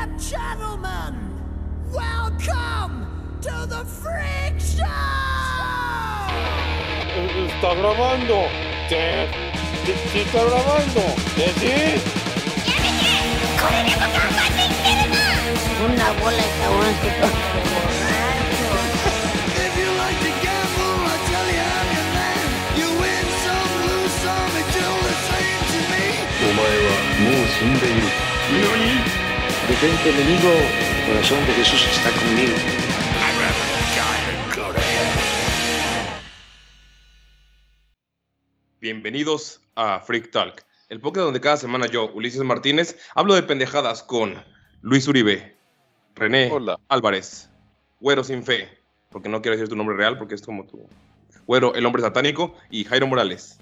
and gentlemen, welcome to the Freak Show! Está grabando. ¿Qué? ¿Sí, sí está grabando? ¿Eh, sí? Una bola de cabrón que If you like to gamble, I tell you I'm your man. You win some, lose some, it's all the same to me. お前はもう死んでいる何 Detente enemigo El corazón de Jesús está conmigo Bienvenidos a Freak Talk, el podcast donde cada semana yo, Ulises Martínez, hablo de pendejadas con Luis Uribe, René Hola. Álvarez, Güero Sin Fe, porque no quiero decir tu nombre real porque es como tu. Güero, el hombre satánico, y Jairo Morales.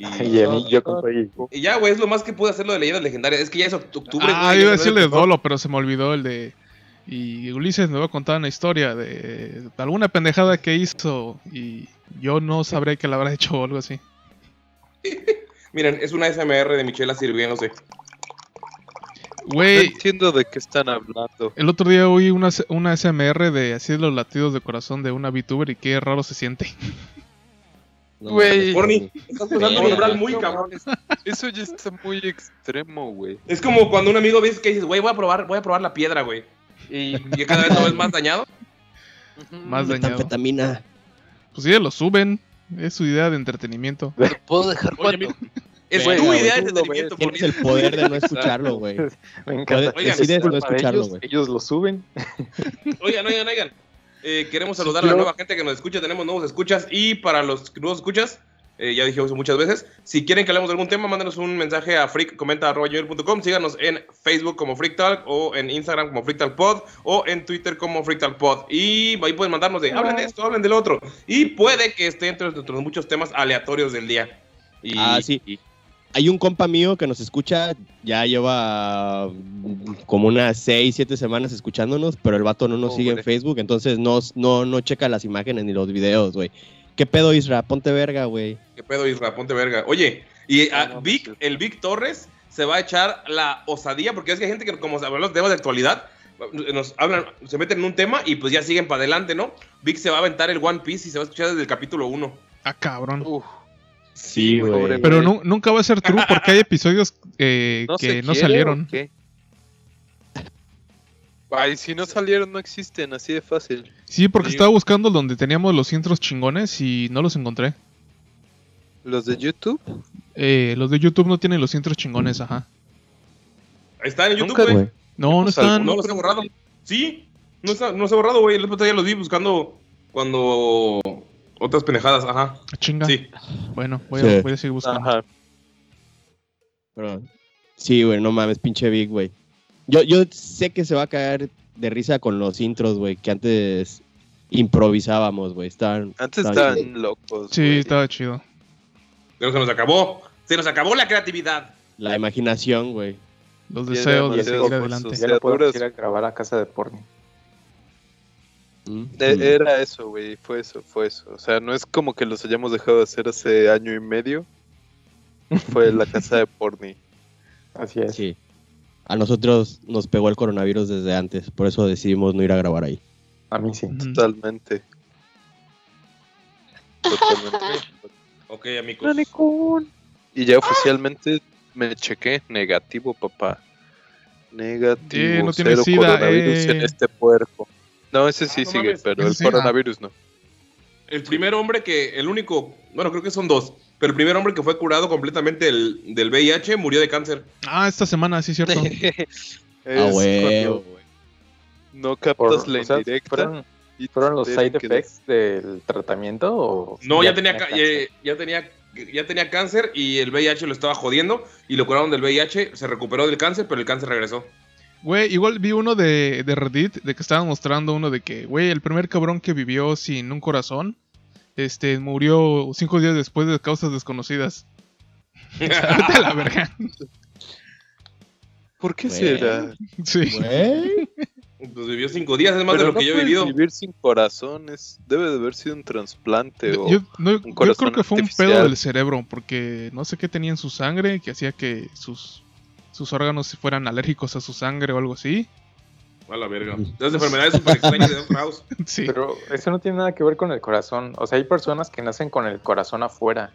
Y, Y a mí, yo con todo y ya, güey, es lo más que pude hacerlo de leyendas legendarias. Es que ya es oct- octubre. Ah, iba a decirle de Dolo, pero se me olvidó el de. Y Ulises me va a contar una historia de, de alguna pendejada que hizo y yo no sabré que la habrá hecho o algo así. Miren, es una SMR de Michela sirviéndose. No Güey, entiendo de qué están hablando. el otro día oí una, una SMR de así los latidos de corazón de una VTuber y qué raro se siente. Güey, Corny, estás pasando un umbral muy cabrón. eso ya está muy extremo, güey. Es como cuando un amigo ves que dices, güey, voy a probar, voy a probar la piedra, güey. Y, y cada vez lo ves más dañado. Más dañado. Metanfetamina. Pues sí, lo suben. Es su idea de entretenimiento. ¿Te puedo dejar cuando? Es Venga, tu idea de entretenimiento, Tienes el poder de no escucharlo, güey. Me encanta. Oigan, Es decides no escucharlo, ellos, güey. Ellos lo suben. Oigan, oigan, oigan. Eh, queremos saludar a la nueva gente que nos escucha. Tenemos nuevos escuchas. Y para los nuevos escuchas, eh, ya dijimos muchas veces. Si quieren que hablemos de algún tema, mándenos un mensaje a freakcomenta.com. Síganos en Facebook como Freak Talk, o en Instagram como Freak Talk Pod, o en Twitter como Freak Talk Pod. Y ahí pueden mandarnos de hablen de esto, hablen del otro. Y puede que esté entre nuestros muchos temas aleatorios del día. Y, Ah, sí. Hay un compa mío que nos escucha, ya lleva como unas 6, 7 semanas escuchándonos, pero el vato no nos sigue en. Facebook, entonces no, no, no checa las imágenes ni los videos, güey. ¿Qué pedo, Isra? Ponte verga, güey. ¿Qué pedo, Isra? Ponte verga. Oye, y Ah, a Vic, el Vic Torres se va a echar la osadía, porque es que hay gente que, como hablamos de temas de actualidad, nos hablan, se meten en un tema y pues ya siguen para adelante, ¿no? Vic se va a aventar el One Piece y se va a escuchar desde el capítulo 1. Ah, cabrón. Uf, Sí, güey. Pero nu- nunca va a ser true porque hay episodios eh, ¿no que no quiere salieron. Ay, si no salieron, no existen, así de fácil. Sí, porque Sí. estaba buscando donde teníamos los intros chingones y no los encontré. Los de YouTube, Eh, los de YouTube no tienen los intros chingones, ajá. Ahí está en YouTube, güey. No, no Pues están. No los he borrado. Sí, no, está, no se ha borrado, güey. El otro día los vi buscando cuando otras pendejadas, ajá. Ah, Chinga. Sí. Bueno, voy, Sí. a, voy a seguir buscando. ajá. Pero, sí, güey, no mames, pinche Big, güey. Yo, yo sé que se va a caer de risa con los intros, güey, que antes improvisábamos, güey. Estaban, Antes estaban estaban locos. Sí, güey. estaba chido. Pero se nos acabó. Se nos acabó la creatividad. La imaginación, güey. Los Ya deseos de seguir adelante. Ya no puedo ir a grabar a casa de porno. Era eso, güey, fue eso, fue eso. O sea, no es como que los hayamos dejado de hacer hace año y medio. Fue la casa de Porni. Así es. Sí. A nosotros nos pegó el coronavirus desde antes, por eso decidimos no ir a grabar ahí. A mí sí. Totalmente. Totalmente. Ok, amigos. Y ya oficialmente me chequé negativo, papá. Negativo. Eh, no tiene cero sida, coronavirus eh. en este puerco. No, ese sí Ah, no sigue, mames. pero Ese el sí, coronavirus no. El primer hombre que, el único, bueno, creo que son dos, pero el primer hombre que fue curado completamente del, del VIH murió de cáncer. Ah, esta semana, sí, cierto. Es Ah, güey. No Por- captas la o sea, indirecta. ¿fueron, y fueron los side effects del tratamiento? O No, ya, tenía, ya, ya tenía, ya tenía cáncer y el VIH lo estaba jodiendo y lo curaron del VIH, se recuperó del cáncer, pero el cáncer regresó. Güey, igual vi uno de, de Reddit de que estaban mostrando uno de que, güey, el primer cabrón que vivió sin un corazón, este, murió cinco días después de causas desconocidas. Vete a la verga. ¿Por qué Güey. será? Sí. Güey. Pues vivió cinco días, es más Pero de lo no que yo he vivido. vivir sin corazones. Debe de haber sido un trasplante o... Yo, no, yo corazón creo que fue un pedo del cerebro, porque no sé qué tenía en su sangre que hacía que sus sus órganos fueran alérgicos a su sangre o algo así. A la verga. Las enfermedades súper extrañas de House. Sí. Pero eso no tiene nada que ver con el corazón. O sea, hay personas que nacen con el corazón afuera.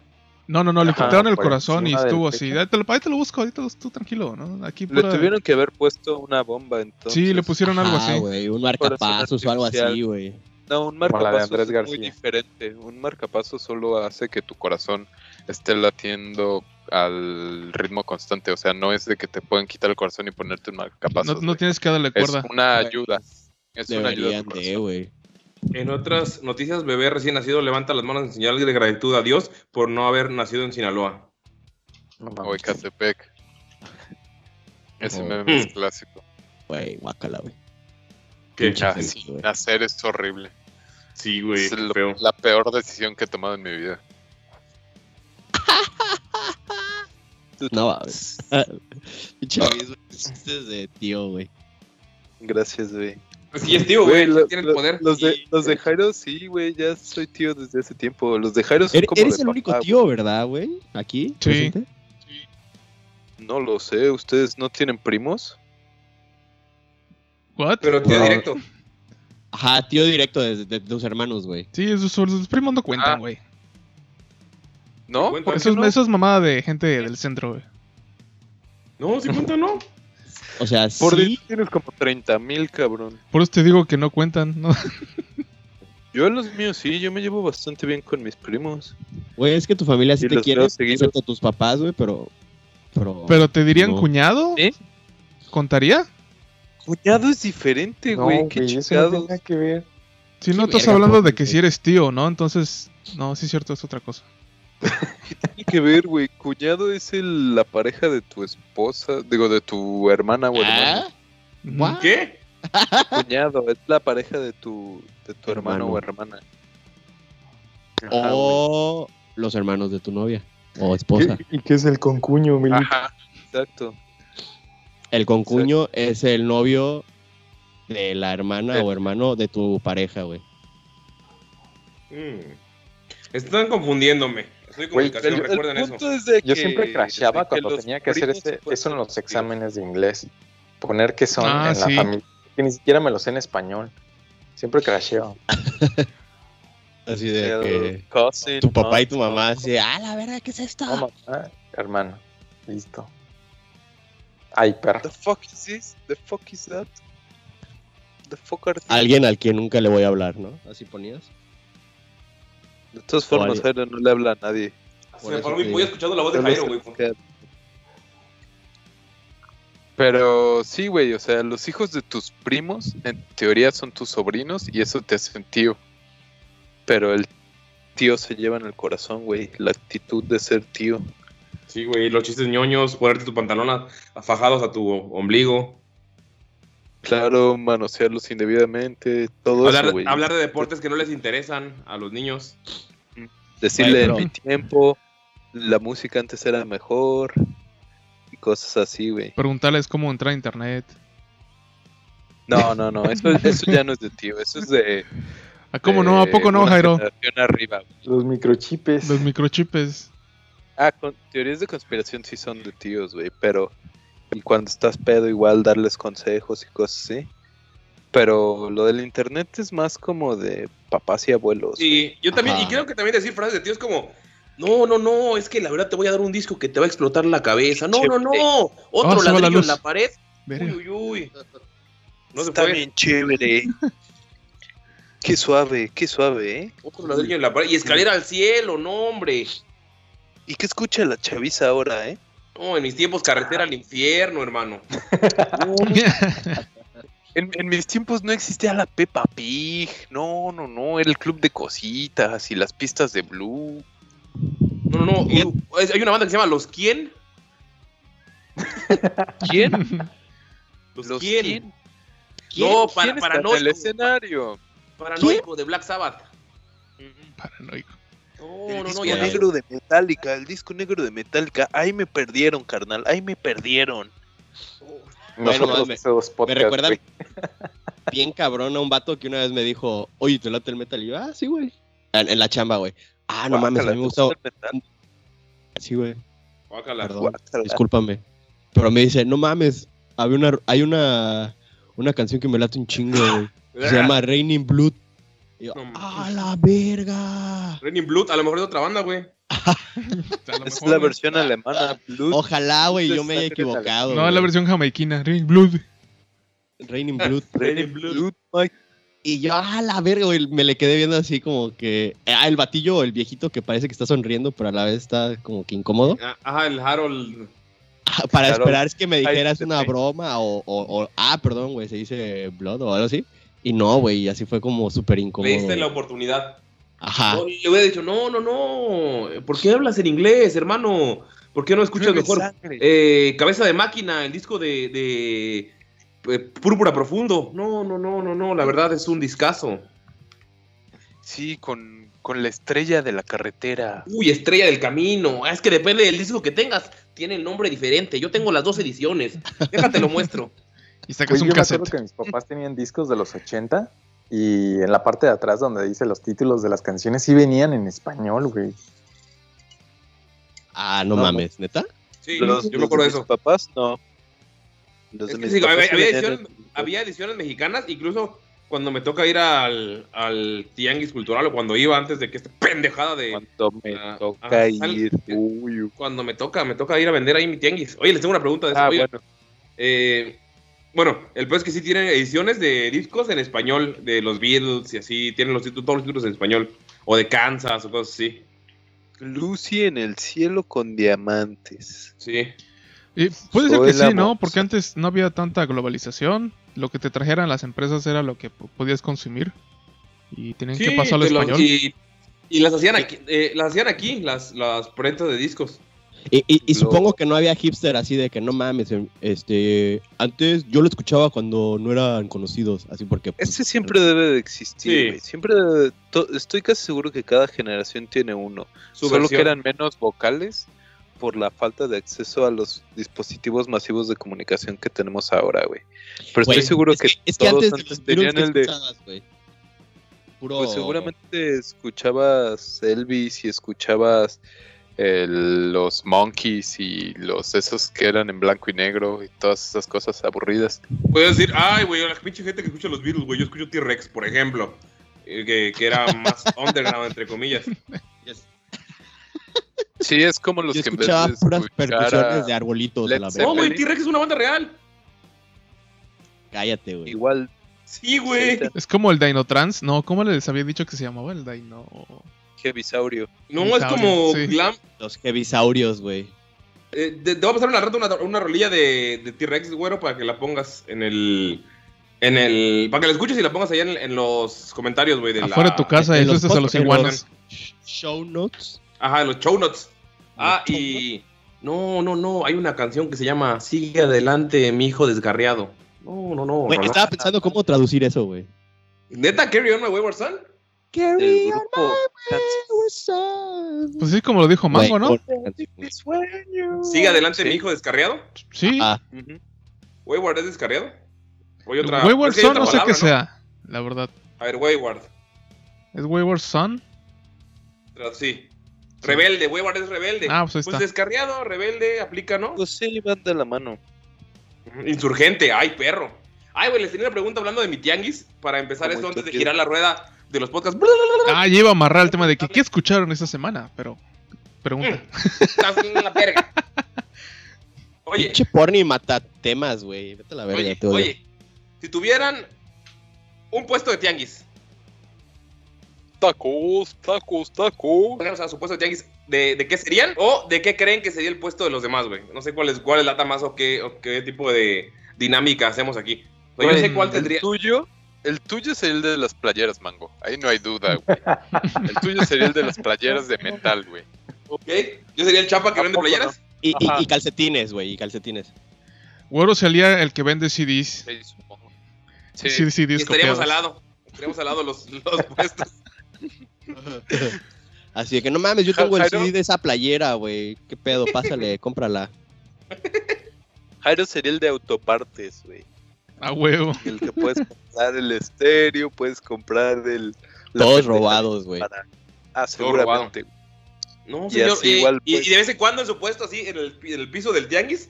No, no, no, le Ajá, quitaron el corazón y estuvo así. Ahí te, lo, ahí te lo busco, ahorita tú tranquilo, ¿no? Aquí Le tuvieron que haber puesto una bomba entonces. Sí, le pusieron algo así. güey, un marcapasos o algo así, güey. No, un Como la de marcapaso Andrés es muy diferente. Un marcapaso solo hace que tu corazón esté latiendo al ritmo constante. O sea, no es de que te pueden quitar el corazón y ponerte un marcapaso. No, no tienes que darle es cuerda. una ayuda. Es una ayuda. Deberían güey. En otras noticias, bebé recién nacido levanta las manos en señal de gratitud a Dios por no haber nacido en Sinaloa. No O. Ecatepec. Ese Oh. meme es clásico. Güey, guácala, güey. ¿Qué? Pinche Ah. Nacer es horrible. Sí, güey, es lo- la peor decisión que he tomado en mi vida. No mames. Ah, güey, chistes de tío, güey. Gracias, güey. Pues sí, es tío, güey. lo- tiene el lo- poder. Los de, Y- los de Jairo, sí, güey, ya soy tío desde hace tiempo. Los de Jairo son Eres, como eres el papá, único tío, ¿verdad, güey? Aquí. Sí. presente. No lo sé, ¿ustedes no tienen primos? ¿What? Pero tío No. directo. Ajá, tío directo de, de- de tus hermanos, güey. Sí, esos, sus primos no cuentan, Ah, güey. ¿No? Cuenta, ¿Por qué Eso, es- no? eso es mamada de gente del centro, güey. No, sí cuenta, ¿no? O sea, Por sí. tienes como 30 mil, cabrón. Por eso te digo que no cuentan, ¿no? Yo a los míos sí, yo me llevo bastante bien con mis primos. Güey, es que tu familia sí Y te quiere, veo seguido. excepto tus papás, güey, pero... Pero... Pero te dirían No. cuñado. ¿Eh? ¿Contaría? Cuñado es diferente, No, güey. Qué güey, eso no tiene que ver. Si no Qué estás hablando de que si eres tío, ¿no? Entonces, no, sí es cierto, es otra cosa. Tiene que ver, güey? Cuñado es el- la pareja de tu esposa, digo, de tu hermana o hermano. ¿Ah? ¿What? ¿Qué? Cuñado, es la pareja de tu, de tu hermano. Hermano. o hermana. Ajá. O los hermanos de tu novia. O esposa. ¿Y qué es el concuño, Milito? Ajá, exacto. El concuño es el novio de la hermana Sí. o hermano de tu pareja, güey. Mm. Están confundiéndome. Comunicación, El- el recuerden eso. punto es de Yo que- siempre crasheaba cuando tenía que hacer ese, pueden eso en los exámenes de inglés. Poner que son Ah, en la familia. Que ni siquiera me lo sé en español. Siempre crasheo. Así de El que cousin, tu papá y tu mamá así, ah, la verga, ¿qué es esto? No, mamá, hermano. Listo. Ay, perro. The fuck is this? The fuck is that? The fuck are? Alguien al que nunca le voy a hablar, ¿no? Así ponías. De todas formas, Jairo no le habla a nadie. Se me paró escuchando la voz de Jairo, güey. Pero sí, güey, o sea, los hijos de tus primos en teoría son tus sobrinos y eso te hace tío. Pero el tío se lleva en el corazón, güey, la actitud de ser tío. Sí, güey, los chistes ñoños, ponerte tu pantalón a- afajados a tu ombligo. Claro, manosearlos indebidamente, todo Hablar, eso, güey. hablar de deportes que no les interesan a los niños. Decirle en mi tiempo, la música antes era mejor y cosas así, güey. Preguntarles cómo entrar a internet. No, no, no, eso, eso ya no es de tío, eso es de... ¿A cómo no? ¿A poco no, Jairo? arriba. Los microchips. Los microchips. Ah, con teorías de conspiración sí son de tíos, güey, pero y cuando estás pedo igual darles consejos y cosas así. Pero lo del internet es más como de papás y abuelos. Sí, yo también, y creo que también decir frases de tíos como, no, no, no, es que la verdad te voy a dar un disco que te va a explotar la cabeza. No, no, no, otro la ladrillo luz. en la pared. Uy, uy, uy. No Está bien chévere. qué suave, qué suave, ¿eh? Otro ladrillo en la pared. Y escalera al cielo, no, hombre. ¿Y qué escucha la chaviza ahora, eh? No, en mis tiempos carretera al infierno, hermano. En, en mis tiempos no existía la Peppa Pig. No, no, no. Era el club de cositas y las pistas de Blue. No, no, no. es- hay una banda que se llama Los Quién. ¿Quién? Los, ¿Los Quién. quién? No, para, ¿Quién paranoico. el escenario? Paranoico de Black Sabbath. Paranoico. No, el no, no, disco ya negro de Metallica, el disco negro de Metallica. Ahí me perdieron, carnal. Ahí me perdieron. Nosotros Bueno, me- podcasts, recuerdan güey. bien cabrón a un vato que una vez me dijo, oye, ¿te late el metal? Y yo, ah, sí, güey. En, en la chamba, güey. Ah, no mames, a mí me ¿te gusta. Sí, güey. Guácala. Perdón. Guácala. Discúlpame. Pero me dice, no mames, había una, hay una, una canción que me late un chingo, güey. que Se llama Raining Blood. Y yo, No mames. ¡ah, la verga! Raining Blood, a lo mejor es otra banda, güey. A Es la versión alemana. Blood. Ojalá, güey, yo me haya equivocado. No, güey. la versión jamaiquina. Ring Blood. Raining Blood. Raining Blood. Mike. Y yo, ah, la verga, güey, me le quedé viendo así como que... Ah, el batillo, el viejito que parece que está sonriendo, pero a la vez está como que incómodo. Ah, Ajá, el Harold. Ah, Para Claro. esperar es que me dijeras una broma o, o, o- Ah, perdón, güey, se dice Blood o algo así. Y no, güey, y así fue como súper incómodo. Le diste la oportunidad. Ajá. No, le hubiera dicho, no, no, no. ¿Por qué hablas en inglés, hermano? ¿Por qué no escuchas mejor? Eh, Cabeza de máquina, el disco de, de eh, Púrpura Profundo. No, no, no, no, no. La verdad es un discazo. Sí, con, con la estrella de la carretera. Uy, Estrella del Camino. Ah, Es que depende del disco que tengas. Tiene el nombre diferente. Yo tengo las dos ediciones. Déjate lo muestro. Y sacas Güey, un yo me acuerdo cassette. que mis papás tenían discos de los 80 y en la parte de atrás donde dice los títulos de las canciones sí venían en español, güey. Ah, no, No, mames, ¿neta? Sí, Los- yo me acuerdo de mis eso. papás, no. Los Es que mis sí, papás había, ediciones, en- había ediciones mexicanas, incluso cuando me toca ir al, al tianguis cultural o cuando iba antes de que esta pendejada de... Cuando me Ah, toca ah, ir. Uy, uy. Cuando me toca, me toca ir a vender ahí mi tianguis. Oye, les tengo una pregunta de eso. Ah, Oye, bueno. eh, bueno, el peor es que sí tienen ediciones de discos en español, de los Beatles y así, tienen los títulos, todos los títulos en español, o de Kansas o cosas así. Lucy en el cielo con diamantes. Sí. Y puede ser que sí, ¿no? Porque antes no había tanta globalización. Lo que te trajeran las empresas era lo que podías consumir. Y tenían que pasarlo a te lo- español. y, y las hacían aquí, eh, las hacían aquí, las, las prentas de discos. Y, y- supongo que no había hipster así de que no mames, em, este, antes yo lo escuchaba cuando no eran conocidos, así porque... pues, Ese siempre debe de existir, Sí. güey. Siempre, to- estoy casi seguro que cada generación tiene uno. Su Solo versión. que eran menos vocales por la falta de acceso a los dispositivos masivos de comunicación que tenemos ahora, güey. Pero estoy seguro es que, es que todos antes de antes tenían ¿qué el de... Puro... Pues seguramente escuchabas Elvis y escuchabas el- los Monkeys y los esos que eran en blanco y negro y todas esas cosas aburridas. Puedes decir, ay, güey, la pinche gente que escucha los Beatles, güey. Yo escucho T-Rex, por ejemplo. eh, Que, que era más underground, entre comillas. Sí, es como los Yo que en vez escuchaba de puras percusiones a- de arbolitos la. No, güey, T-Rex es una banda real. Cállate, güey. igual Sí, güey. Es como el Dino Trans. No, ¿cómo les había dicho que se llamaba el Dino? Heavisaurio. No, es como Sí. glam. Los heavisaurios, güey. Eh, te, te voy a pasar una rato una, una rolilla de, de T-Rex, güero, para que la pongas en el. En el. Para que la escuches y la pongas allá en, en los comentarios, güey. de la- Afuera de tu casa, eso es a los iguanas. sh- Show notes. Ajá, en los show notes. Ah, y. No, no, no. Hay una canción que se llama Sigue adelante, mi hijo desgarriado. No, no, no. Güey, estaba pensando cómo traducir eso, güey. ¿Neta, Carry On My Wayward Son? Del grupo Pues sí, como lo dijo Mango, ¿no? Sigue adelante, Sí. mi hijo descarriado. Sí. Ah, Ujú. Wayward es descarriado. O otra. Wayward Son otra no sé palabra, qué sea, la verdad. A ver, Wayward. ¿Es Wayward Son? Sí. Rebelde, Wayward es rebelde. Ah, pues ahí Pues está. descarriado, rebelde, aplica, ¿no? Pues sí, van de la mano. Insurgente, ay, perro. Ay, güey, les tenía una pregunta hablando de mi tianguis para empezar Como esto antes de girar la rueda de los podcasts. Ah, ya iba a amarrar el tema de que ¿qué escucharon esta semana? Pero, pregunta. Estás en la verga. Oye, pinche porni mata temas, güey. Vete a la verga, oye, oye, si tuvieran un puesto de tianguis, Tacos, tacos, tacos. a su puesto de tianguis, ¿de, de qué serían? ¿O de qué creen que sería el puesto de los demás, güey? No sé cuál es, cuál es lata más o qué, o qué tipo de dinámica hacemos aquí. O yo sé cuál el tendría. tuyo, el tuyo sería el de las playeras, mango. Ahí no hay duda, güey. El tuyo sería el de las playeras de metal, güey. ¿Ok? Yo sería el chapa que ¿A vende playeras. Y, y- calcetines, güey, y calcetines. Güero sería el que vende CDs. Sí, supongo. Sí. Sí, Y CDs estaríamos copiados. al lado. Estaríamos al lado los, los puestos. Así de que no mames, yo tengo el. CD de esa playera, güey. ¿Qué pedo? Pásale, cómprala. Jairo sería el de autopartes, güey. A huevo. El que puedes comprar el estéreo, puedes comprar el. Todos robados, güey. para- Ah, seguramente. No, Y señor. así Y, igual, y- pues. y de vez en cuando en su puesto, así, en el, pi- en el piso del tianguis,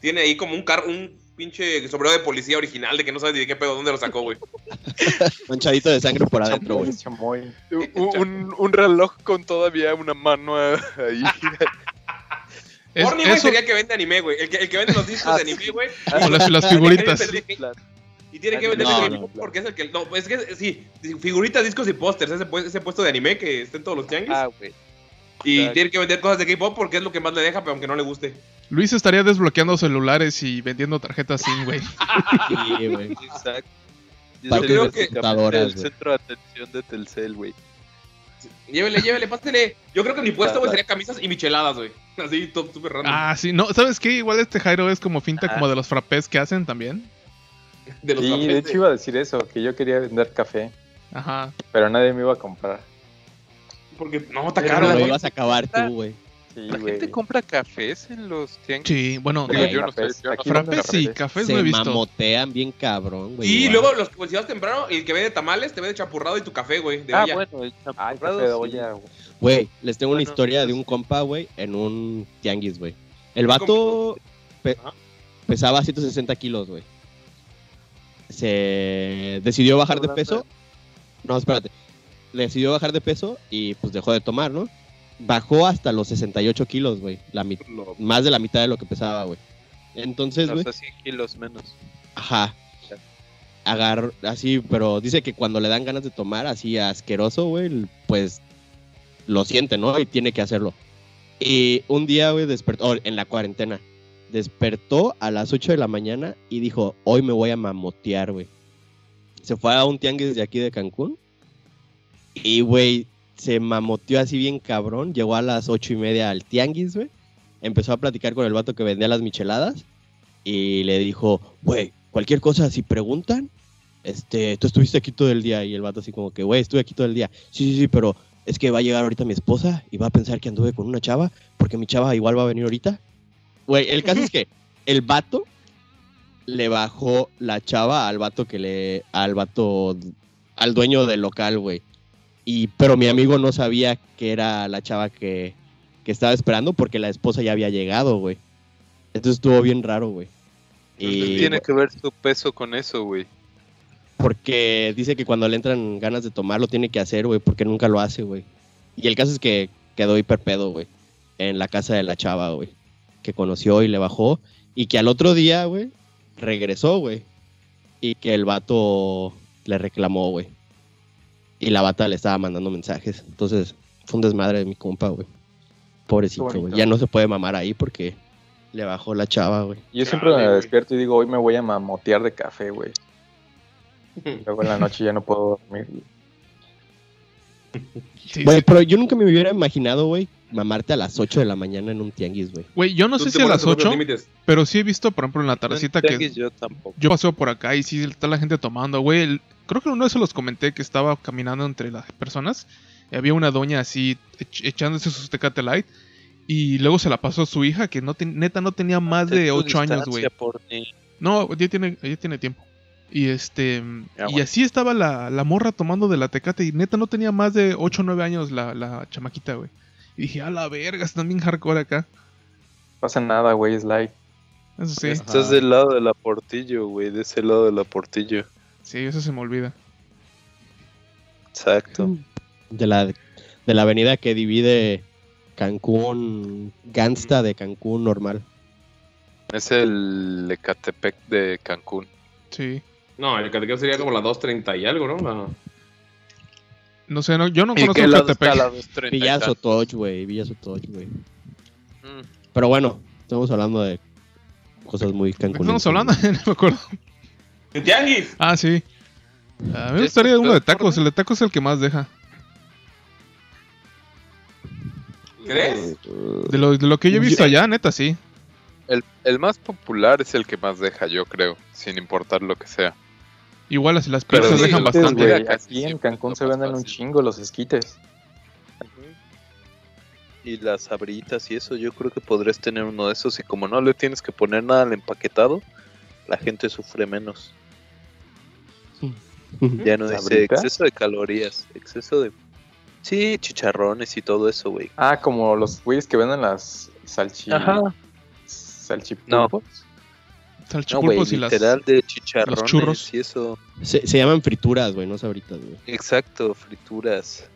tiene ahí como un carro, un pinche sombrero de policía original de que no sabes ni de qué pedo, dónde lo sacó, güey. Manchadito de sangre por adentro, güey. Chamoy. Un, un- un reloj con todavía una mano ahí. Es- Orny, güey, sería el que vende anime, güey. El que, el que vende los discos Ah, de anime, güey. o las, las figuritas. Y tiene que vender No, no. porque es el que. No, es que sí, figuritas, discos y pósters, ese, ese puesto de anime que está en todos los tianguis. Ah, güey. y exacto. tiene que vender cosas de K-pop porque es lo que más le deja, pero aunque no le guste. Luis estaría desbloqueando celulares y vendiendo tarjetas SIM, güey. Sí, güey. Exacto. Yo básicamente computadoras, el centro de atención de Telcel, güey. Llévele, llévele, pásele. Yo creo que mi puesto, güey, sería camisas y micheladas, güey. Así, todo súper random. Ah, sí, no, ¿sabes qué? Igual este Jairo es como finta Ah. como de los frappés que hacen también. de los Sí, papeles de hecho iba a decir eso, que yo quería vender café, Ajá. pero nadie me iba a comprar. Porque no, está caro, Lo ibas a acabar tú, güey. Sí, ¿La gente compra cafés en los tianguis? Sí, bueno, yo no sé, yo no sí, cafés no he Se visto. mamotean bien cabrón, güey. Y luego, los, pues, si vas temprano, el que vende tamales te vende chapurrado y tu café, güey. De Ah, olla. bueno, el Ay, champurrado café de sí. olla, güey. Güey, les tengo una historia de un compa, güey, en un tianguis, güey. El vato pe- Ajá. pesaba 160 kilos, güey. Se decidió bajar de peso. No, espérate. Le decidió bajar de peso y pues dejó de tomar, ¿no? Bajó hasta los 68 kilos, güey. La Lo- más de la mitad de lo que pesaba, güey. Entonces, güey, sea, 100 kilos menos. ajá. Agarró, así, pero dice que cuando le dan ganas de tomar, así asqueroso, güey, pues lo siente, ¿no? Y tiene que hacerlo. Y un día, güey, despertó, oh, en la cuarentena, despertó a las 8 de la mañana y dijo, hoy me voy a mamotear, güey. Se fue a un tianguis de aquí de Cancún y, güey, se mamoteó así bien cabrón. Llegó a las ocho y media al tianguis, güey. Empezó a platicar con el vato que vendía las micheladas y le dijo, güey, cualquier cosa, si preguntan, este, tú estuviste aquí todo el día. Y el vato así como que, güey, estuve aquí todo el día. Sí, sí, sí, pero es que va a llegar ahorita mi esposa y va a pensar que anduve con una chava, porque mi chava igual va a venir ahorita. Güey, el caso es que el vato le bajó la chava al vato que le, al vato, al dueño del local, güey. Y, pero mi amigo no sabía que era la chava que, que estaba esperando porque la esposa ya había llegado, güey. Entonces estuvo bien raro, güey. Y Tiene que ver su peso con eso, güey. porque dice que cuando le entran ganas de tomar lo tiene que hacer, güey, porque nunca lo hace, güey. Y el caso es que quedó hiperpedo, güey, en la casa de la chava, güey, que conoció y le bajó. Y que al otro día, güey, regresó, güey. Y que el vato le reclamó, güey. Y la bata le estaba mandando mensajes. Entonces, fue un desmadre de mi compa, güey. Pobrecito, güey. Ya no se puede mamar ahí porque le bajó la chava, güey. Yo siempre Chale, me despierto y digo, hoy me voy a mamotear de café, güey. Luego en la noche ya no puedo dormir. Sí, Güey, sí. pero yo nunca me hubiera imaginado, güey, mamarte a las 8 de la mañana en un tianguis, güey. Güey, yo no sé si a las tus propios 8, límites. pero sí he visto, por ejemplo, en la tardecita que yo tampoco. yo paseo por acá y sí está la gente tomando, güey. Creo que una vez se los comenté que estaba caminando entre las personas y había una doña así ech- echándose sus Tecate Light y luego se la pasó a su hija que no neta no tenía más de Ten tu 8 años, güey. No, ya tiene, ya tiene tiempo. Y este. Y así estaba la, la morra tomando de la tecate. Y neta no tenía más de 8 o 9 años la, la chamaquita, güey. Y dije, a la verga, están bien hardcore acá. No pasa nada, güey, es light. Eso sí, Estás del lado de la Portillo, güey, de ese lado de la Portillo. sí, eso se me olvida. Exacto. De la, de la avenida que divide Cancún, Gangsta de Cancún normal. Es el Ecatepec de Cancún. Sí. No, el catequeo sería como la 2.30 y algo, ¿no? La- No sé, no, yo no ¿Y conozco qué el lado está Catepec. la 230 y Villa tantos? Sotoch, güey, Villa Sotoch, güey. Mm. Pero bueno, estamos hablando de cosas muy ¿De Cancún. estamos hablando? no me acuerdo. ¡En tianguis! Ah, sí. A mí me ¿Ya gustaría uno de tacos. El de tacos es el que más deja. ¿Crees? De lo, de lo que yo he visto allá, neta, sí. El, el más popular es el que más deja, yo creo, sin importar lo que sea. Igual las, las pizzas sí, dejan Esquites, bastante. Casi aquí en Cancún se venden un chingo los esquites. Y las sabritas y eso, yo creo que podrías tener uno de esos y como no le tienes que poner nada al empaquetado, la gente sufre menos. Ya no dice exceso de calorías, exceso de... Sí, chicharrones y todo eso, güey. Ah, como los güeyes que venden las salchi... Ajá. Salchipulpos. No, y las. literal de chicharrones churros. y eso. Se, se llaman frituras, güey, no sabritas, güey. Exacto, frituras.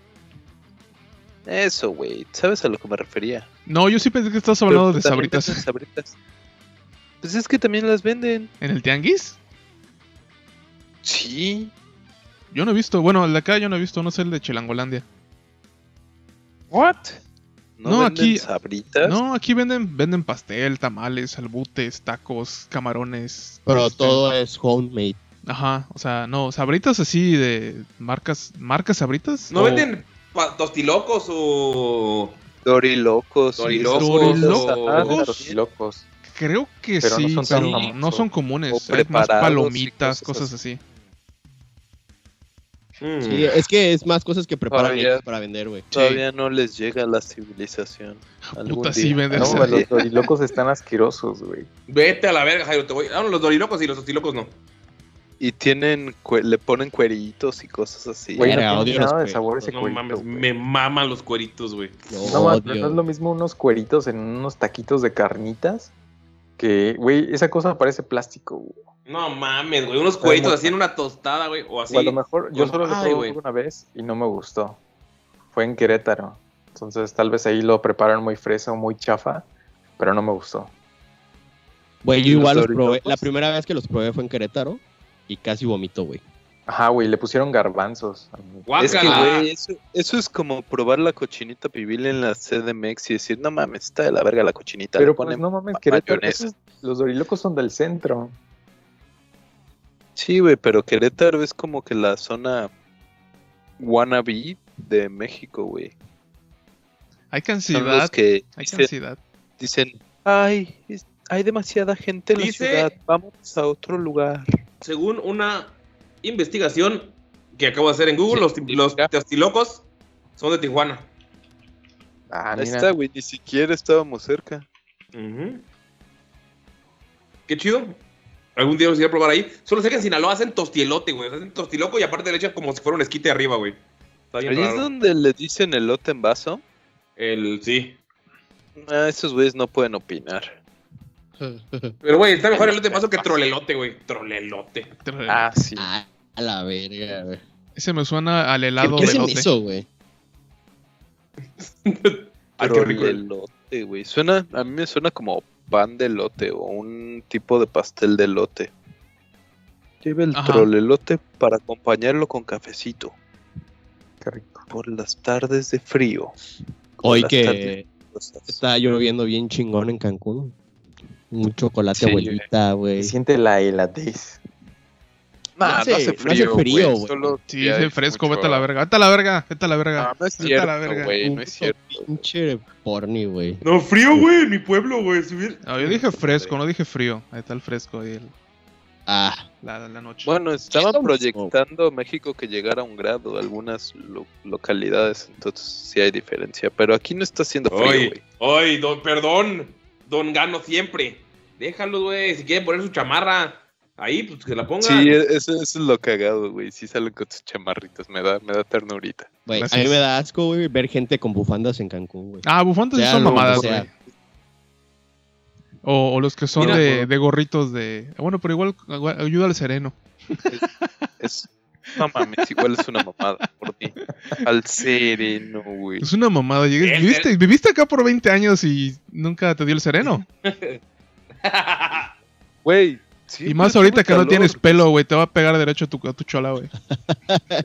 Eso, güey. ¿Sabes a lo que me refería? No, yo sí pensé que estabas hablando de Pero sabritas. sabritas. Pues es que también las venden. ¿En el tianguis? Sí. Yo no he visto. Bueno, el de acá yo no he visto. No sé el de Chilangolandia. What? ¿No, No, venden aquí- sabritas? No, aquí venden, venden pastel, tamales, albutes, tacos, camarones. Pero este, todo es homemade. Ajá, o sea, no, sabritas así de marcas, marcas sabritas. ¿No o- venden tostilocos o Dorilocos. Dorilocos. Dorilocos. Creo que Pero no sí, son pero no son comunes. O Hay más palomitas, cosas cosas así. Mm. Sí, es que es más cosas que preparan Todavía- ellos para vender, güey. Todavía no les llega la civilización. Algún Puta, día. sí, vender No, los dorilocos están asquerosos, güey. Vete a la verga, Jairo. Te voy. Ah, no, los dorilocos y los tostilocos no. Y tienen, le ponen cueritos y cosas así. Güey, no odio nada de sabor ese No cuerito, mames, güey. me maman los cueritos, güey. No, odio. no es lo mismo unos cueritos en unos taquitos de carnitas que, güey, esa cosa parece plástico, güey. No mames, güey. Unos cueritos así en una tostada, güey. O así. O a lo mejor, yo solo lo probé una vez y no me gustó. Fue en Querétaro. Entonces tal vez ahí lo preparan muy fresa o muy chafa, pero no me gustó. Güey, ¿Y yo igual los los probé. La primera vez que los probé fue en Querétaro y casi vomito, güey. Ajá, güey, le pusieron garbanzos. Es que, güey, eso, eso es como probar la cochinita pibil en la CDMX y decir, no mames, está de la verga la cochinita. Pero pues no mames, ma- Querétaro, esos- los dorilocos son del centro. Sí, güey, pero Querétaro es como que la zona wannabe de México, güey. Hay cantidad, que hay dicen, cantidad. dicen, ay, es- hay demasiada gente en Dice- la ciudad, vamos a otro lugar. Según una investigación que acabo de hacer en Google, los, los tostilocos son de Tijuana. Ah, Ahí mira. está, güey, ni siquiera estábamos cerca. Ujú. Qué chido. Algún día los iré a probar ahí. Solo sé que en Sinaloa hacen tostielote, güey. Hacen tostiloco y aparte le echan como si fuera un esquite arriba, güey. Está bien Ahí es donde le dicen elote en vaso. El, sí. Ah, esos güeyes no pueden opinar. Pero, güey, está mejor elote en vaso que trolelote, güey. Trolelote. Ah, sí. Ah, a la verga, güey. Ese me suena al ¿Qué, helado qué de hacen elote. eso, güey? Ay, qué rico. el elote, güey. Suena, a mí me suena como pan de elote o un tipo de pastel de elote. Lleva el Ajá. trolelote para acompañarlo con cafecito Qué rico. por las tardes de frío. Hoy que está lloviendo bien chingón en Cancún. Un chocolate Sí, abuelita, güey. Se siente la heladez. Nah, no no hace- hace no hace frío, frío, güey. solo Sí, es fresco, mucho- vete a la verga. Vete a la verga, vete a la verga. No, no es Vete a la cierto, verga. güey, no es cierto. Pinche porni, güey. No, frío, güey, en mi pueblo, güey. Subir. No, yo dije fresco, no dije frío. Ahí está el fresco ahí, el- Ah, la, la noche. Bueno, estaban proyectando México que llegara a un grado, algunas lo- localidades, entonces sí hay diferencia. Pero aquí no está haciendo frío, güey. oye, don, perdón. Don Gano siempre. Déjalos, güey. Si quieren poner su chamarra ahí, pues que la pongan. Sí, e- eso, eso es lo cagado, güey. Sí salen con sus chamarritas, me da, me da ternurita. güey. A mí me da asco, güey, ver gente con bufandas en Cancún, güey. Ah, bufantes sí Sea son mamadas, güey. O, o los que son Mira, de, por- de gorritos de. Bueno, pero igual igual ayuda al sereno. Es, no mames, igual es una mamada por ti. Al sereno, güey. Es una mamada. llegué- El- viviste, viviste acá por 20 años y nunca te dio el sereno. Güey. Y más ahorita que no tienes pelo, güey. Te va a pegar derecho a tu, a tu chola, güey.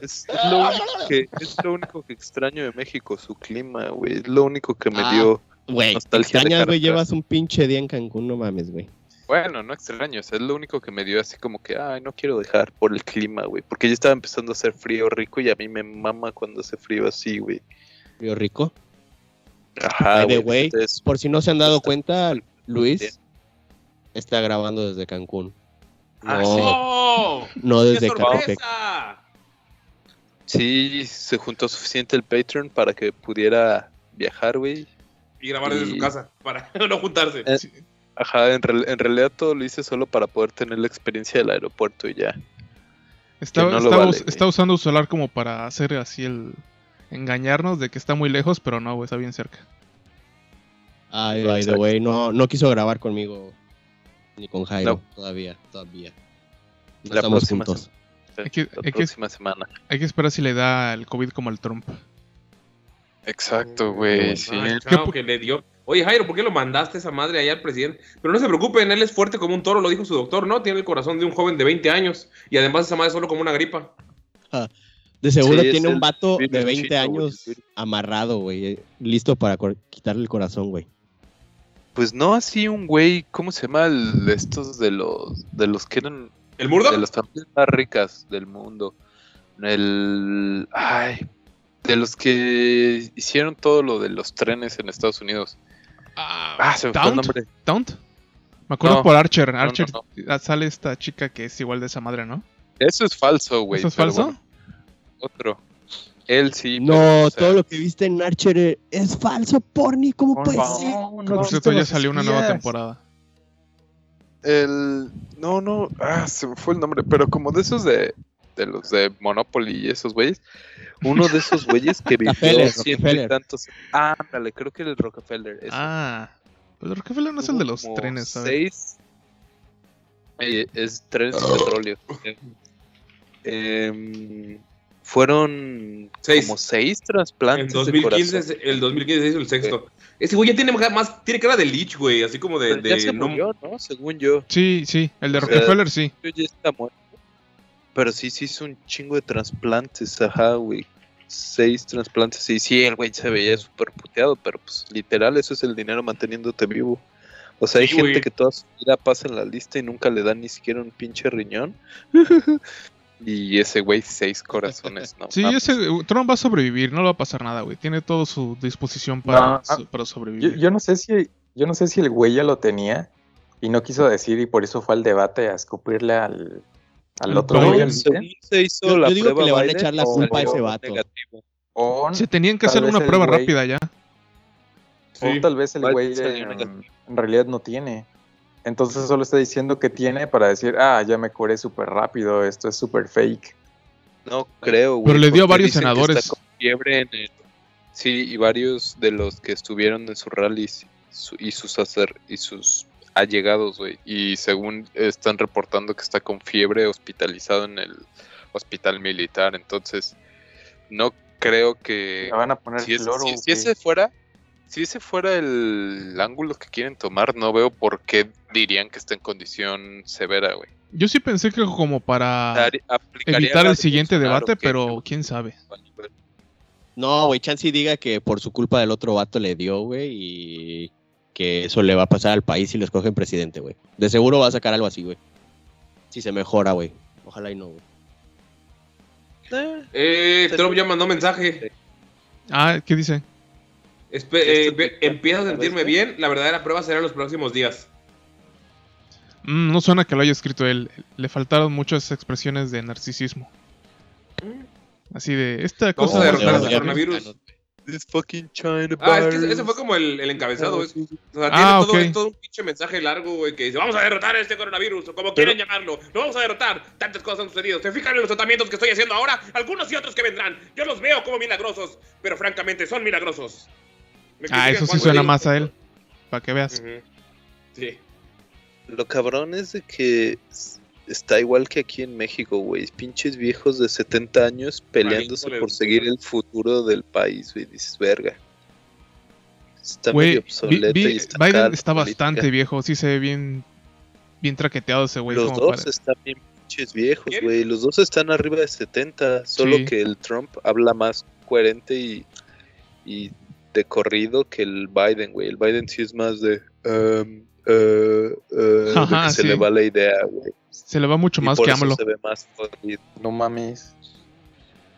Es, es lo único que, es lo único que extraño de México, su clima, güey. Es lo único que me Ah. dio. Te Nostalgia de extrañas, güey, llevas un pinche día en Cancún, no mames, güey. Bueno, no extraño, o sea, es lo único que me dio así como que, ay, no quiero dejar por el clima, güey. Porque ya estaba empezando a hacer frío rico y a mí me mama cuando hace frío así, güey. Río Rico. Ajá, güey. Por si no se han dado cuenta, bien. Luis está grabando desde Cancún. No, Ah, sí. No ¡Qué desde Catepec. sorpresa! Sí, se juntó suficiente el Patreon para que pudiera viajar, güey. Y grabar desde Y- su casa para no juntarse. Eh, Ajá, en, real- en realidad todo lo hice solo para poder tener la experiencia del aeropuerto y ya. Está, no lo está vale, está usando su celular como para hacer así el. Engañarnos de que está muy lejos, pero no, güey, está bien cerca. Ay, by the way, no, no quiso grabar conmigo. Ni con Jairo, No. todavía, todavía. No La estamos próxima juntos. Hay que- La hay que- próxima semana. Hay que esperar si le da el COVID como al Trump. Exacto, güey. Sí. Ah, que le dio. Oye, Jairo, ¿por qué lo mandaste esa madre allá al presidente? Pero no se preocupen, él es fuerte como un toro, lo dijo su doctor, ¿no? Tiene el corazón de un joven de 20 años. Y además esa madre es solo como una gripa. De seguro Sí, tiene un vato de 20 chino, güey, años amarrado, güey. eh, Listo para quitarle el corazón, güey. Pues no así un güey, ¿cómo se llama? El- estos de los de los que eran ¿El Murdoch? de las familias más ricas del mundo. El ay, de los que hicieron todo lo de los trenes en Estados Unidos. Ah, se me fue el nombre. ¿Taunt? Me acuerdo No, por Archer. Archer no, ah, sale esta chica que es igual de esa madre, ¿no? Eso es falso, güey. ¿Eso es falso? bueno, otro. Él sí. No, pero, o sea, todo lo que viste en Archer eh, es falso, porni. ¿Cómo Por puede ser? no Por cierto, ya salió una nueva temporada. El. No, no. Ah, se me fue el nombre. Pero como de esos de. De los de Monopoly y esos güeyes. Uno de esos güeyes que vivió Rockefeller, ciento y tantos. Ándale, creo que era el Rockefeller. ese. Ah, pues Rockefeller no es el de los trenes, ¿sabes? Seis. eh, es trenes de petróleo. Eh, em, fueron Seis. como seis En trasplantes de 2015, corazón. es- el 2015 se hizo el sexto. Ese güey ya tiene más, tiene cara de Lich, güey, así como de... Pero ya de se no- murió, ¿no? Según yo. Sí, sí, el de O sea, Rockefeller sí. Ya está muerto. Pero sí se hizo un chingo de trasplantes, ajá, güey. Seis trasplantes. Y sí, el güey se veía súper puteado, pero pues literal, eso es el dinero manteniéndote vivo. O sea, hay Sí, gente güey. que toda su vida pasa en la lista y nunca le dan ni siquiera un pinche riñón. y ese güey, seis corazones, ¿no? Sí, ese Trump va a sobrevivir, no le va a pasar nada, güey. Tiene todo su disposición para, No, ah, para sobrevivir. yo no sé si, yo no sé si el güey ya lo tenía y no quiso decir y por eso fue al debate a escupirle al, al otro güey. se hizo Yo- la yo digo que le van a echar la culpa a ese vato. O, Se tenían que hacer una prueba güey- rápida ya. Sí. o tal vez el güey negativo. en realidad no tiene. Entonces solo está diciendo que tiene para decir, ah, ya me curé súper rápido, esto es súper fake. No creo, güey. Pero le dio a varios senadores. está con fiebre en el- Sí, y varios de los que estuvieron en sus rallies su- y sus hacer y sus allegados, güey. Y según están reportando que está con fiebre hospitalizado en el hospital militar. Entonces, no creo que Me van a poner si, es- cloro. si- si ¿o ese fuera si ese fuera el ángulo que quieren tomar, no veo por qué dirían que está en condición severa, güey. Yo sí pensé que como para evitar el siguiente debate, pero quién sabe. No, güey, Chansey diga que por su culpa del otro vato le dio, güey, y que eso le va a pasar al país si lo escogen presidente, güey. De seguro va a sacar algo así, güey. Si se mejora, güey. Ojalá y no, güey. Eh, Trump ya mandó mensaje. Ah, ¿qué dice? Espe- eh, empiezo a sentirme bien. La verdadera prueba será en los próximos días. Mm, no suena que lo haya escrito él. Le faltaron muchas expresiones de narcisismo. Así de, esta Vamos cosa... a de derrotar al coronavirus. This fucking China Ah, es que ese- fue como el, el encabezado. es- o sea, tiene Ah, todo, todo un pinche mensaje largo, güey, que dice, vamos a derrotar este coronavirus, o como quieran llamarlo. Lo vamos a derrotar. Tantas cosas han sucedido. ¿Se fijan en los tratamientos que estoy haciendo ahora? Algunos y otros que vendrán. Yo los veo como milagrosos, pero francamente son milagrosos. Me Ah, eso sí suena digo- más a él. Para que veas. Sí. Lo cabrón es de que está igual que aquí en México, güey. Pinches viejos de 70 años peleándose por seguir el futuro del país, güey. Dices, verga. Está Güey, medio obsoleto vi- y está Biden está política. bastante viejo. Sí se ve bien, bien traqueteado ese güey. Los como dos para- están bien pinches viejos, güey. Los dos están arriba de 70. Solo Sí. que el Trump habla más coherente y, y de corrido que el Biden, güey. El Biden sí es más de. um, uh, uh, de que se le va la idea, güey. Se le va mucho Y más por que eso AMLO. se ve más jodido. No mames.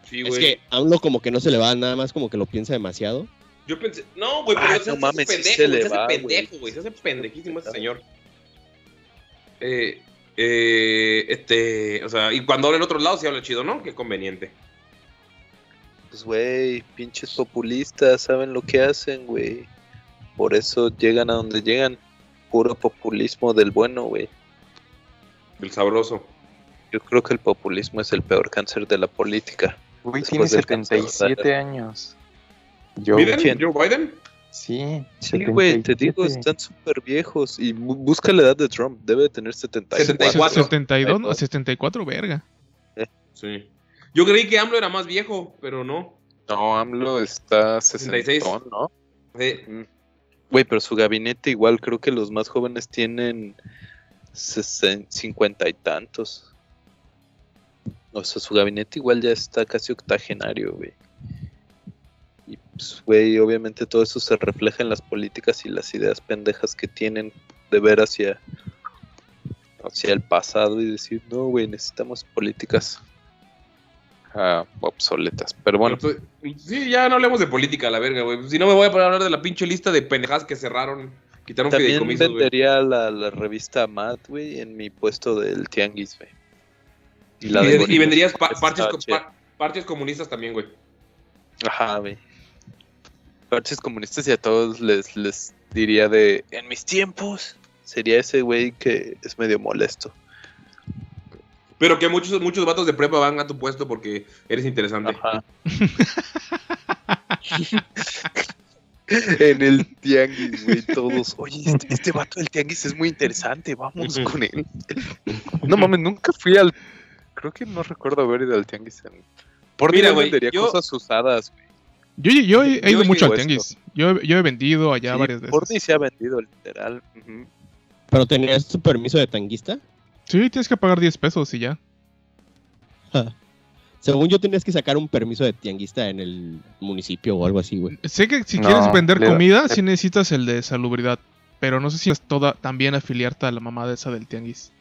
Sí, Es que AMLO como que no se le va, nada más como que lo piensa demasiado. Yo pensé, no, güey, pero se no hace mames, sí pendejo, se le se hace va, güey. pendejo, güey, se hace pendejísimo ese señor. Eh, eh, este, o sea, y cuando habla en otros lados sí habla chido, ¿no? Qué conveniente. Pues, güey, pinches populistas saben lo que hacen, güey. Por eso llegan a donde llegan. Puro populismo del bueno, güey. El sabroso. Yo creo que el populismo es el peor cáncer de la política. Güey, tiene Después del cáncer, 77 años. Yo, ¿Biden? ¿Joe Biden? Sí, Sí, güey, te digo, 77. están súper viejos. Y bu- busca la edad de Trump, debe de tener 74. 74. 72, no, 74, verga. Sí. Yo creí que AMLO era más viejo, pero no. No, AMLO está 66. 60, ¿no? Sí. Mm. Güey, pero su gabinete igual, creo que los más jóvenes tienen 60, 50 y tantos. O sea, su gabinete igual ya está casi octogenario, güey. Y pues, güey, obviamente todo eso se refleja en las políticas y las ideas pendejas que tienen de ver hacia, hacia el pasado y decir, no, güey, necesitamos políticas ah, obsoletas. Pero bueno, Pero, pues, sí, ya no hablemos de política, la verga, güey. Si no me voy a poner a hablar de la pinche lista de pendejadas que cerraron, quitaron también fideicomisos, vendería la, la revista Mad, güey, en mi puesto del Tianguis, güey. Y, la de y Bonitos venderías pa- parches, parches comunistas también, güey. Ajá, güey. Parches comunistas y a todos les, les diría de, en mis tiempos, sería ese güey que es medio molesto. Pero que muchos, muchos vatos de prepa van a tu puesto porque eres interesante. Ajá. en el tianguis, güey, todos. Oye, este, este vato del tianguis es muy interesante, vamos con él. No mames, nunca fui al. Creo que no recuerdo haber ido al tianguis. En... Por Mira, güey, vendería yo- cosas usadas, güey. Yo, yo he, ido mucho al tianguis. Yo, he- yo he vendido allá Sí, varias veces. Porni se ha vendido, literal. ¿Pero tenías tu permiso de tanguista? Sí, tienes que pagar 10 pesos y ya. Según yo tenías que sacar un permiso de tianguista en el municipio o algo así, güey. Sé que si No, quieres vender le- comida, sí necesitas el de salubridad. Pero no sé si es toda también afiliarte a la mamada esa del tianguis.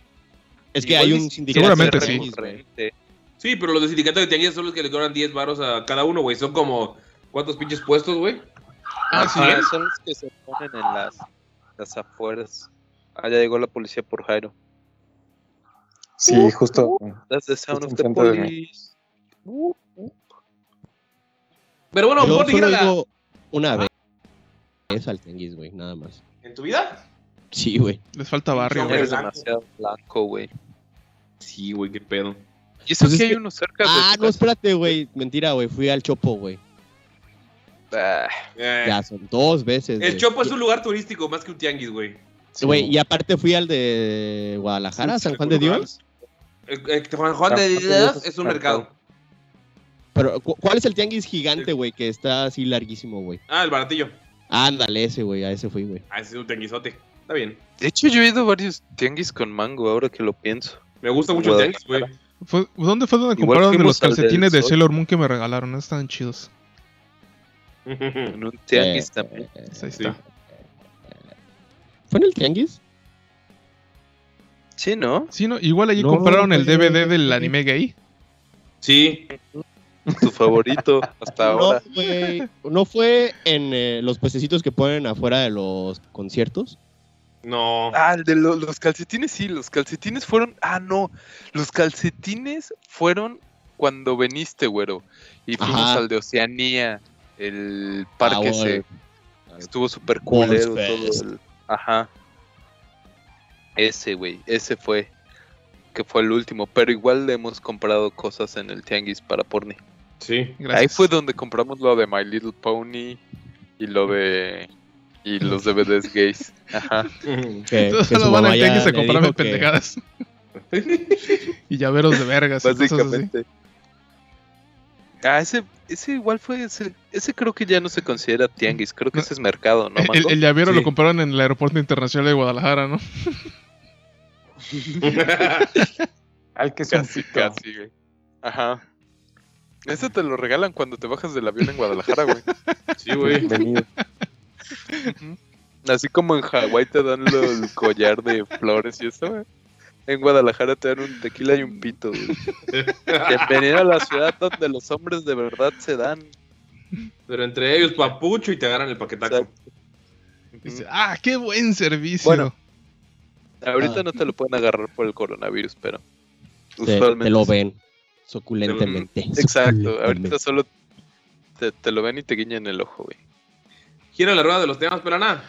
Es que hay un sindicato seguramente de sí. tianguis, güey. Recurrente. Sí, pero los de sindicato de tianguis son los que le cobran 10 varos a cada uno, güey. Son como, ¿cuántos pinches puestos, güey? Ah, sí. Ajá, son los que se ponen en las, las afueras. Ah, ya llegó la policía por Jairo. Sí, justo. That's the sound of the police. Pero bueno, Yo por solo la... una vez al tianguis, güey, nada más. ¿En tu vida? Sí, güey. Les falta barrio, güey. Eres blanco. demasiado blanco, güey. Sí, güey, qué pedo. Y eso Pues es que hay que- uno cerca de Ah, no, espérate, güey. Mentira, güey. Fui al Chopo, güey. Ah, Eh, Ya son dos veces. el. Chopo es un lugar turístico más que un tianguis, güey. Güey, y aparte fui al de Guadalajara, San Juan de Dios. Eh, eh, Juan Juan de Dios es un mercado. Pero, ¿cu- ¿cuál es el tianguis gigante, güey? Que está así larguísimo, güey. Ah, el baratillo. Ándale, ese, güey. A ese fui, güey. Ah, ese es un tianguisote. Está bien. De hecho, yo he ido a varios tianguis con mango, ahora que lo pienso. Me gusta mucho el tianguis, güey. Fue- ¿Dónde fue donde Igual compraron los calcetines de. Sailor Moon que me regalaron? ¿no? Están chidos. En un tianguis Eh, también. eh, Pues ahí Sí. está. ¿Fue en el tianguis? Sí, ¿no? Sí, ¿no? Igual allí No, compraron el DVD no, del anime gay. Sí. Tu favorito hasta No, ahora. ¿No fue en eh, los pececitos que ponen afuera de los conciertos? No. Ah, el de lo- los calcetines, sí, los calcetines fueron. Ah, no. Los calcetines fueron cuando veniste, güero. Y fuimos Ajá. al de Oceanía, el parque Ah, ese. bueno. Estuvo súper todo. El- Ajá. Ese, güey. Ese fue. Que fue el último. Pero igual le hemos comprado cosas en el tianguis para porni. Sí. Gracias. Ahí fue donde compramos lo de My Little Pony y lo de. Y los DVDs gays. Ajá. Que, Todos que solo van al tianguis a comprarme que- pendejadas. y llaveros de vergas. Básicamente. Ah, ese, ese igual fue. Ese, ese creo que ya no se considera tianguis. Creo que ese es mercado, ¿no, El, llavero Sí. lo compraron en el aeropuerto internacional de Guadalajara, ¿no? Al que es un Casi, pito. casi, güey. Ajá. Ese te lo regalan cuando te bajas del avión en Guadalajara, güey. Sí, güey. Así como en Hawái te dan lo- el collar de flores y eso, güey. En Guadalajara te dan un tequila y un pito, güey. Bienvenido a la ciudad donde los hombres de verdad se dan. Pero entre ellos, papucho y te agarran el paquetaco. Dice, ah, qué buen servicio. Bueno. Ahorita Ah. no te lo pueden agarrar por el coronavirus, pero Te, usualmente te lo ven suculentemente. Exacto, Suculentemente. ahorita solo te, te lo ven y te guiñan el ojo, güey. Gira la rueda de los temas, pero nada.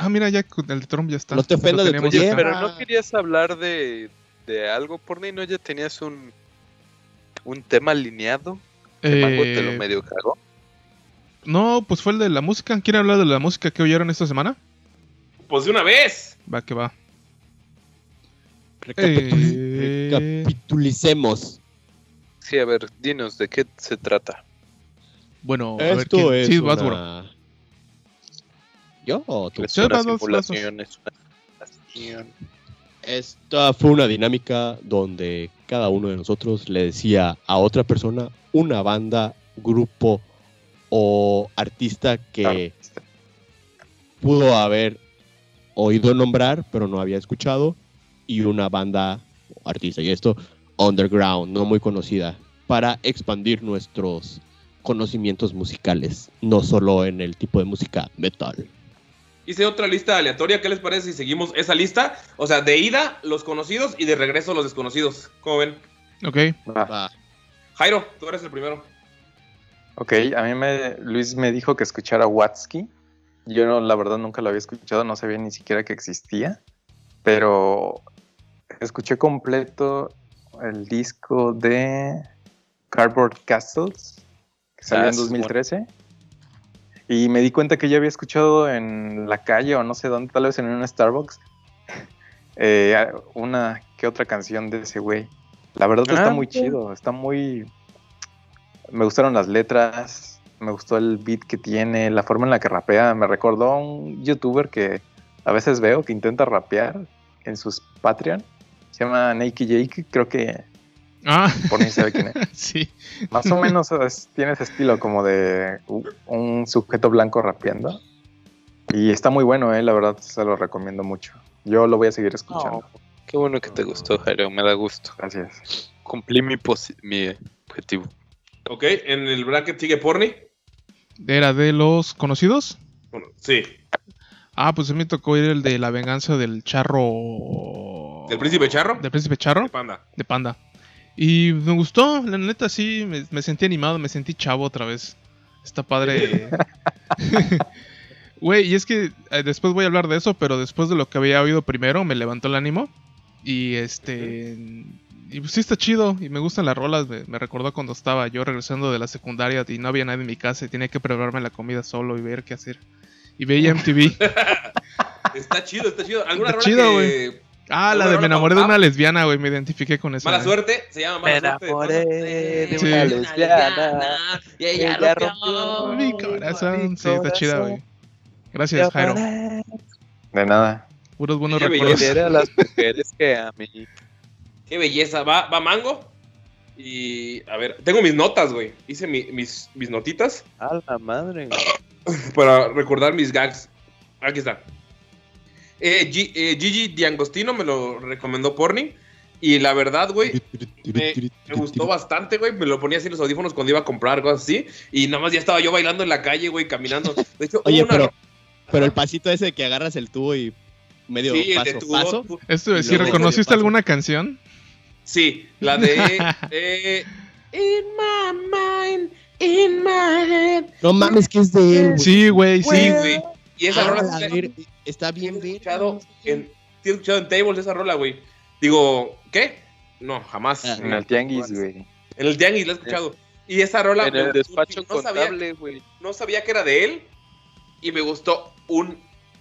Ah, mira, ya con el de Trump ya está. No te ofendas de tu Oye, pero no querías hablar de, de algo por ¿no ya tenías un un tema alineado? ¿Que Mango te lo Eh, medio cagó? No, pues fue el de la música. ¿Quieren hablar de la música que oyeron esta semana? Pues de una vez. Va que va. Eh. Recapitulicemos. Sí, a ver, dinos, ¿de qué se trata? Bueno, a ver Esto quién. es Sí, una... ¿Yo o tú? Es una simulación, es una simulación. Esta fue una dinámica donde cada uno de nosotros le decía a otra persona una banda, grupo o artista que pudo haber oído nombrar pero no había escuchado y una banda artista y esto underground, no muy conocida, para expandir nuestros conocimientos musicales, no solo en el tipo de música metal. Hice otra lista aleatoria. ¿Qué les parece si seguimos esa lista? O sea, de ida, los conocidos y de regreso, los desconocidos. ¿Cómo ven? Ok. Va. Va. Jairo, tú eres el primero. Ok, a mí me, Luis me dijo que escuchara Watsky. Yo no, la verdad nunca lo había escuchado, no sabía ni siquiera que existía. Pero escuché completo el disco de Cardboard Castles, que salió Ah, en sí, 2013. Y me di cuenta que ya había escuchado en la calle o no sé dónde, tal vez en un Starbucks, eh, una que otra canción de ese güey. La verdad Ah, está muy ok. chido, está muy... Me gustaron las letras, me gustó el beat que tiene, la forma en la que rapea. Me recordó a un youtuber que a veces veo que intenta rapear en sus Patreon. Se llama Nakey Jake, creo que Ah, por mí sabe quién es. sí. Más o menos es- tiene ese estilo como de un sujeto blanco rapeando. Y está muy bueno, eh, la verdad se lo recomiendo mucho. Yo lo voy a seguir escuchando. Oh, qué bueno que te gustó, Jairo, me da gusto. Gracias. Cumplí mi, posi- mi objetivo. Ok, en el bracket sigue Porni. ¿Era de los conocidos? Bueno, sí. Ah, pues a mí me tocó ir el de la venganza del charro. ¿Del príncipe charro? Del príncipe charro. De Panda. De panda. Y me gustó, la neta sí, me, me sentí animado, me sentí chavo otra vez. Está padre. Güey, y es que eh, después voy a hablar de eso, pero después de lo que había oído primero, me levantó el ánimo. Y este. Y pues sí está chido, y me gustan las rolas. Me, me recordó cuando estaba yo regresando de la secundaria y no había nadie en mi casa y tenía que prepararme la comida solo y ver qué hacer. Y veía MTV. Está chido, está chido. ¿Alguna Está rola chido, que- güey. Ah, la ¿Alguna de me enamoré de una lesbiana, güey, me identifiqué con esa. Mala eh. suerte, se llama Mala Me suerte. enamoré de Sí. una lesbiana. Y ella Ella rompió rompió Mi corazón, mi sí, está chida, güey. Gracias, Jairo. De nada. Puros buenos recuerdos. A las mujeres que a mí. Qué belleza. Va, va Mango. Y a ver, tengo mis notas, güey. Hice mi- mis, mis notitas A la madre. güey. para recordar mis gags. Aquí está. Eh, Gi- eh, Gigi Diangostino me lo recomendó Porni. Y la verdad, güey, me, me gustó bastante, güey. Me lo ponía así en los audífonos cuando iba a comprar cosas así. Y nada más ya estaba yo bailando en la calle, güey, caminando. De hecho, Oye, hubo una pero, ro- pero el pasito ese de que agarras el tubo y medio Sí, paso de a tu paso. Esto luego- ¿reconociste alguna canción? Sí, la de. eh, in my mind, in my head. No mames, que es de él. Sí, güey, Sí, sí. güey. Y esa Ah, rola la sí- ver- está bien ¿Tienes ver. escuchado en, ¿Tienes escuchado en Tables esa rola, güey? Digo, ¿qué? No, jamás. Ah, En el tianguis, güey. En el Tianguis la he escuchado. Y esa rola. En el despacho no sabía, contable, güey. no sabía que era de él. Y me gustó un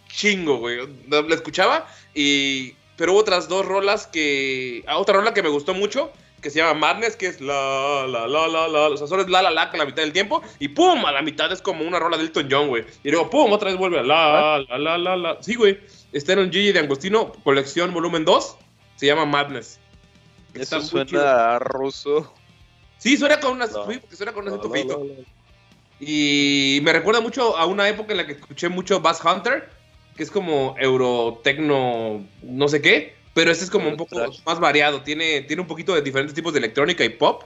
chingo, güey. La escuchaba y. Pero hubo otras dos rolas que. Ah, otra rola que me gustó mucho. Que se llama Madness, que es la, la, la, la, la. O sea, solo es la, la, la, que la mitad del tiempo. Y pum, a la mitad es como una rola de Elton John, güey. Y luego pum, otra vez vuelve a la, la, la, la, la. Sí, güey. Está en un Gigi de Angostino, colección volumen 2. Se llama Madness. Está Eso chido. suena a ruso. Sí, suena con una, No. sí, porque suena con un acento No, feito. no, no. Y me recuerda mucho a una época en la que escuché mucho Bass Hunter, que es como eurotecno, no sé qué, pero este es como un poco más variado, tiene, tiene un poquito de diferentes tipos de electrónica y pop.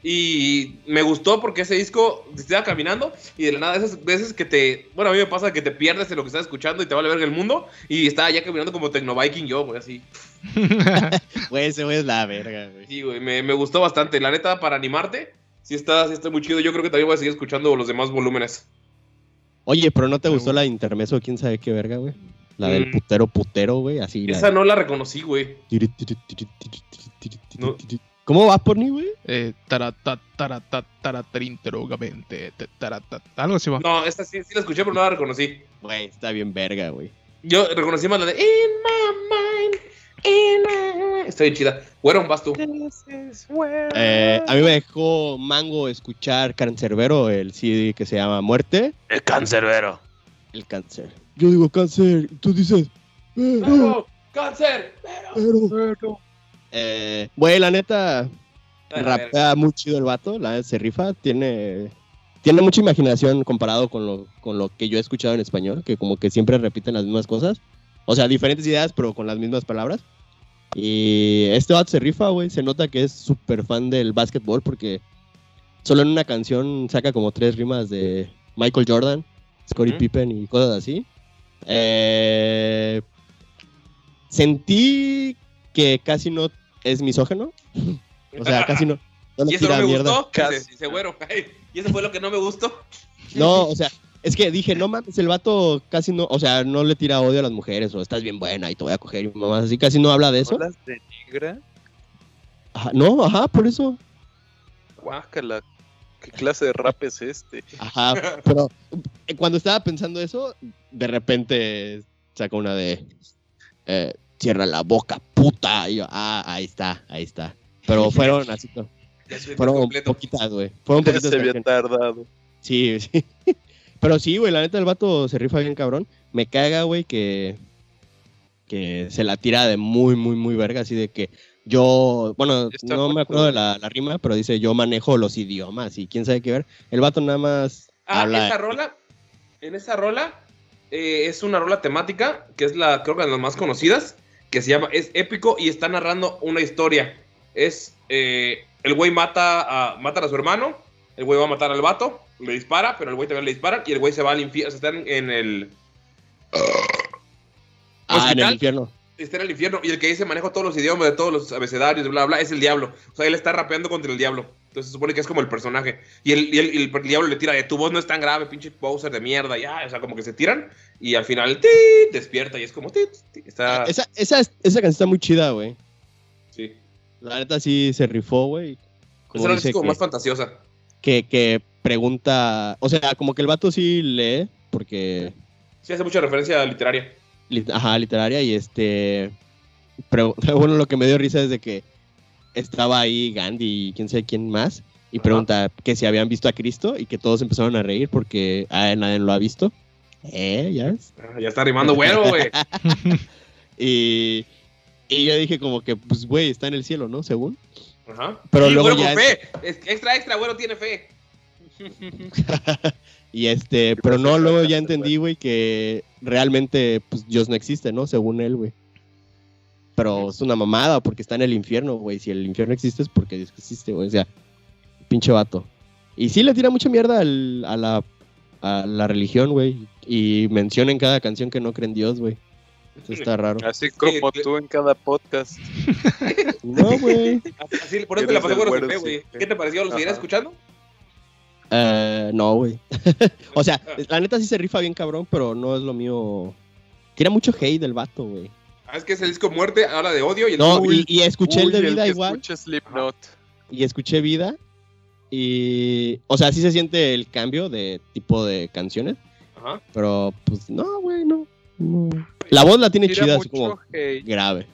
Y me gustó porque ese disco estaba caminando y de la nada, esas veces que te. Bueno, a mí me pasa que te pierdes de lo que estás escuchando y te vale ver el mundo. Y estaba ya caminando como Tecno Viking yo, güey, así. Güey, ese güey es la verga, güey. Sí, güey, me, me gustó bastante. La neta, para animarte, sí está, sí está muy chido. Yo creo que también voy a seguir escuchando los demás volúmenes. Oye, pero ¿no te gustó la intermeso? ¿Quién sabe qué verga, güey? La del Mm. putero putero, güey, así. la- Esa no la reconocí, güey. ¿Cómo ¿Cómo va por ni, güey? Eh, tarata, tarata, algo así va. No, esta sí, sí la escuché, pero no la reconocí. Güey, está bien verga, güey. Yo reconocí más la de in my mind. Está bien chida. Güero, vas tú. Eh, a mí me dejó Mango escuchar Cancerbero, el CD que se llama Muerte. El cancerbero. El cáncer. Yo digo cáncer, tú dices. "Eh, ¡Pero! ¡Cáncer! pero". Eh, güey, la neta, Ay, rapea muy chido el vato, la neta se rifa, tiene, tiene mucha imaginación comparado con lo, con lo que yo he escuchado en español, que como que siempre repiten las mismas cosas. O sea, diferentes ideas, pero con las mismas palabras. Y este vato se rifa, güey, se nota que es súper fan del básquetbol porque solo en una canción saca como tres rimas de Michael Jordan, Scottie. Pippen y cosas así. Eh, sentí que casi no es misógeno. O sea, casi no. no le ¿Y eso no me mierda. gustó? Casi. Güero. Y eso fue lo que no me gustó. No, o sea, es que dije, no mames, el vato casi no, o sea, no le tira odio a las mujeres o estás bien buena y te voy a coger y mamás así, casi no habla de eso. ¿Hablas de negra? Ajá, no, ajá, por eso. Guácala. ¿Qué clase de rap es este? Ajá, pero eh, cuando estaba pensando eso, de repente saca una de eh, cierra la boca, puta. Y yo, ah, ahí está, ahí está. Pero fueron así, fueron poquitas, güey. Fueron Ya poquitas se había tardado. Sí, sí. Pero sí, güey, la neta el vato se rifa bien cabrón. Me caga, güey, que, que se la tira de muy, muy, muy verga, así de que yo, bueno, Está no me acuerdo de la, la rima, pero dice yo manejo los idiomas y quién sabe qué ver. El vato nada más Ah, habla. esa rola. En esa rola eh, es una rola temática que es la, creo que de las más conocidas, que se llama Es épico y está narrando una historia. Es eh, el güey mata a, mata a su hermano, el güey va a matar al vato, le dispara, pero el güey también le dispara y el güey se va al infierno. O sea, está en, el. ah, en el infierno. Está en el infierno y el que dice manejo todos los idiomas de todos los abecedarios, bla, bla, es el diablo. O sea, él está rapeando contra el diablo. Entonces se supone que es como el personaje. Y el, y el- y el diablo le tira de tu voz no es tan grave, pinche Bowser de mierda. Ya, o sea, como que se tiran y al final ¡tit! despierta y es como ¡tit! tit! Está. Esa, esa, esa canción está muy chida, güey. sí. La neta sí se rifó, güey. Esa es como que- más fantasiosa. que, que pregunta, o sea, como que el vato sí lee, porque Sí, hace mucha referencia literaria. lit- ajá, literaria y este pero bueno lo que me dio risa es de que estaba ahí Gandhi y quién sabe quién más y Ajá. pregunta que si habían visto a Cristo y que todos empezaron a reír porque ah, nadie lo ha visto eh ya ves Ah, Ya está rimando güero, güey. y y yo dije como que pues güey está en el cielo no según Ajá. Pero Sí, luego güero ya con fe. Es- extra, extra, güero tiene fe. y este pero no luego ya entendí güey que realmente pues Dios no existe no según él güey. Pero es una mamada porque está en el infierno güey. Si el infierno existe es porque Dios existe güey. O sea pinche vato. Y sí le tira mucha mierda al- a la a la religión güey. Y menciona en cada canción que no cree en Dios güey. Eso está raro. Así como tú en cada podcast. no güey. Así, por eso te la pasé sin güey. ¿Qué te pareció? ¿Lo seguirás escuchando? Eh, no güey o sea la neta sí se rifa bien cabrón pero no es lo mío tira mucho hate del vato güey Ah, es que es el disco Muerte, habla de odio y el No, y, y escuché el de vida igual. Slipknot. Y escuché vida. Y. O sea, sí se siente el cambio de tipo de canciones. Ajá. Pero, pues, no, güey, no. no. La voz la tiene Tira chida, así como hate. grave.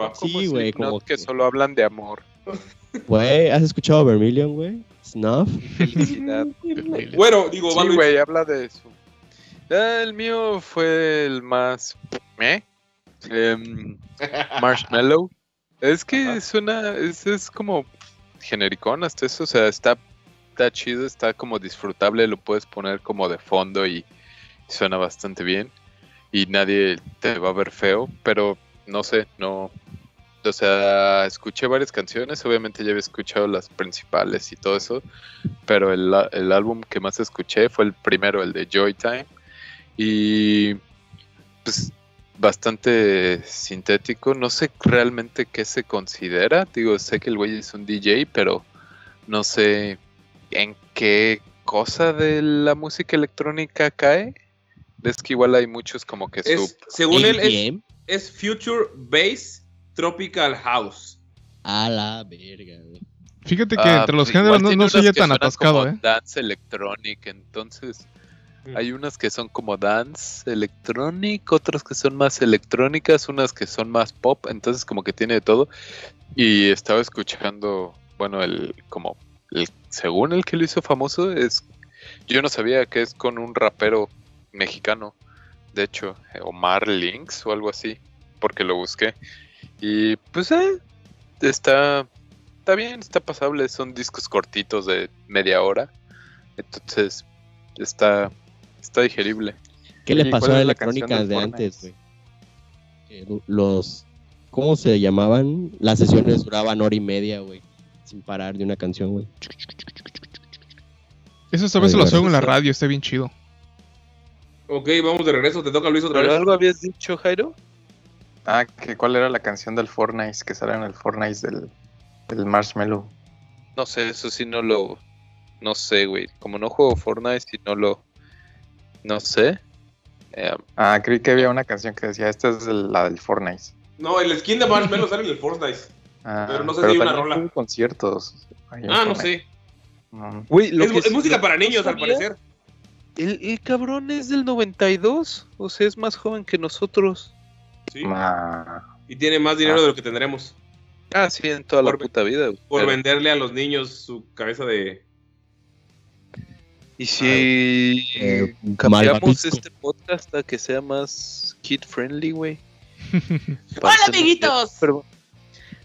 Va. Sí, güey, como que que- solo hablan de amor. Güey, ¿has escuchado Vermilion, güey? Snuff. Felicidad. Güero, digo, Sí, güey, habla de eso. El mío fue el más. ¿Eh? Em, Marshmallow. Es que Ajá. es una. Es, es como genericón hasta eso. O sea, está, está chido, está como disfrutable. Lo puedes poner como de fondo y suena bastante bien. Y nadie te va a ver feo. Pero no sé, no. O sea, escuché varias canciones. Obviamente ya había escuchado las principales y todo eso. Pero el, el álbum que más escuché fue el primero, el de Joy Time. Y pues bastante sintético. No sé realmente qué se considera. Digo, sé que el güey es un DJ, pero no sé en qué cosa de la música electrónica cae. Es que igual hay muchos como que sub. Según él, es, ABM. es Future Bass Tropical House. A la verga, güey. Fíjate que Ah, entre los pues géneros no, no ya que tan atascado, como ¿eh? Dance electronic, entonces Mm. hay unas que son como dance electronic, otras que son más electrónicas, unas que son más pop, entonces como que tiene de todo. Y estaba escuchando, bueno, el como el según el que lo hizo famoso es yo no sabía que es con un rapero mexicano, de hecho, eh, Omar Links o algo así, porque lo busqué. Y pues eh, está está bien, está pasable, son discos cortitos de media hora. Entonces, está está digerible. ¿Qué le pasó ¿cuál a electrónicas de antes, güey? Los. ¿Cómo se llamaban? Las sesiones duraban hora y media, güey. Sin parar de una canción, güey. Eso se lo oigo en la radio, está bien chido. Ok, vamos de regreso. Te toca Luis otra ¿Pero vez. algo habías dicho, Jairo? Ah, que cuál era la canción del Fortnite que sale en el Fortnite del, del Marshmallow. No sé, eso sí no lo. No sé, güey. Como no juego Fortnite, si no lo. No sé. Eh, Ah, creí que había una canción que decía, esta es el- la del Fortnite. No, el skin de Marshmallow sale en el Fortnite. Ah, Pero no sé si hay una rola. conciertos. Ah, no sé. No. Güey, lo Es, que es sí- música lo para niños, al parecer. El, el cabrón es del 92. O sea, es más joven que nosotros. Sí. Y tiene más dinero Ah. de lo que tendremos. Ah, sí, en toda la puta vida. güey. Por Pero- venderle a los niños su cabeza de. Y si Eh, cambiamos este podcast a que sea más kid friendly, güey. ¡Hola, amiguitos! Pero-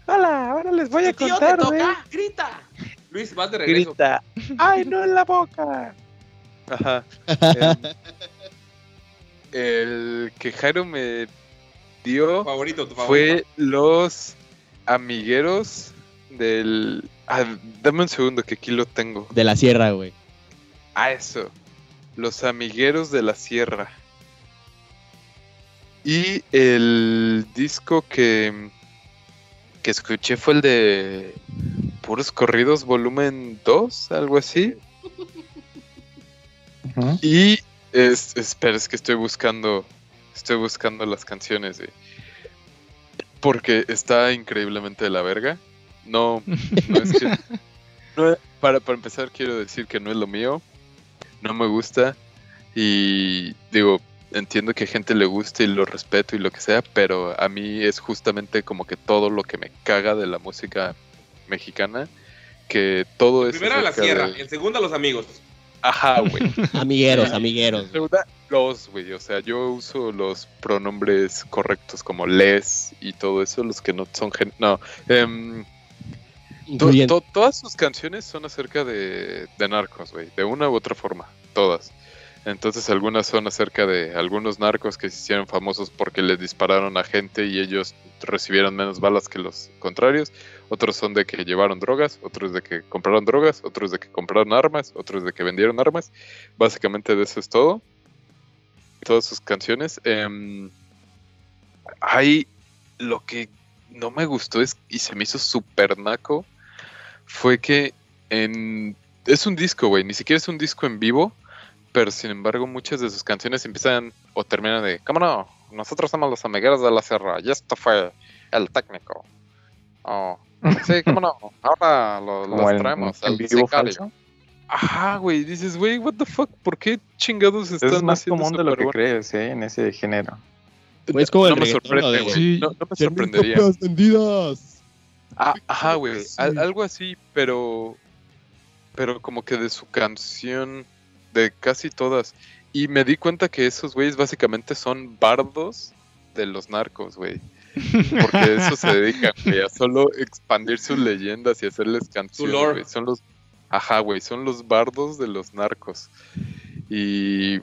Hola, ahora les voy a ¿Tu tío contar, te toca? ¡Grita! Luis, vas de regreso. Grita. ¡Ay, no en la boca! Ajá. Em, el que Jairo me dio Favorito, tu favorito. fue los amigueros del. Ah, dame un segundo que aquí lo tengo. De la sierra, güey. A eso. Los amigueros de la sierra. Y el disco que, que escuché fue el de Puros Corridos Volumen 2, algo así. Y es, espera, es que estoy buscando. Estoy buscando las canciones, güey. Porque está increíblemente de la verga. No, no es que. no- para, para empezar, quiero decir que no es lo mío. No me gusta. Y digo, entiendo que a gente le guste y lo respeto y lo que sea, pero a mí es justamente como que todo lo que me caga de la música mexicana. Que todo es. Primero a la sierra, de- en segunda a los amigos. Ajá, güey. Amigueros, amigueros. Segunda, los, güey. O sea, yo uso los pronombres correctos como les y todo eso, los que no son. gen- no. em, to- Incluyen- to- todas sus canciones son acerca de, de narcos, güey. De una u otra forma. Todas. Entonces, algunas son acerca de algunos narcos que se hicieron famosos porque les dispararon a gente y ellos recibieron menos balas que los contrarios. Otros son de que llevaron drogas, otros de que compraron drogas, otros de que compraron armas, otros de que vendieron armas. Básicamente de eso es todo. Todas sus canciones. Em, hay lo que no me gustó es, y se me hizo súper naco fue que en, es un disco, güey, ni siquiera es un disco en vivo, pero sin embargo muchas de sus canciones empiezan o terminan de, ¿cómo no? Nosotros somos los amigueros de la sierra y esto fue el técnico. Oh, sí, ¿cómo no? Ahora lo, los en, traemos. en al vivo sicario". falso. Ajá, güey, dices, güey, what the fuck, ¿por qué chingados están Es más haciendo común de lo que crees, ¿eh? En ese género. Güey, es como el no me reggaetón, sorprende, de- güey. Sí. No, no me sorprendería. copias vendidas. Ah, ajá, güey. Sí. algo así, pero. Pero como que de su canción. De casi todas. Y me di cuenta que esos güeyes básicamente son bardos de los narcos, güey. Porque eso se dedican, güey. A solo expandir sus leyendas y hacerles canciones, güey. Son los. Ajá, güey. Son los bardos de los narcos. Y.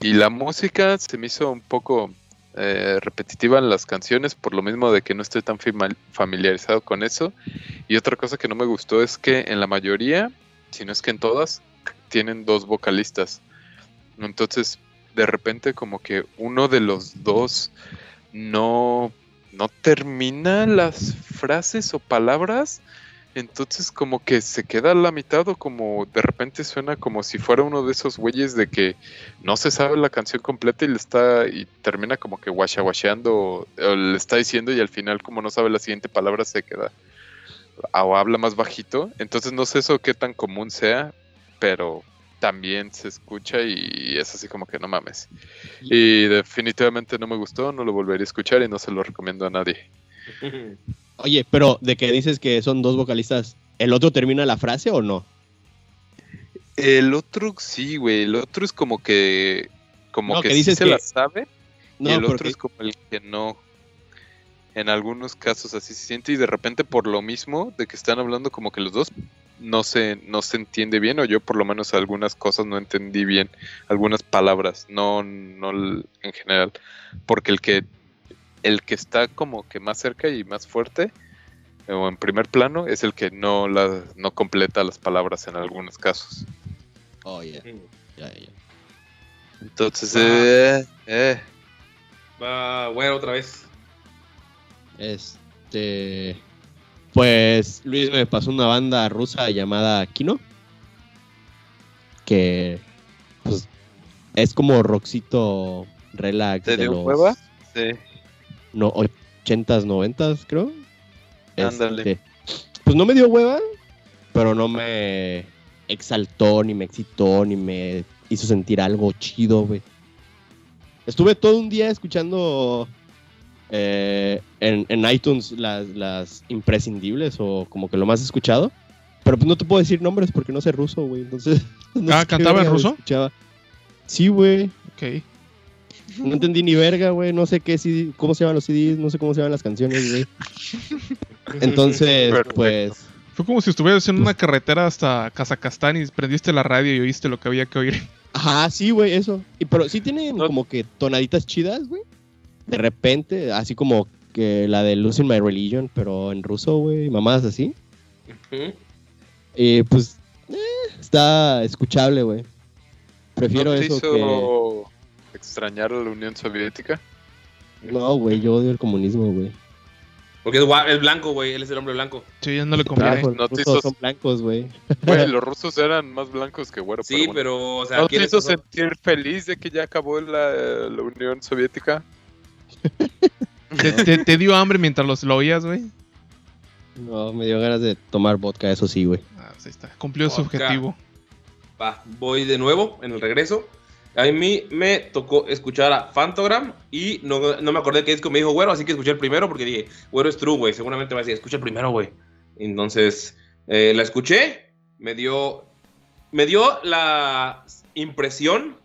Y la música se me hizo un poco eh, repetitiva en las canciones, por lo mismo de que no estoy tan familiarizado con eso. Y otra cosa que no me gustó es que en la mayoría, si no es que en todas, tienen dos vocalistas. Entonces, de repente como que uno de los dos no, no termina las frases o palabras. Entonces como que se queda a la mitad o como de repente suena como si fuera uno de esos güeyes de que no se sabe la canción completa y le está y termina como que guachaguacheando o, o le está diciendo y al final como no sabe la siguiente palabra se queda. o habla más bajito. Entonces no sé eso qué tan común sea, pero también se escucha y es así como que no mames. Y definitivamente no me gustó, no lo volvería a escuchar y no se lo recomiendo a nadie. Oye, pero de que dices que son dos vocalistas, ¿el otro termina la frase o no? El otro sí, güey, el otro es como que como No, que, que sí se que- la sabe No, y el otro es como el que no. En algunos casos así se siente y de repente por lo mismo de que están hablando como que los dos no se, no se entiende bien o yo por lo menos algunas cosas no entendí bien, algunas palabras, no, no en general, porque el que el que está como que más cerca y más fuerte o en primer plano es el que no la, no completa las palabras en algunos casos. Oh, ya, ya, ya. Entonces, Ah. eh, eh, Va, bueno, otra vez. Este. Pues Luis me pasó una banda rusa llamada Kino. Que. Pues. Es como rockcito relax. ¿te de dio los hueva? Sí. No, 80s, 90s, creo. Ándale. Este, pues no me dio hueva, pero no me exaltó, ni me excitó, ni me hizo sentir algo chido, güey. Estuve todo un día escuchando eh, en, en iTunes las, las imprescindibles o como que lo más escuchado. Pero pues no te puedo decir nombres porque no sé ruso, güey. Entonces. no Ah, ¿cantaba en ruso? escuchaba. Sí, güey. Ok. No entendí ni verga, güey. No sé qué CD, cómo se llaman los CDs, no sé cómo se llaman las canciones, güey. Entonces, Perfecto. pues. Fue como si estuvieras en una carretera hasta Kazajstán y prendiste la radio y oíste lo que había que oír. Ajá, sí, güey, eso. Y, pero sí tienen No- como que tonaditas chidas, güey. De repente, así como que la de Losing My Religion, pero en ruso, güey, mamadas así. Ujú. Y pues, eh, está escuchable, güey. Prefiero ¿No te eso hizo extrañar a la Unión Soviética? No, güey, yo odio el comunismo, güey. Porque es, blanco, güey. Él es el hombre blanco. Sí, ya no le no los te rusos hizo- son blancos, güey. Güey, los rusos eran más blancos que güero. Sí, pero, bueno. pero, o sea, ¿No te ¿quieres hizo eso? sentir feliz de que ya acabó la, la Unión Soviética? ¿Te, te- te dio hambre mientras los, lo oías, güey? No, me dio ganas de tomar vodka, eso sí, güey. Ah, pues ahí está. Cumplió su objetivo. Va, voy de nuevo en el regreso. A mí me tocó escuchar a Fantogram y no, no me acordé qué disco me dijo güero, así que escuché el primero porque dije, güero es true, güey. Seguramente va a decir, escucha el primero, güey. Entonces, eh, la escuché, me dio, me dio la impresión.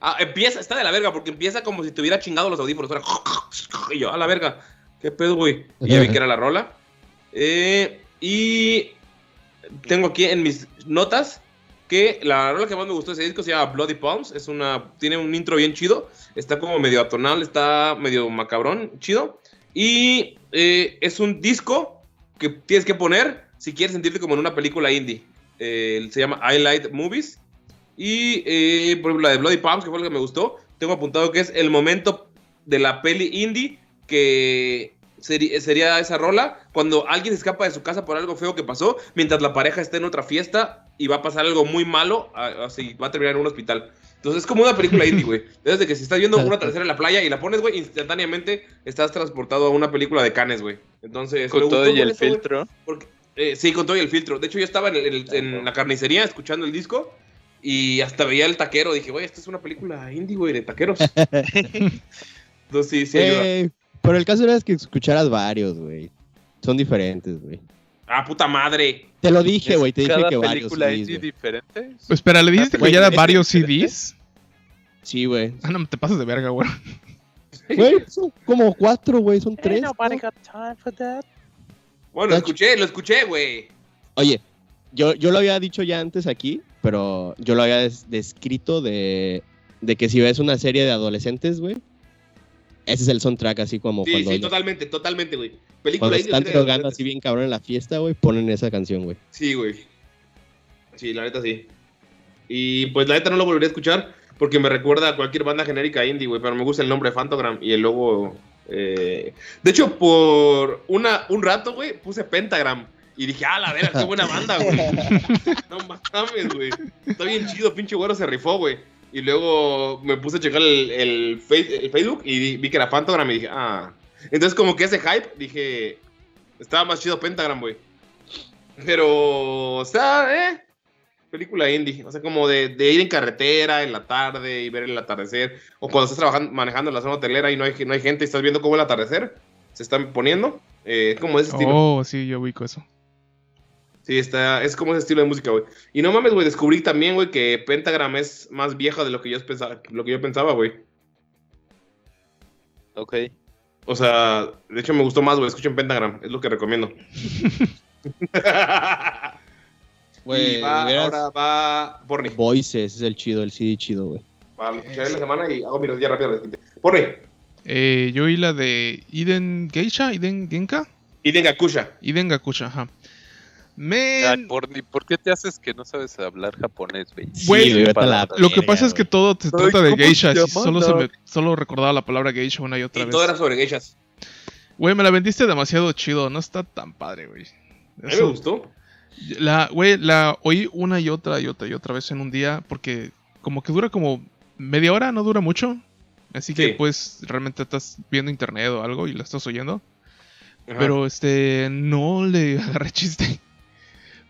Ah, empieza, está de la verga porque empieza como si te hubiera chingado los audífonos. Era- Y yo, a la verga, qué pedo, güey. Y ya vi que era la rola. Eh, y tengo aquí en mis notas que la rola que más me gustó de ese disco se llama Bloody Palms. Es una, tiene un intro bien chido. Está como medio atonal, está medio macabrón, chido. Y eh, es un disco que tienes que poner si quieres sentirte como en una película indie. Eh, se llama I Light Movies. Y eh, por ejemplo, la de Bloody Palms, que fue la que me gustó, tengo apuntado que es el momento de la peli indie que sería esa rola cuando alguien escapa de su casa por algo feo que pasó, mientras la pareja está en otra fiesta y va a pasar algo muy malo, así va a terminar en un hospital. Entonces es como una película indie, güey. Desde que si estás viendo una tercera en la playa y la pones, güey, instantáneamente estás transportado a una película de canes, güey. Entonces, Con todo gustó y el eso, filtro. porque, eh, sí, con todo y el filtro. De hecho, yo estaba en, el- en el- en la carnicería escuchando el disco y hasta veía el taquero. Dije, güey, esta es una película indie, güey, de taqueros. Entonces, sí, sí ayuda. Eh, pero el caso era que escucharas varios, güey. Son diferentes, güey. Ah, puta madre. Te lo dije, güey, te dije ¿Cada que varios. película CDs, güey. diferente? Pues espera, ¿le dijiste que Güey, ya era es- varios CDs? Sí, güey. Ah, no, te pasas de verga, güey. Güey, son como cuatro, güey, son tres. ¿no? Bueno, lo escuché, lo escuché, güey. Oye, yo, yo lo había dicho ya antes aquí, pero yo lo había des- descrito de, de que si ves una serie de adolescentes, güey, ese es el soundtrack, así como Sí, cuando, sí, totalmente, totalmente, güey. Película cuando indie. están drogando así bien cabrón en la fiesta, güey, ponen esa canción, güey. Sí, güey. Sí, la neta sí. Y pues la neta no lo volvería a escuchar porque me recuerda a cualquier banda genérica indie, güey. Pero me gusta el nombre Fantogram y el logo. eh, De hecho, por una, un rato, güey, puse Pentagram. Y dije, ah, la vera, qué buena banda, güey. No mames, güey. Está bien chido, pinche güero se rifó, güey. Y luego me puse a checar el, el, Face- el Facebook y vi- vi que era Fantogram y dije, ah. Entonces, como que ese hype, dije, estaba más chido Pentagram, güey. Pero, o sea, eh. Película indie. O sea, como de, de ir en carretera en la tarde y ver el atardecer. O cuando estás trabajando, manejando en la zona hotelera y no hay, no hay gente y estás viendo cómo el atardecer se está poniendo. Eh, como ese estilo. Oh, sí, yo ubico eso. Sí, está, es como ese estilo de música, güey. Y no mames, güey, descubrí también, güey, que Pentagram es más vieja de lo que yo pensaba, lo que yo pensaba, güey. Ok. O sea, de hecho me gustó más, güey. Escuchen Pentagram, es lo que recomiendo. Güey, y ahora va Porni. Voices es el chido, el CD chido, güey. Vale, escucharé la semana y hago mi rodilla siguiente. Porni. Eh, yo oí la de Iden Geisha, Iden Genka, Y de Gakusha. Iden Gakusha, ajá. Ay, Men, por, ni- ¿Por qué te haces que no sabes hablar japonés, güey? Güey, Sí, lo que pasa es que todo se Ay, trata de ¿cómo geishas. se y solo, se me, solo recordaba la palabra geisha una y otra Y vez. todo era sobre geishas. Güey, me la vendiste demasiado chido. No está tan padre, güey. A mí me gustó. La, güey, la oí una y otra y otra y otra vez en un día porque como que dura como media hora, no dura mucho. Así que Sí. pues realmente estás viendo internet o algo y la estás oyendo. Ajá. Pero este, no le agarré chiste.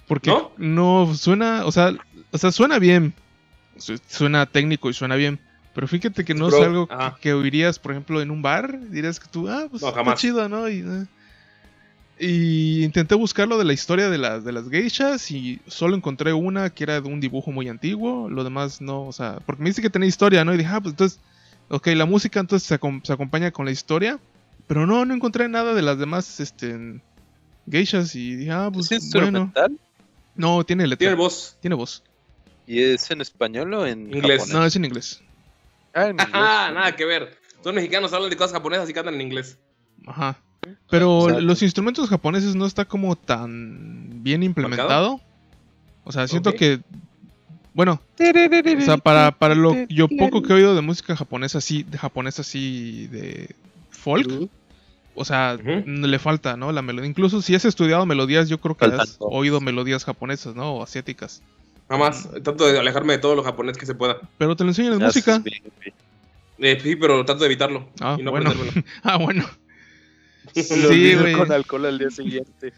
Porque ¿No? ¿No? suena, o sea, o sea, suena bien. Su- Suena técnico y suena bien. Pero fíjate que no es algo que- ajá. que oirías, por ejemplo, en un bar. Dirías que tú, ah, pues No, está chido, ¿no? Y, eh. Y intenté buscar lo de la historia de las, de las geishas y solo encontré una que era de un dibujo muy antiguo. Lo demás no, o sea, porque me dice que tenía historia, ¿no? Y dije, ah, pues entonces, ok, la música entonces se, acom- se acompaña con la historia. Pero no, no encontré nada de las demás este, geishas y dije, ah, pues ¿Es bueno. instrumental? No, tiene letra. Tiene voz. Tiene voz. ¿Y es en español o en Inglés. japonés? No, es en inglés. Ah, en inglés. Ajá, nada que ver. Son mexicanos, hablan de cosas japonesas y cantan en inglés. Ajá. Pero los instrumentos japoneses no está como tan bien implementado. O sea, siento que. Bueno, o sea, para, para lo yo poco que he oído de música japonesa así, de japonesa así de folk. O sea, le falta, ¿no? La melodía. Incluso si has estudiado melodías, yo creo que Faltan has oído melodías japonesas, ¿no? O asiáticas. Jamás. Trato de alejarme de todo lo japonés que se pueda. Pero te lo enseñan en música. güey. Eh, sí, pero trato de evitarlo. Ah, y no bueno. Ah, bueno. Sí, güey. con alcohol al día siguiente.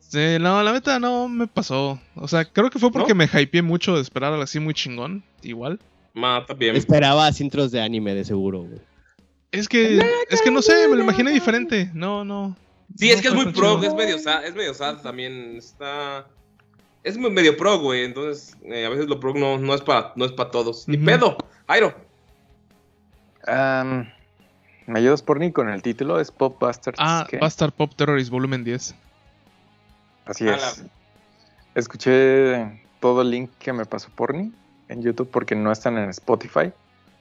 Sí, no, la neta no me pasó. O sea, creo que fue porque ¿No? me hypeé mucho de esperar algo así muy chingón. Igual. Ma, bien. Esperaba intros de anime de seguro, güey. Es que, es que no sé, me lo imaginé diferente. No, no. Sí, no es que es muy pro, es medio sad, es medio sad también. Está. Es medio pro, güey. Entonces, eh, a veces lo pro no, no es para no es para todos. Ni pedo. Airo. ¿Me ayudas por ni con el título? Es Pop Busters. Ah, ¿qué? Bastard Pop Terrorist Volumen 10. Así A es. la- Escuché todo el link que me pasó Porni en YouTube porque no están en Spotify.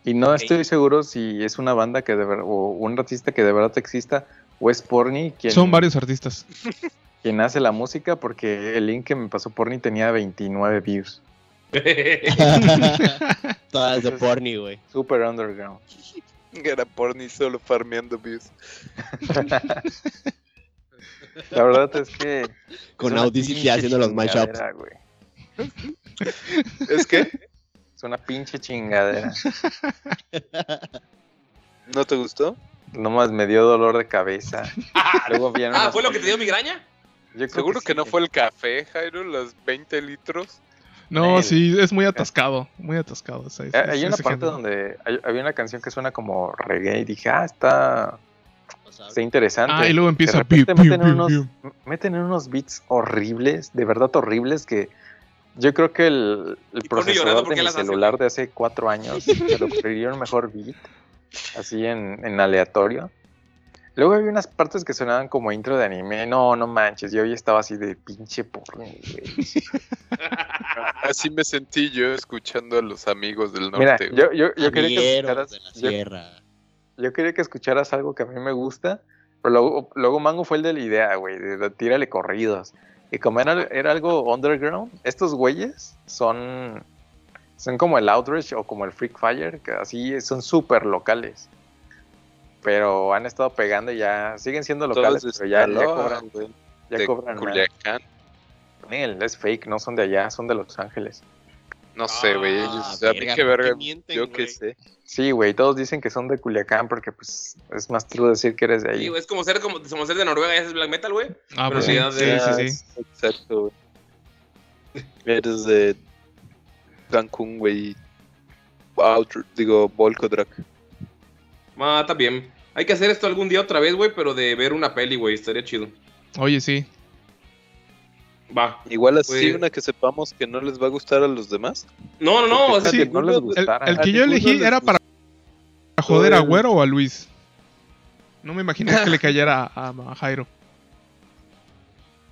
Y no estoy seguro si es una banda que de ver- o un artista que de verdad exista o es Porni quien, Son varios artistas. quien hace la música porque el link que me pasó Porni tenía 29 views. Todas de porni, güey. Super underground. Era porni solo farmeando views. La verdad es que... Con Audacity haciendo los mashups. ¿Es que? Es una pinche chingadera. ¿No te gustó? Nomás me dio dolor de cabeza. Luego ah, ¿fue lo que te dio migraña? Yo creo Seguro que sí. no fue el café, Jairo, los 20 litros. No, sí, es muy atascado. Muy atascado. o sea, ese- Hay una parte género. donde hay- había una canción que suena como reggae y dije, ah, está, está interesante. Ah, y luego empieza. repente piu, piu, meten, piu, unos, meten unos beats horribles, de verdad horribles, que yo creo que el, procesador de mi hace, celular güey. de hace cuatro años se ocurrió un mejor beat, así en, en aleatorio. Luego había unas partes que sonaban como intro de anime. No, no manches, yo ya estaba así de pinche porno, güey. Así me sentí yo escuchando a los amigos del norte. Mira, yo, yo, yo quería que escucharas, de la yo- sierra. Yo quería que escucharas algo que a mí me gusta, pero luego, luego Mango fue el de la idea, güey, de, de tírale corridos. Y como era, era algo underground, estos güeyes son, son como el Outrage o como el Freak Fire, que así son súper locales. Pero han estado pegando y ya, siguen siendo locales, Todos pero ya, ya cobran, ya de cobran. Culiacán. Nel, es fake, no son de allá, son de Los Ángeles. No sé, güey. Ah, ellos- a mí verga, qué ¿por qué verga. mienten, Yo qué sé. Sí, güey, todos dicen que son de Culiacán porque pues es más true decir que eres de Sí, ahí. güey, es como ser, como, como ser de Noruega y haces black metal, güey. Ah, Pero pues sí, sí, sí, de- sí, sí. Exacto, güey. Eres de Cancún, güey. Outro, digo, Volkodrak. Ah, está bien. Hay que hacer esto algún día otra vez, güey, pero de ver una peli, güey, estaría chido. Oye, sí. Va. Igual así, Pues- una que sepamos que no les va a gustar a los demás. No, no, no, o sea, Fíjate, sí. no les El, gustara. el A que yo elegí les era para joder a el- Güero o a Luis. No me imaginé que le cayera a, a Jairo.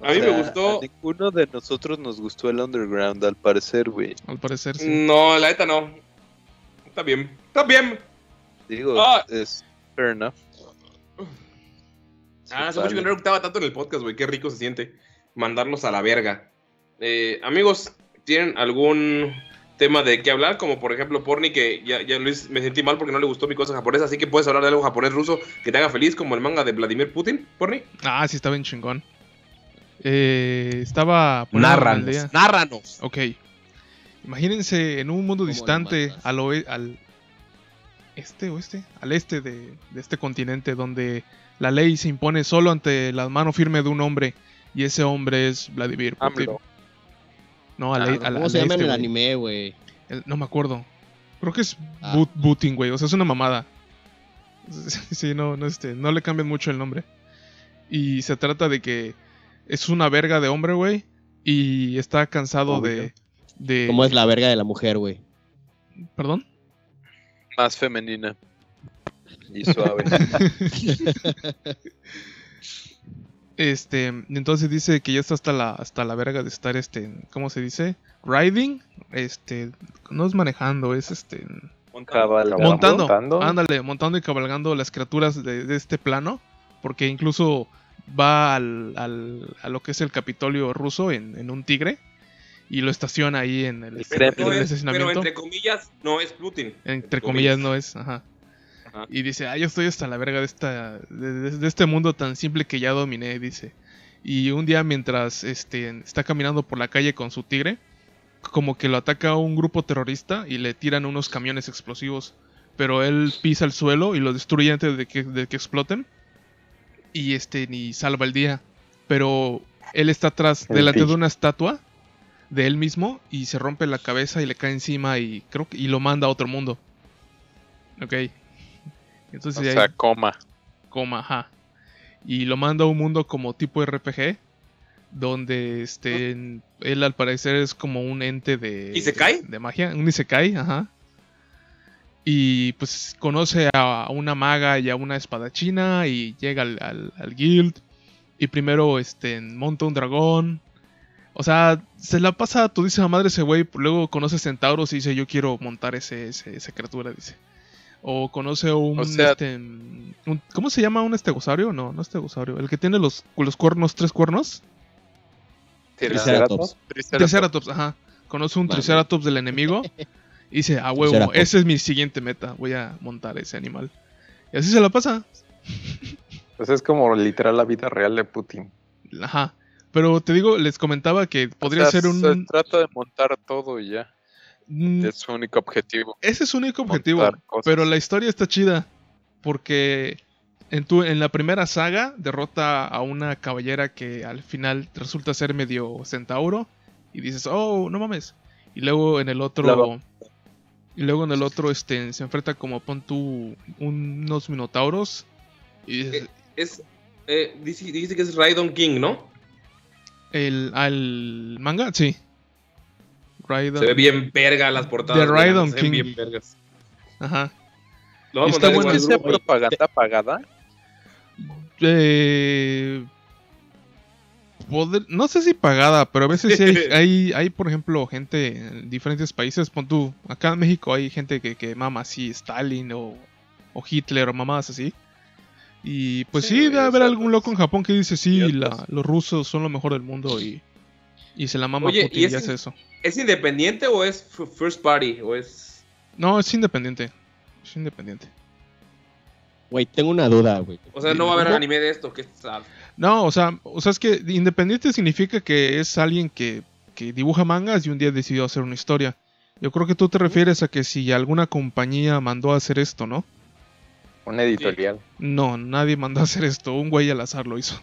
A mí O me gustó. A ninguno de nosotros nos gustó el Underground, al parecer, güey. Al parecer, sí. No, la neta no. Está bien. Está bien. Digo, Ah. es fair enough. Ah, hace mucho que no eructaba tanto en el podcast, güey. Qué rico se siente mandarlos a la verga. Eh, amigos, ¿tienen algún tema de qué hablar? Como por ejemplo, Porni, que ya, ya Luis me sentí mal porque no le gustó mi cosa japonesa, así que puedes hablar de algo japonés ruso que te haga feliz, como el manga de Vladimir Putin, Porni. Ah, sí, estaba bien chingón. Eh, estaba. día. nárranos. Ok. Imagínense en un mundo ¿Cómo lo distante al al este oeste, al este de, de este continente donde la ley se impone solo ante la mano firme de un hombre y ese hombre es Vladimir Putin. AMLO. No, Ah, ¿Cómo se llama en este, el güey. anime, güey? El- no me acuerdo. Creo que es Ah. Putin, güey. O sea, es una mamada. Sí, no, no, este, no le cambian mucho el nombre. Y se trata de que es una verga de hombre, güey. Y está cansado de, de. ¿Cómo es la verga de la mujer, güey? ¿Perdón? Más femenina. Y suave. Este, entonces dice que ya está hasta la, hasta la verga de estar, este, ¿cómo se dice? Riding, este, no es manejando, es este, Cabalgando. montando, montando. ándale, montando y cabalgando las criaturas de, de este plano, porque incluso va al, al- a lo que es el Capitolio ruso en, en un tigre y lo estaciona ahí en el, El Pero, Kremlin. no en el es- pero estacionamiento. entre comillas, no es Putin. Entre comillas no es, ajá. Ajá. Y dice, ah, yo estoy hasta la verga de esta, de, de- de este mundo tan simple que ya dominé, dice. Y un día mientras este, está caminando por la calle con su tigre, como que lo ataca un grupo terrorista y le tiran unos camiones explosivos. Pero él pisa el suelo y lo destruye antes de que, de que exploten. Y este ni salva el día. Pero él está atrás, El delante de una estatua de él mismo y se rompe la cabeza y le cae encima y creo que y lo manda a otro mundo. Ok. Entonces O ahí- sea, coma. coma, ajá. Y lo manda a un mundo como tipo RPG, donde este, él al parecer es como un ente de... De, de magia, un Isekai, ajá. Y pues conoce a una maga y a una espadachina y llega al, al- al guild. Y primero este, monta un dragón. O sea, se la pasa a todísima madre ese güey. Luego conoce centauros y dice, yo quiero montar ese, ese- esa criatura, dice. O conoce un, O sea- este, un- ¿Cómo se llama un estegosaurio? No, no estegosaurio. El que tiene los, los cuernos, tres cuernos. Triceratops. Triceratops, ajá. Conoce un Vale. Triceratops del enemigo. Y dice, a huevo, ese es mi siguiente meta. Voy a montar ese animal. Y así se la pasa. Pues es como literal la vida real de Putin. Ajá. Pero te digo, les comentaba que podría O sea, ser Se un. trata de montar todo y ya. Mm, Es su único objetivo. Ese es su único objetivo. Pero la historia está chida. Porque en, tu, en la primera saga derrota a una caballera que al final resulta ser medio centauro. Y dices, oh, no mames. Y luego en el otro. Claro. Y luego en el otro este, se enfrenta como pon tú unos minotauros. Y dices, Eh, Es. Eh, dice, dice que es Raidon King, ¿no? el, al manga, sí. Raidon. Se ve bien verga las portadas. The güey, Raidon se ven King. bien vergas. Ajá. Lo Está a mandar bueno igual ¿Es al que sea grupo. propaganda pagada? Eh, poder- no sé si pagada, pero a veces sí hay, hay, hay, por ejemplo, gente en diferentes países. Pon tú, acá en México hay gente que, que mama así Stalin o, o Hitler o mamadas así. Y pues Sí, debe haber algún loco en Japón que dice sí, la- los rusos son lo mejor del mundo y, y se la mama Oye, Putin ¿y y, ese- hace eso. ¿Es independiente o es first party? ¿O es.? No, es independiente. Es independiente. Güey, tengo una duda, güey. O sea, no va a haber anime de esto. Que es- ah, No, o sea, o sea, es que independiente significa que es alguien que, que dibuja mangas y un día decidió hacer una historia. Yo creo que tú te refieres a que si alguna compañía mandó a hacer esto, ¿no? Un editorial. No, nadie mandó a hacer esto. Un güey al azar lo hizo.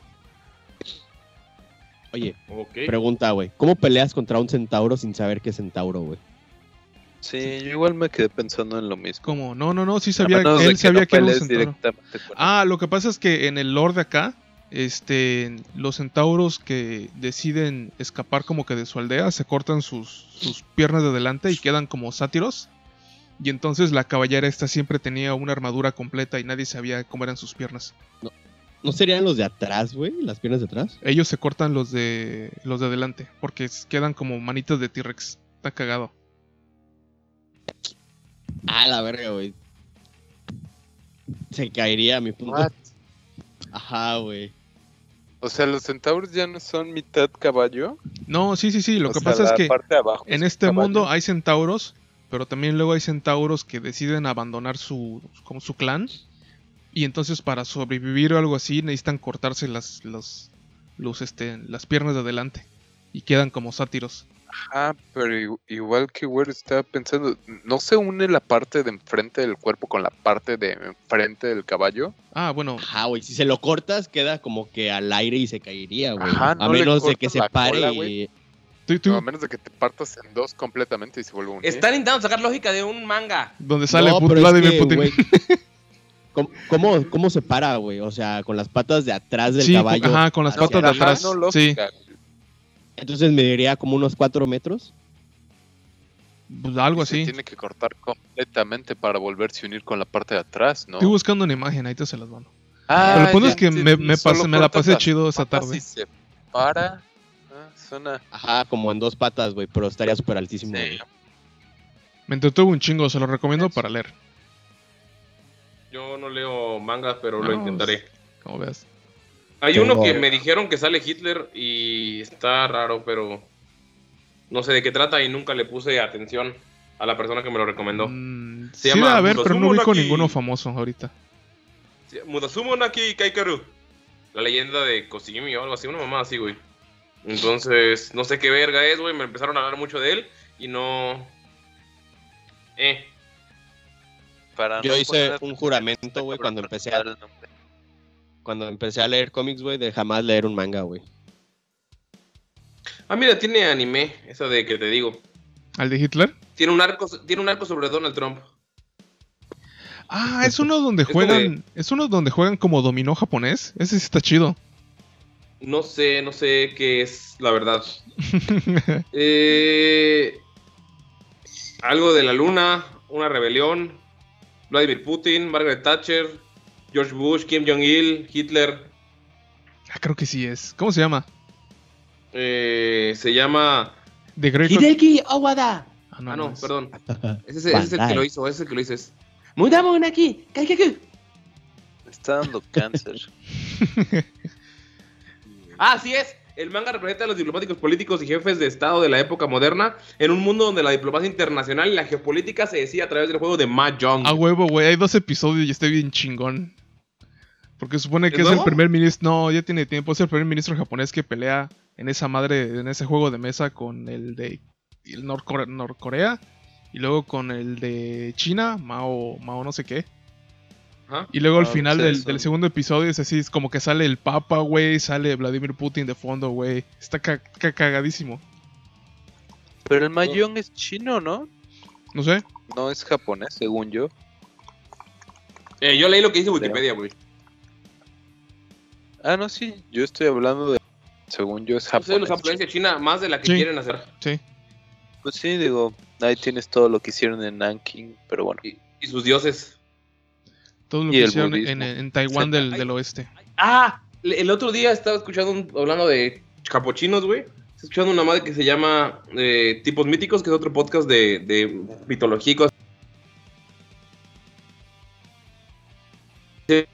Oye, pregunta, güey. ¿Cómo peleas contra un centauro sin saber que es centauro, güey? Sí, yo igual me quedé pensando en lo mismo. ¿Cómo? No, no, no, sí sabía, él que sabía no que era un centauro. directamente con él. Ah, lo que pasa es que en el lore de acá, este, los centauros que deciden escapar como que de su aldea se cortan sus, sus piernas de adelante y quedan como sátiros. Y entonces la caballera esta siempre tenía una armadura completa y nadie sabía cómo eran sus piernas. ¿No serían los de atrás, güey? ¿Las piernas de atrás? Ellos se cortan los de los de adelante porque quedan como manitas de T-Rex. Está cagado. Ah, la verga, güey. Se caería mi. What? Ajá, güey. O sea, los centauros ya no son mitad caballo. No, sí, sí, sí. Lo O que sea, pasa es que parte de abajo en es este caballo. mundo hay centauros, pero también luego hay centauros que deciden abandonar su, como su clan. Y entonces para sobrevivir o algo así necesitan cortarse las, los, los, este, las piernas de adelante. Y quedan como sátiros. Ah, pero igual que güey estaba pensando, ¿no se une la parte de enfrente del cuerpo con la parte de enfrente del caballo? Ah, bueno. Ajá, güey. Si se lo cortas, queda como que al aire y se caería, güey. Ajá, a no le menos de que se pare cola, y... güey. Tú- tú- No, a menos de que te partas en dos completamente y se vuelve a unir. Están intentando sacar lógica de un manga. donde sale No, Vladimir que, Putin. ¿Cómo, cómo, cómo se para, güey? O sea, con las patas de atrás del Sí, caballo. ajá, con las hacia patas de atrás. sí. lógica. Entonces me diría como unos cuatro metros. Pues algo Se así. tiene que cortar completamente para volverse a unir con la parte de atrás, ¿no? Estoy buscando una imagen, ahí te se las mando. Ah, Pero lo bueno ya es que me, pasé- me la pasé chido esa tarde. y se para. Ah, suena. Ajá, como en dos patas, güey. Pero estaría súper altísimo, Sí. güey. Me entretuvo un chingo, se lo recomiendo para leer. Yo no leo mangas, pero No, lo intentaré. Como veas. Hay Tengo- uno que me dijeron que sale Hitler y está raro, pero no sé de qué trata y nunca le puse atención a la persona que me lo recomendó. Mm, Se sí, llama a ver, pero no ubico Naki. ninguno famoso ahorita. Naki Kaikaru. La leyenda de Koshimi o algo así, una mamá así, güey. Entonces, no sé qué verga es, güey. Me empezaron a hablar mucho de él y no. Eh. Para Yo no hice poner un juramento, güey, cuando empecé a-. Cuando empecé a leer cómics, güey, de jamás leer un manga, güey. Ah, mira, tiene anime, esa de que te digo. ¿Al de Hitler? Tiene un arco, tiene un arco sobre Donald Trump. Ah, es uno donde Es juegan. Es uno donde juegan como dominó japonés. Ese sí está chido. No sé, no sé qué es, la verdad. Eh, algo de la luna, una rebelión, Vladimir Putin, Margaret Thatcher, George Bush, Kim Jong-il, Hitler. Ah, creo que sí es. ¿Cómo se llama? eh, se llama... The Great Hideki Owada. Ah, no, ah, no, no es. perdón. Ese es, ese es el que lo hizo, ese es el que lo hizo. Es... Aquí, Kaikaku. Me está dando cáncer. Ah, así es. El manga representa a los diplomáticos políticos y jefes de Estado de la época moderna en un mundo donde la diplomacia internacional y la geopolítica se decía a través del juego de Mahjong. A huevo, güey. Hay dos episodios y está bien chingón. Porque supone que ¿Es el primer ministro. No, ya tiene tiempo. Es el primer ministro japonés que pelea en esa madre, en ese juego de mesa con el de el Norcore- Norcorea. Y luego con el de China, Mao, Mao no sé qué. Ajá. Y luego al Ah, final sí, del, segundo episodio es así, es como que sale el Papa, güey, sale Vladimir Putin de fondo, güey. Está ca- ca- cagadísimo. Pero el mayón es chino, ¿no? No sé. No es japonés, según yo. Eh, yo leí lo que dice Wikipedia, güey. Ah, no, sí. Yo estoy hablando de. Según yo es sé japonés. los japoneses de China más de la que Sí. quieren hacer. Sí. Pues sí, digo, ahí tienes todo lo que hicieron en Nanking, pero bueno. Y, y sus dioses. Todo lo Y que hicieron en, Taiwán del, del oeste. Ah, el otro día estaba escuchando, un- hablando de capuchinos, güey. Estaba escuchando una madre que se llama eh, Tipos Míticos, que es otro podcast de, de mitología y cosas. Se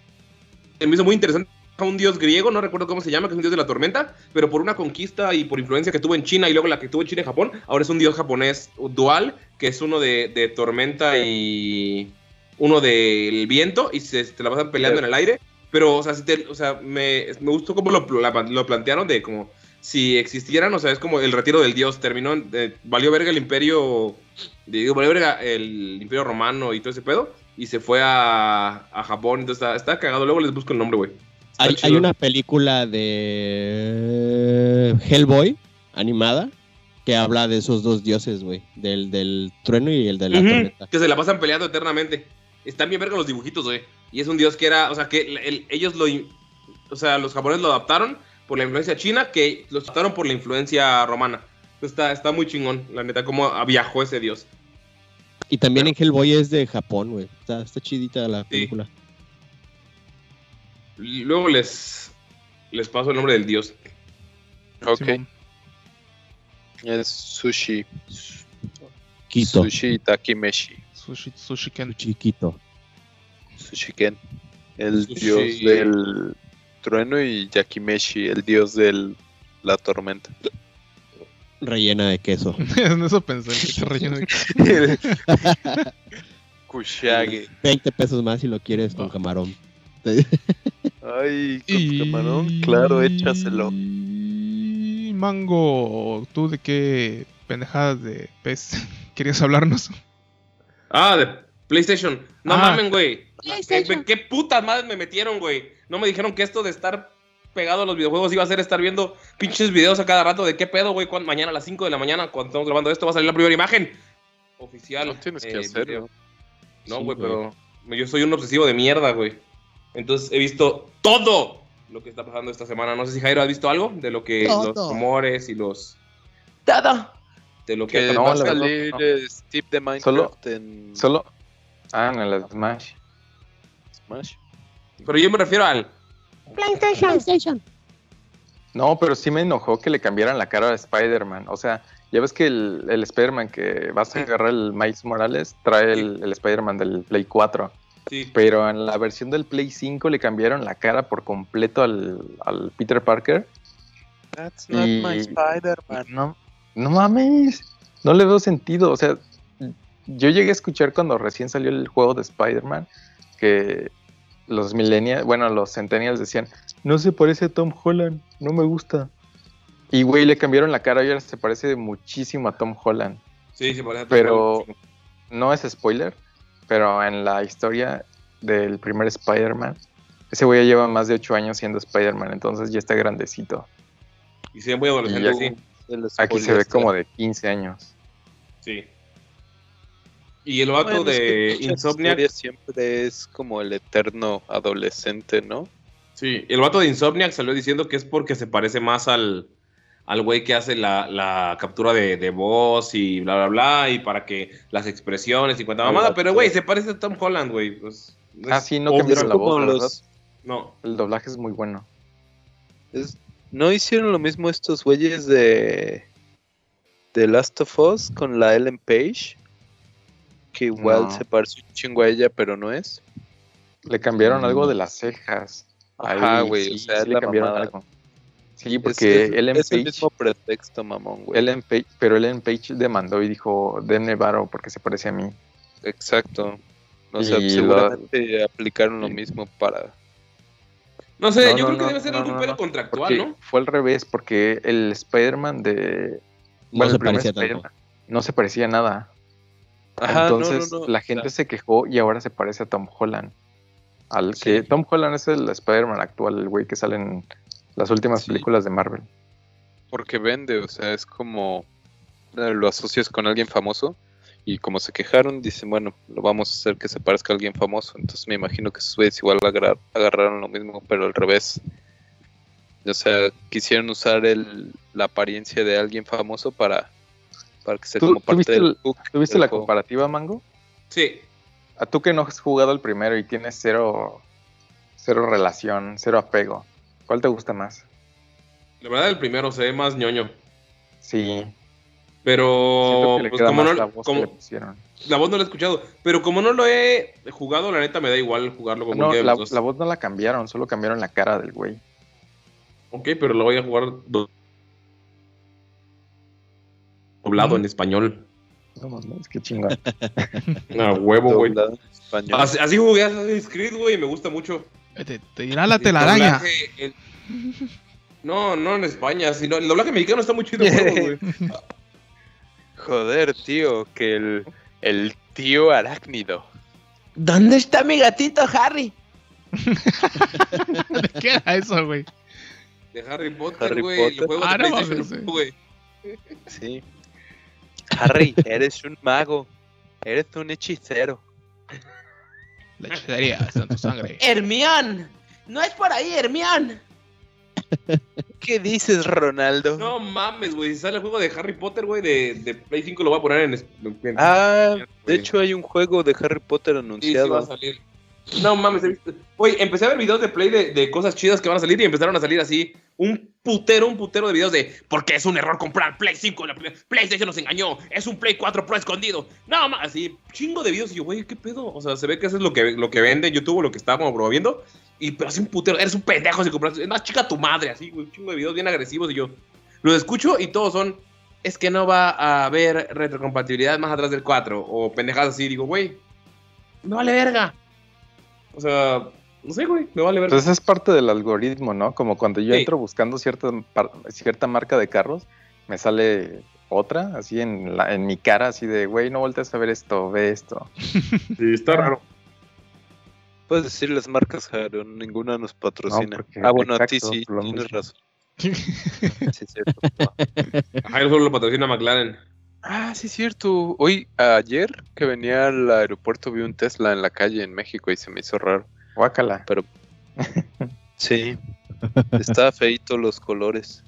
se me hizo muy interesante a un dios griego, no recuerdo cómo se llama, que es un dios de la tormenta, pero por una conquista y por influencia que tuvo en China y luego la que tuvo en China y Japón, ahora es un dios japonés dual, que es uno de, de tormenta y uno del viento, y se, se la pasan peleando en el aire. Pero, o sea, si te- o sea me, me gustó cómo lo, lo plantearon de como si existieran, o sea, es como el retiro del dios. Terminó, eh, valió verga el imperio, digo, valió verga el imperio romano y todo ese pedo. Y se fue a, a Japón, entonces está, está cagado. Luego les busco el nombre, güey. Hay, hay una película de Hellboy animada que habla de esos dos dioses, güey. Del, del trueno y el de la Ujú, tormenta. Que se la pasan peleando eternamente. Están bien verga los dibujitos, güey. Y es un dios que era, o sea, que el- el- ellos lo, o sea, los japoneses lo adaptaron por la influencia china, que los adaptaron por la influencia romana. Está, está muy chingón, la neta, cómo viajó ese dios. Y también en Hellboy es de Japón, güey. Está, está chidita la película. Y Luego les, les paso el nombre del dios. Ok. Simón. Es sushi. Quito. Sushi Takimeshi. Sushi, sushi Ken. Chiquito. Sushiken. El Sushi. dios del trueno y Yakimeshi, el dios de la tormenta. Rellena de queso. en eso pensé, que te relleno de- Kushage. 20 pesos más si lo quieres con Va. camarón. Ay, con Y- camarón, claro, échaselo. Y Mango, ¿tú de qué pendejadas de pez querías hablarnos? Ah, de PlayStation. No Ah. mamen, güey. PlayStation. ¿Qué, qué putas madres me metieron, güey? No me dijeron que esto de estar pegado a los videojuegos iba a ser estar viendo pinches videos a cada rato de qué pedo, güey. Cuando- Mañana a las 5 de la mañana, cuando estamos grabando esto, va a salir la primera imagen oficial. No tienes que eh, hacerlo. No, güey, pero yo soy un obsesivo de mierda, güey. Entonces he visto todo lo que está pasando esta semana. No sé si Jairo has visto algo de lo que los rumores y los Todo. De lo que Que no, va a salir no. Steve de Minecraft Solo- en Solo. Ah, en el Smash. Smash. Pero yo me refiero al PlayStation. No, pero sí me enojó que le cambiaran la cara a Spider-Man. O sea, ya ves que el, el Spider-Man que vas a agarrar el Miles Morales trae el, el Spider-Man del Play 4. sí, Pero en la versión del Play 5 le cambiaron la cara por completo al, al Peter Parker. That's not my Spider-Man. No, no mames. No le veo sentido. O sea, yo llegué a escuchar cuando recién salió el juego de Spider-Man que los millennials, bueno, los centennials decían, no se parece a Tom Holland, no me gusta. Y güey, le cambiaron la cara y ahora se parece muchísimo a Tom Holland. sí, se parece a Pero no es spoiler, pero en la historia del primer Spider-Man, ese güey ya lleva más de 8 años siendo Spider-Man, entonces ya está grandecito. Y se ve muy adolescente, sí. El Aquí se ve como de 15 años. Sí. Y el vato Bueno, es que de muchas Insomniac. siempre es como el eterno adolescente, ¿no? Sí, el vato de Insomniac salió diciendo que es porque se parece más al al güey que hace la, la captura de, de voz y bla, bla, bla, y para que las expresiones y cuanta mamada, pero güey, se parece a Tom Holland, güey. Pues, no Ah, es sí, no cambiaron la voz, ¿verdad? los- No. El doblaje es muy bueno. es- ¿No hicieron lo mismo estos güeyes de de Last of Us con la Ellen Page? Que igual No. se parece un chingo a ella, pero no es. Le cambiaron Mm. algo de las cejas. Ajá, Ahí güey, sí, o sea, sí es le cambiaron mamada. algo. Sí, Es- porque es, Ellen es el mismo pretexto, mamón, güey. Ellen Page, pero Ellen Page demandó y dijo, denme varo porque se parece a mí. Exacto. O sea, Y seguramente aplicaron lo mismo para. No sé, No, yo no, creo que no, debe ser no, algún no, pedo no, contractual, Porque ¿no? fue al revés, porque el Spider-Man de... No bueno, se parecía tanto. No se parecía a nada. Ajá, Entonces no, no, la gente se quejó y ahora se parece a Tom Holland. Al Sí. que Tom Holland es el Spider-Man actual, el güey que sale en las últimas Sí. películas de Marvel. Porque vende, o sea, es como eh, lo asocias con alguien famoso y como se quejaron, dicen, bueno, lo vamos a hacer que se parezca a alguien famoso. Entonces me imagino que sus güeyes igual agarrar- agarraron lo mismo, pero al revés. O sea, quisieron usar el, la apariencia de alguien famoso para, para que sea ¿Tú- como parte viste del el- book ¿Tú viste del la juego. comparativa, Mango? Sí. A tú que no has jugado el primero y tienes cero, cero relación, cero apego. ¿Cuál te gusta más? La verdad, el primero se ve más ñoño. Sí. Siento Pero, que le pues como no, la voz que como- la voz no la he escuchado. Pero como no lo he jugado, la neta me da igual jugarlo con No, la, la voz no la cambiaron, solo cambiaron la cara del güey. Ok, pero lo voy a jugar do- doblado en español. No mames, qué chingón. A huevo, güey. Así, así jugué Assassin's Creed, güey, y me gusta mucho. Te, te irá la El telaraña. doblaje, el- No, no en España, sino el doblaje mexicano está muy chido, güey. Joder, tío, que el, el tío arácnido. ¿Dónde está mi gatito Harry? ¿De qué era eso, güey? De Harry Potter, Harry güey. El Potter. juego Ah, de no PlayStation, güey. Sí. Harry, eres un mago. Eres un hechicero. La hechicería está en tu sangre. Hermión. No es por ahí, Hermión. ¿Qué dices, Ronaldo? No mames, güey. Si sale el juego de Harry Potter, güey, de, de Play 5 lo voy a poner en. en- Ah, de güey. hecho hay un juego de Harry Potter Sí, sí anunciado. va a salir. No mames, he visto. Oye, empecé a ver videos de Play de, de cosas chidas que van a salir y empezaron a salir así. Un putero, un putero de videos de. Porque es un error comprar Play 5. La Play- PlayStation nos engañó. Es un Play 4 Pro escondido. No mames, así. Chingo de videos. Y yo, güey, ¿qué pedo? O sea, se ve que eso es lo que, lo que vende en YouTube o lo que estábamos promoviendo. Y pero así un putero. Eres un pendejo si compras. Es más chica tu madre, así, güey. Un chingo de videos bien agresivos. Y yo los escucho y todos son. Es que no va a haber retrocompatibilidad más atrás del 4. O pendejadas así. Digo, güey. Me vale verga. O sea, no sé, güey, me vale verga. Pues es parte del algoritmo, ¿no? Como cuando yo Sí. entro buscando cierta, cierta marca de carros, me sale otra, así en, la, en mi cara, así de, güey, no voltees a ver esto, ve esto. Sí, está raro. Puedes decir las marcas, Jairo, ninguna nos patrocina. porque- ah, bueno, a ti sí, tienes mismo. razón. Sí, es cierto. A Jairo solo lo patrocina McLaren. Ah, sí, es cierto. Hoy, ayer que venía al aeropuerto, vi un Tesla en la calle en México y se me hizo raro. Guácala. Pero sí, está feito los colores.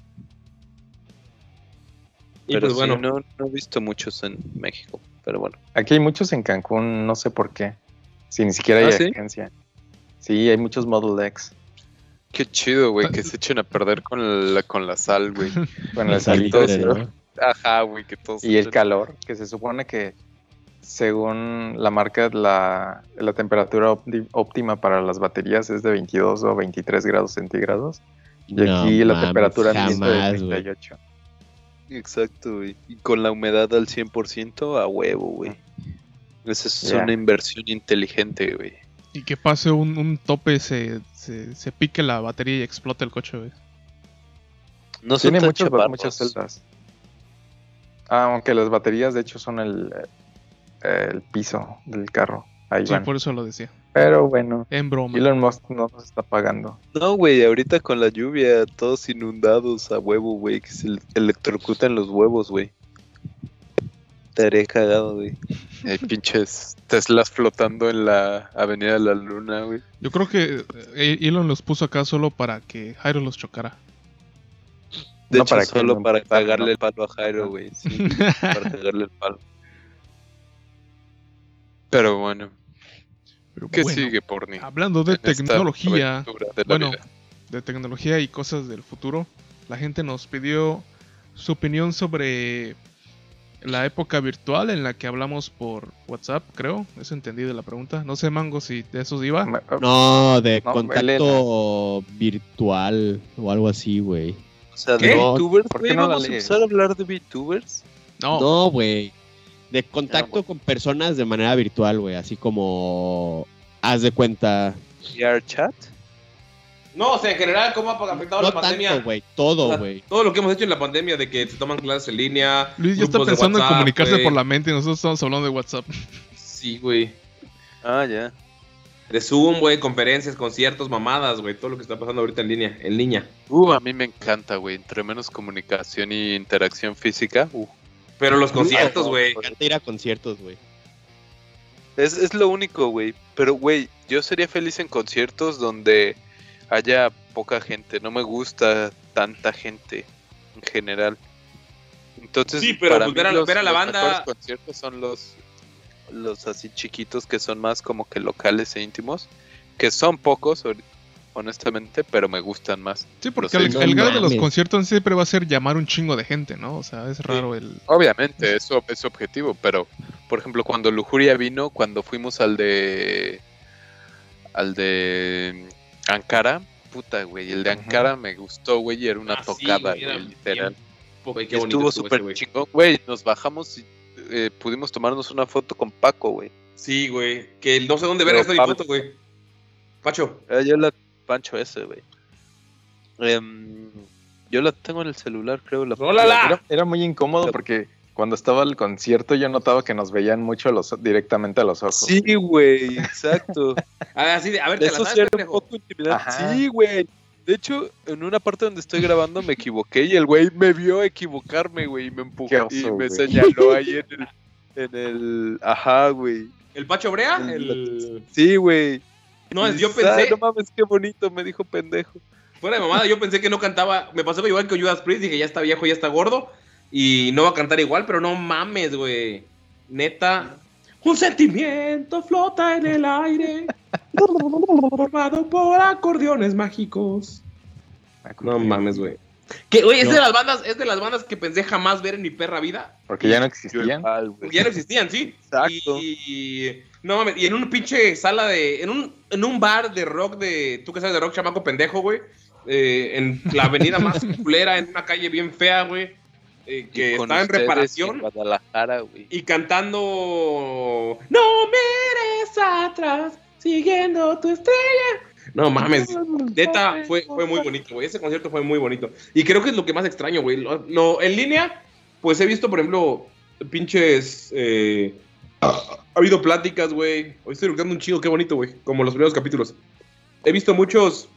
Y pero pues sí, bueno, no, no he visto muchos en México. Pero bueno. Aquí hay muchos en Cancún, no sé por qué. Si ni siquiera hay ¿Ah, sí? agencia. Sí, hay muchos Model X. Qué chido, güey, que se echen a perder con la, con la sal, güey. Con el Los salito litres, sí. ¿no? Ajá, güey, que todos. y el echen- calor, que se supone que según la marca, la, la temperatura ópti- óptima para las baterías es de 22 o 23 grados centígrados. Y No aquí la mames, temperatura ambiente jamás, de güey. 38. Exacto, güey. Y con la humedad al 100% a huevo, güey. Esa es una inversión inteligente, güey. Y que pase un, un tope, se, se, se pique la batería y explote el coche, güey. No Tiene tan muchas, celdas. Ah, aunque las baterías de hecho son el, eh, el piso del carro. Ahí Sí, van. por eso lo decía. Pero bueno, En broma. Elon Musk no nos está pagando. No, güey, ahorita con la lluvia, todos inundados a huevo, güey, que se le- electrocutan los huevos, güey. Estaré cagado, güey. Hay pinches Teslas flotando en la Avenida de la Luna, güey. Yo creo que eh, Elon los puso acá solo para que Jairo los chocara. De No hecho, para que solo lo para ¿no? el palo a Jairo, güey. Sí, para cagarle el palo. Pero bueno, Pero ¿qué bueno, sigue, Porni? Hablando de en tecnología, de bueno, vida? de tecnología y cosas del futuro, la gente nos pidió su opinión sobre la época virtual en la que hablamos por WhatsApp, creo. Eso entendí de la pregunta. No sé, Mango, si de eso iba. Me- No, de No, contacto virtual o algo así, güey. O sea, ¿Qué? de VTubers, ¿Por qué güey, no vamos a empezar a hablar de VTubers. No, No, güey. De contacto con personas de manera virtual, güey. Así como. Haz de cuenta. VR chat. No, o sea, en general, ¿cómo ha afectado No la pandemia? tanto, güey. O Todo, sea, güey. todo lo que hemos hecho en la pandemia, de que se toman clases en línea. Luis ya está pensando en comunicarse por la mente y nosotros estamos hablando de WhatsApp. Sí, güey. Ah, ya. De Zoom, güey, conferencias, conciertos, mamadas, güey. Todo lo que está pasando ahorita en línea. En línea. Uh, a mí me encanta, güey. Entre menos comunicación y interacción física. Uh. Pero los conciertos, güey. Me encanta ir a conciertos, güey. Es, es lo único, güey. Pero, güey, yo sería feliz en conciertos donde haya poca gente. No me gusta tanta gente en general. Entonces, Sí, pero para pues mí ver a- los, ver a la los banda- mejores conciertos son los, los así chiquitos que son más como que locales e íntimos. Que son pocos, hon- honestamente, pero me gustan más. Sí, porque Los el, el de los conciertos siempre va a ser llamar un chingo de gente, ¿no? O sea, es raro el... Obviamente, eso es objetivo, pero por ejemplo, cuando Lujuria vino, cuando fuimos al de al de Ankara, puta, güey, el de. Ankara me gustó, güey, y era una Ah, sí, tocada, güey, era güey, literal. Güey, qué bonito estuvo súper chingón, güey, nos bajamos y eh, pudimos tomarnos una foto con Paco, güey. Sí, güey. Que no sé dónde ver Pero esta mi foto, güey. Pacho. Era yo la pancho ese, güey. Em, Yo la tengo en el celular, creo. La. Era, era muy incómodo porque cuando estaba el concierto yo notaba que nos veían mucho a los, directamente a los ojos. Sí, güey, exacto. A ver, así de, a ver, te la Eso sabes, sí era un pendejo. poco intimidante. Ajá. Sí, güey. De hecho, en una parte donde estoy grabando me equivoqué y el güey me vio equivocarme, güey, y me empujó Qué oso, y me señaló ahí en el, en el, ajá, güey. ¿El Pacho Brea? El- El... Sí, güey. No, yo "Ah, pensé, no mames, qué bonito, me dijo pendejo. fuera de mamada, yo pensé que no cantaba. Me pasó igual que Judas Priest, dije, ya está viejo, ya está gordo. Y no va a cantar igual, pero no mames, güey. Neta. Un sentimiento flota en el aire. formado por acordeones mágicos. No mames, güey. Que, güey, es de las bandas, es de las bandas que pensé jamás ver en mi perra vida. Porque ya no existían. güey. Ya no existían, sí. Exacto. Y, no mames, y en un pinche sala de. En un, en un bar de rock de. Tú que sabes de rock, chamaco pendejo, güey. eh, en la avenida más culera, en una calle bien fea, güey. Eh, que estaba en reparación. en Guadalajara, güey. Y cantando. No mires atrás, siguiendo tu estrella. No mames. Neta, fue, fue muy bonito, güey. Ese concierto fue muy bonito. Y creo que es lo que más extraño, güey. Lo, lo- en línea, pues he visto, por ejemplo, pinches. eh, ha habido pláticas, güey. Hoy estoy buscando un chido, qué bonito, güey. Como los primeros capítulos. He visto muchos.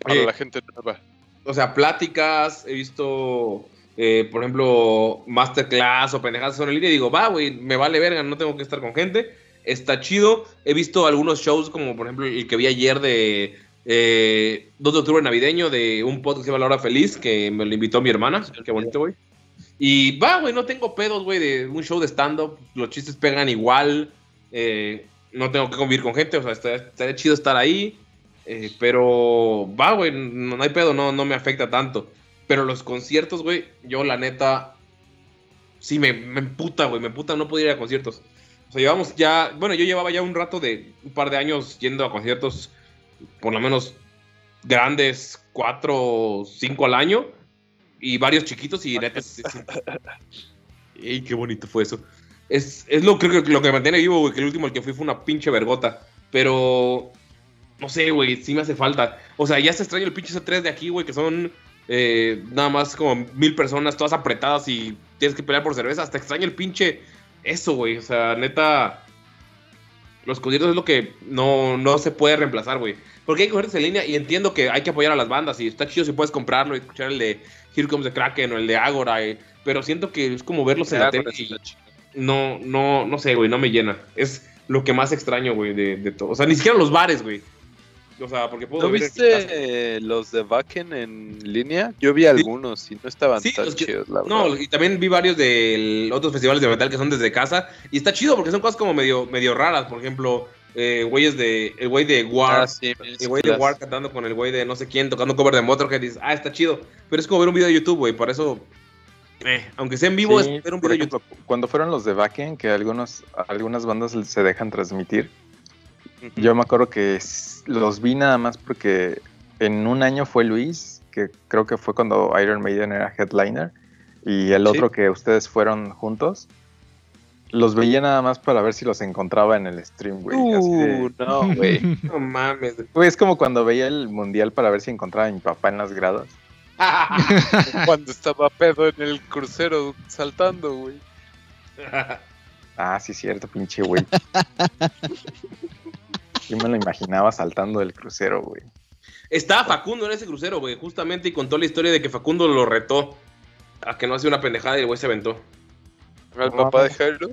Para eh, la gente nueva. o sea, pláticas, he visto, eh, por ejemplo, masterclass o pendejadas en línea y digo, va, güey, me vale verga, no tengo que estar con gente. Está chido. He visto algunos shows, como por ejemplo el que vi ayer de eh, 2 de octubre navideño, de un podcast que se llama La Hora Feliz, que me lo invitó mi hermana. Qué bonito, güey. Y va, güey, no tengo pedos, güey, de un show de stand-up. Los chistes pegan igual. eh, no tengo que convivir con gente, o sea, está, estaría chido estar ahí. eh, pero va, güey, no, no hay pedo, no, no me afecta tanto. Pero los conciertos, güey, yo la neta, sí me, me emputa, güey, me emputa no poder ir a conciertos. O sea, llevamos ya, bueno, yo llevaba ya un rato de un par de años yendo a conciertos, por lo menos grandes, cuatro cinco al año, y varios chiquitos, y neta, sí- ¡Ey, qué bonito fue eso! Es, es lo, creo que lo que me mantiene vivo, güey, que el último al que fui fue una pinche vergota. Pero, no sé, güey, sí me hace falta. O sea, ya se extraña el pinche C3 de aquí, güey, que son eh, nada más como mil personas, todas apretadas y tienes que pelear por cerveza. Hasta extraña el pinche eso, güey. O sea, neta, los conciertos es lo que no, no se puede reemplazar, güey. Porque hay conciertos en línea y entiendo que hay que apoyar a las bandas y está chido si puedes comprarlo y escuchar el de Here Comes the Kraken o el de Agora, eh, pero siento que es como verlos en la tele y no, no, no sé, güey, no me llena. Es lo que más extraño, güey, de, de todo. O sea, ni siquiera los bares, güey. O sea, porque puedo ¿No viste los de Backen en línea? Yo vi algunos y no estaban Sí, tan que- chidos, la verdad. No, y también vi varios de otros festivales de metal que son desde casa. Y está chido porque son cosas como medio, medio raras. Por ejemplo, eh, güeyes de. El güey de War. Ah, sí, el güey de. War cantando con el güey de no sé quién, tocando cover de Motorhead. Y dices, ah, está chido. Pero es como ver un video de YouTube, güey. Por eso. eh, aunque sea en vivo, Sí, es ver un por video de ejemplo, YouTube. cuando fueron los de Backen, que algunos, algunas bandas se dejan transmitir, Yo me acuerdo que los vi nada más porque en un año fue Luis, que creo que fue cuando Iron Maiden era headliner, y el Sí. otro que ustedes fueron juntos. Los veía nada más para ver si los encontraba en el stream, güey. de- Uh, no, güey. No mames. Güey, es como cuando veía el mundial para ver si encontraba a mi papá en las gradas. Cuando estaba pedo en el crucero saltando, güey. Ah, sí, cierto, pinche güey. Yo me lo imaginaba saltando del crucero, güey. Estaba Facundo en ese crucero, güey, justamente, y contó la historia de que Facundo lo retó a que no hacía una pendejada y el güey se aventó. Al No papá de. Jairo.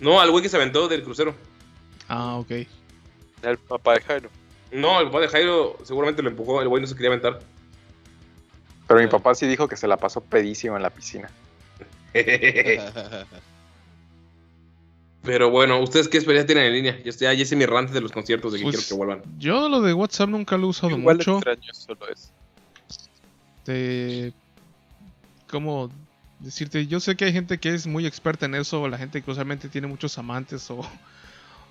No, al güey que se aventó del crucero. Ah, ok. Al papá de Jairo. No, el papá de Jairo seguramente lo empujó, el güey no se quería aventar. Pero mi papá sí dijo que se la pasó pedísimo en la piscina. Pero bueno, ¿ustedes qué experiencia tienen en línea? Ya, ya hice mi rant de los conciertos de que Pues, quiero que vuelvan. Yo lo de WhatsApp nunca lo he usado Igual mucho. extraño solo eso. de cómo decirte, yo sé que hay gente que es muy experta en eso, la gente que usualmente tiene muchos amantes o,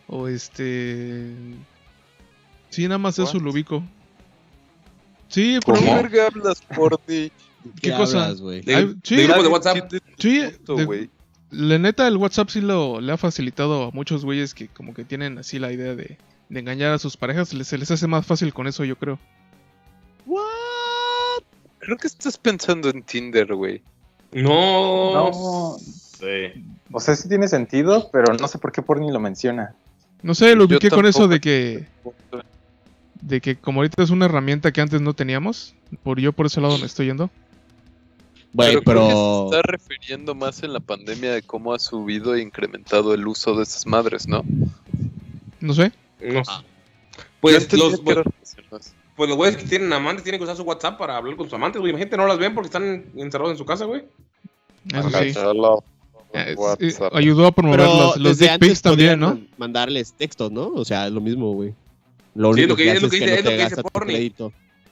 o este sí, nada más eso lo ubico. Sí, pero ¿Cómo? ¿Qué verga hablas por ti? ¿Qué cosa? hablas? De, Ay, sí. de WhatsApp. Sí, de- güey. La neta el WhatsApp sí lo le ha facilitado a muchos güeyes que como que tienen así la idea de, de engañar a sus parejas, les- se les hace más fácil con eso, yo creo. Creo que estás pensando en Tinder, güey. No. No. sé. O sea, sí tiene sentido, pero no sé por qué Porni lo menciona. No sé, lo ubiqué con eso de que, de que como ahorita es una herramienta que antes no teníamos, por yo por ese lado me estoy yendo. Creo que pero. se está refiriendo más en la pandemia de cómo ha subido e incrementado el uso de esas madres, ¿no? No sé. No. Ah. Pues entendía los, que pues, pues los güeyes que tienen amantes tienen que usar su WhatsApp para hablar con sus amantes, güey. Imagínate, no las ven porque están encerrados en su casa, güey. Eso sí. Eh, es- WhatsApp. ayudó a promover Pero los, los desde dick antes pics también, ¿no? man- Mandarles textos, ¿no? O sea, es lo mismo, güey. Lo Sí, único lo que- que, es lo es que que, dice- no es lo que dice Porni.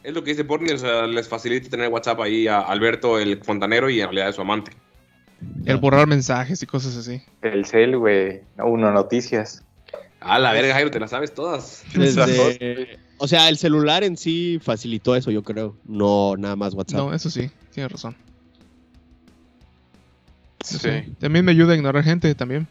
Es lo que dice Porni, o sea, les facilita tener WhatsApp ahí a Alberto, el fontanero, y en realidad es su amante. El borrar mensajes y cosas así. El cel, güey. Uno, noticias. A la verga, Jairo, te las sabes todas. Desde- o sea, el celular en sí facilitó eso, yo creo. No nada más WhatsApp. No, eso sí, tienes razón. Sí. Sí. También me ayuda a ignorar gente también.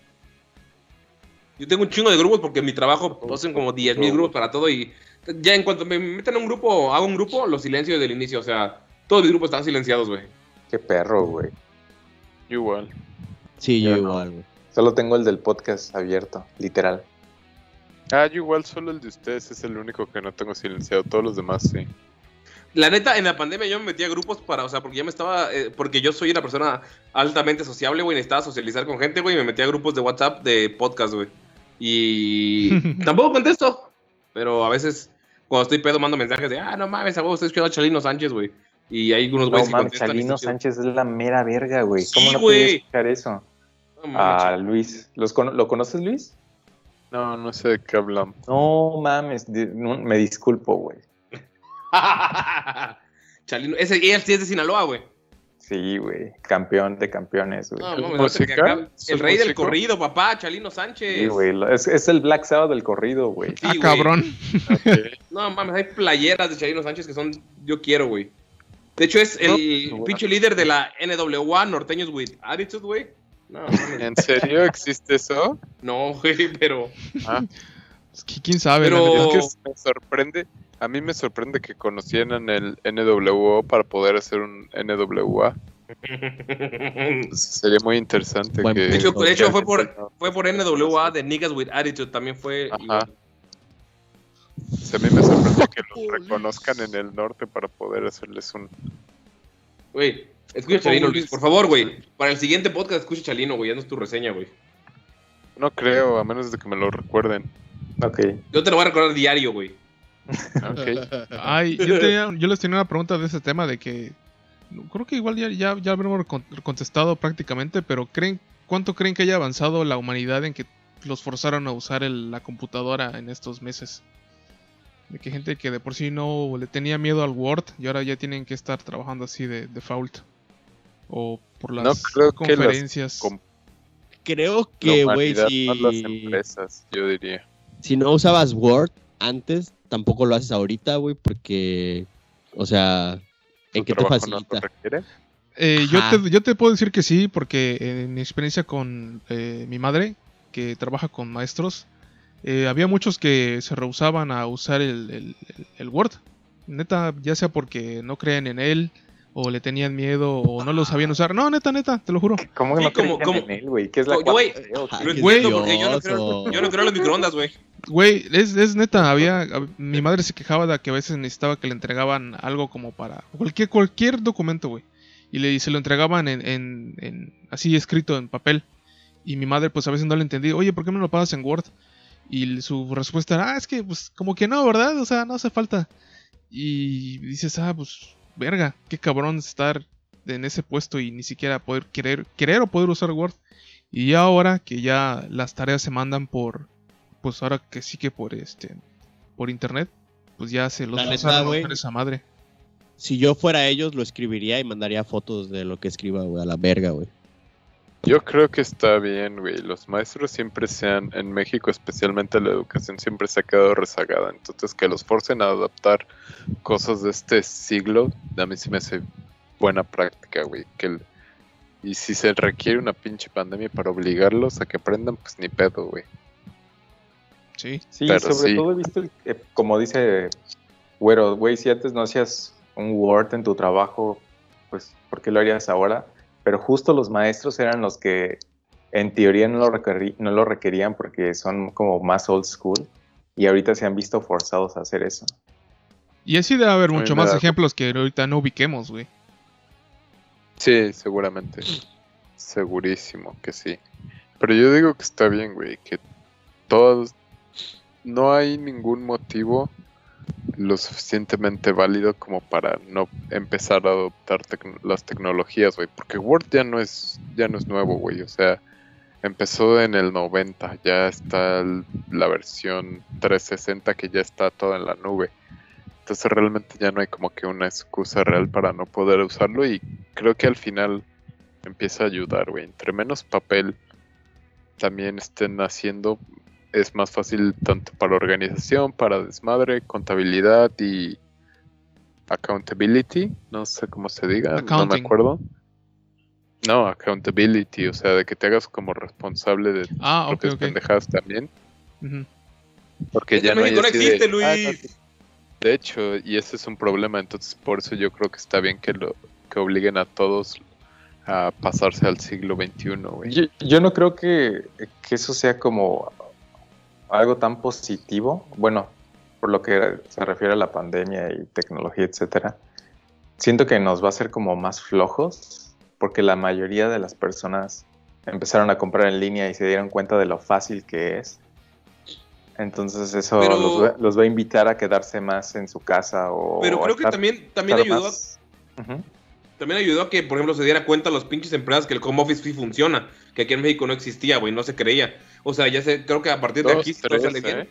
Yo tengo un chingo de grupos porque en mi trabajo posen como 10 mil grupos para todo y ya en cuanto me meten a un grupo, hago un grupo, los silencio desde el inicio. O sea, todos mis grupos están silenciados, güey. Qué perro, güey. Igual. Sí, yo Yo igual, güey. Solo tengo el del podcast abierto, literal. Ah, yo igual solo el de ustedes es el único que no tengo silenciado. Todos los demás sí. La neta, en la pandemia yo me metí a grupos para, o sea, porque ya me estaba, eh, porque yo soy una persona altamente sociable, güey, necesitaba socializar con gente, güey, y me metí a grupos de WhatsApp de podcast, güey. Y tampoco contesto, pero a veces cuando estoy pedo mando mensajes de, ah, no mames, a huevo, estoy escuchando a Chalino Sánchez, güey. Y hay unos No güeyes que mames, contestan. Chalino. Sánchez es la mera verga, güey. Sí, ¿Cómo no güey. podía escuchar eso? No mames, Ah, Luis. ¿Los cono- ¿Lo conoces, Luis? No, no sé de qué hablamos. No mames, no, me disculpo, güey. Chalino, ese, él sí es de Sinaloa, güey. Sí, güey. Campeón de campeones, güey. No, ¿Es mames, no el rey del corrido, papá, Chalino Sánchez. Sí, güey. Es, es el Black Sabbath del corrido, güey. Sí, ah, cabrón. No mames, hay playeras de Chalino Sánchez que son yo quiero, güey. De hecho, es el seguro. pinche líder de la NWA, Norteños with Attitude, güey. No, mames. ¿En serio existe eso? no, güey, pero. Es que quién sabe. Pero-. Es que me sorprende. A mí me sorprende que conocieran el NWO para poder hacer un NWA. Sería muy interesante que. De hecho, de hecho fue, No. por, fue por NWA de Niggas with Attitude, también fue. Ajá. a mí me sorprende que los reconozcan en el norte para poder hacerles un. Güey, escucha Chalino, Luis, por favor, güey. Para el siguiente podcast, escucha Chalino, güey. Ya no es tu reseña, güey. No creo, a menos de que me lo recuerden. Ok. Yo te lo voy a recordar diario, güey. Ay, yo, tenía- yo les tenía una pregunta de ese tema de que creo que igual ya, ya, ya habremos con- contestado prácticamente, pero creen ¿cuánto creen que haya avanzado la humanidad en que los forzaron a usar el- la computadora en estos meses? De que gente que de por sí no le tenía miedo al Word y ahora ya tienen que estar trabajando así de default. O por las No creo que las conferencias. com- Creo que, güey, si, no las empresas, yo diría. si no usabas Word antes, tampoco lo haces ahorita, güey, porque, o sea, ¿en ¿Tu qué te no facilita? Eh, yo, te, yo te puedo decir que sí, porque en mi experiencia con eh, mi madre, que trabaja con maestros, eh, había muchos que se rehusaban a usar el, el- el- el Word. Neta, ya sea porque no creen en él, o le tenían miedo, o no lo sabían usar. No, neta, neta, te lo juro. ¿Cómo que Sí, no como- como- en él, güey? ¿Qué es la Yo, güey, 4T o qué? Ajá, Lo qué entiendo porque yo no, creo, yo no creo en los microondas, güey. Güey, es, es neta, había, mi madre se quejaba de que a veces necesitaba que le entregaban algo como para cualquier, cualquier documento, güey. Y le, se lo entregaban en, en- en- así escrito en papel. Y mi madre pues a veces no le entendía, oye, ¿por qué me lo pasas en Word? Y su respuesta era, ah, es que pues como que no, ¿verdad? O sea, no hace falta. Y dices, ah, pues, verga, qué cabrón estar en ese puesto y ni siquiera poder querer, querer o poder usar Word. Y ya ahora que ya las tareas se mandan por, pues ahora que sí que por este, por internet, pues ya se los neta, usar esa madre. Si yo fuera ellos, lo escribiría y mandaría fotos de lo que escriba, güey, a la verga, güey. Yo creo que está bien, güey. Los maestros siempre sean, en México especialmente la educación siempre se ha quedado rezagada. Entonces que los forcen a adaptar cosas de este siglo, a mí sí me hace buena práctica, güey. Que el- y si se requiere una pinche pandemia para obligarlos a que aprendan, pues ni pedo, güey. Sí. Sí, Pero sobre sí. todo he visto, el- eh, como dice Güero, güey, si antes no hacías un Word en tu trabajo, pues, ¿por qué lo harías ahora? Pero justo los maestros eran los que en teoría no lo, requerí- no lo requerían porque son como más old school y ahorita se han visto forzados a hacer eso. Y así debe haber mucho más da- ejemplos que ahorita no ubiquemos, güey. Sí, seguramente. Segurísimo que sí. Pero yo digo que está bien, güey, que todos... No hay ningún motivo lo suficientemente válido como para no empezar a adoptar las tecnologías, güey. Porque Word ya no es, ya no es nuevo, güey. O sea, empezó en el 90, ya está la versión 360 que ya está toda en la nube. Entonces realmente ya no hay como que una excusa real para no poder usarlo y creo que al final empieza a ayudar, güey. Entre menos papel también estén haciendo, es más fácil tanto para organización, para desmadre, contabilidad y accountability, no sé cómo se diga, no me Accounting. acuerdo. No, accountability, o sea, de que te hagas como responsable de tus Ah, ok, propias ok. pendejadas también, porque Esto ya no hay México no de, existe, "Ah, no, Luis". sí". De hecho, y ese es un problema, entonces por eso yo creo que está bien que lo que obliguen a todos a pasarse al siglo XXI, güey. Yo, yo no creo que, que eso sea como algo tan positivo. Bueno, por lo que se refiere a la pandemia y tecnología, etcétera. Siento que nos va a hacer como más flojos, porque la mayoría de las personas empezaron a comprar en línea y se dieron cuenta de lo fácil que es. Entonces eso Pero- los, va, los va a invitar a quedarse más en su casa o Pero a creo que también, ayudó, más- Ujú. También ayudó a que, por ejemplo, se diera cuenta a los pinches empresas que el home office sí funciona, que aquí en México no existía, güey, no se creía. O sea, ya sé, creo que a partir de Dos, aquí tres, bien. ¿eh?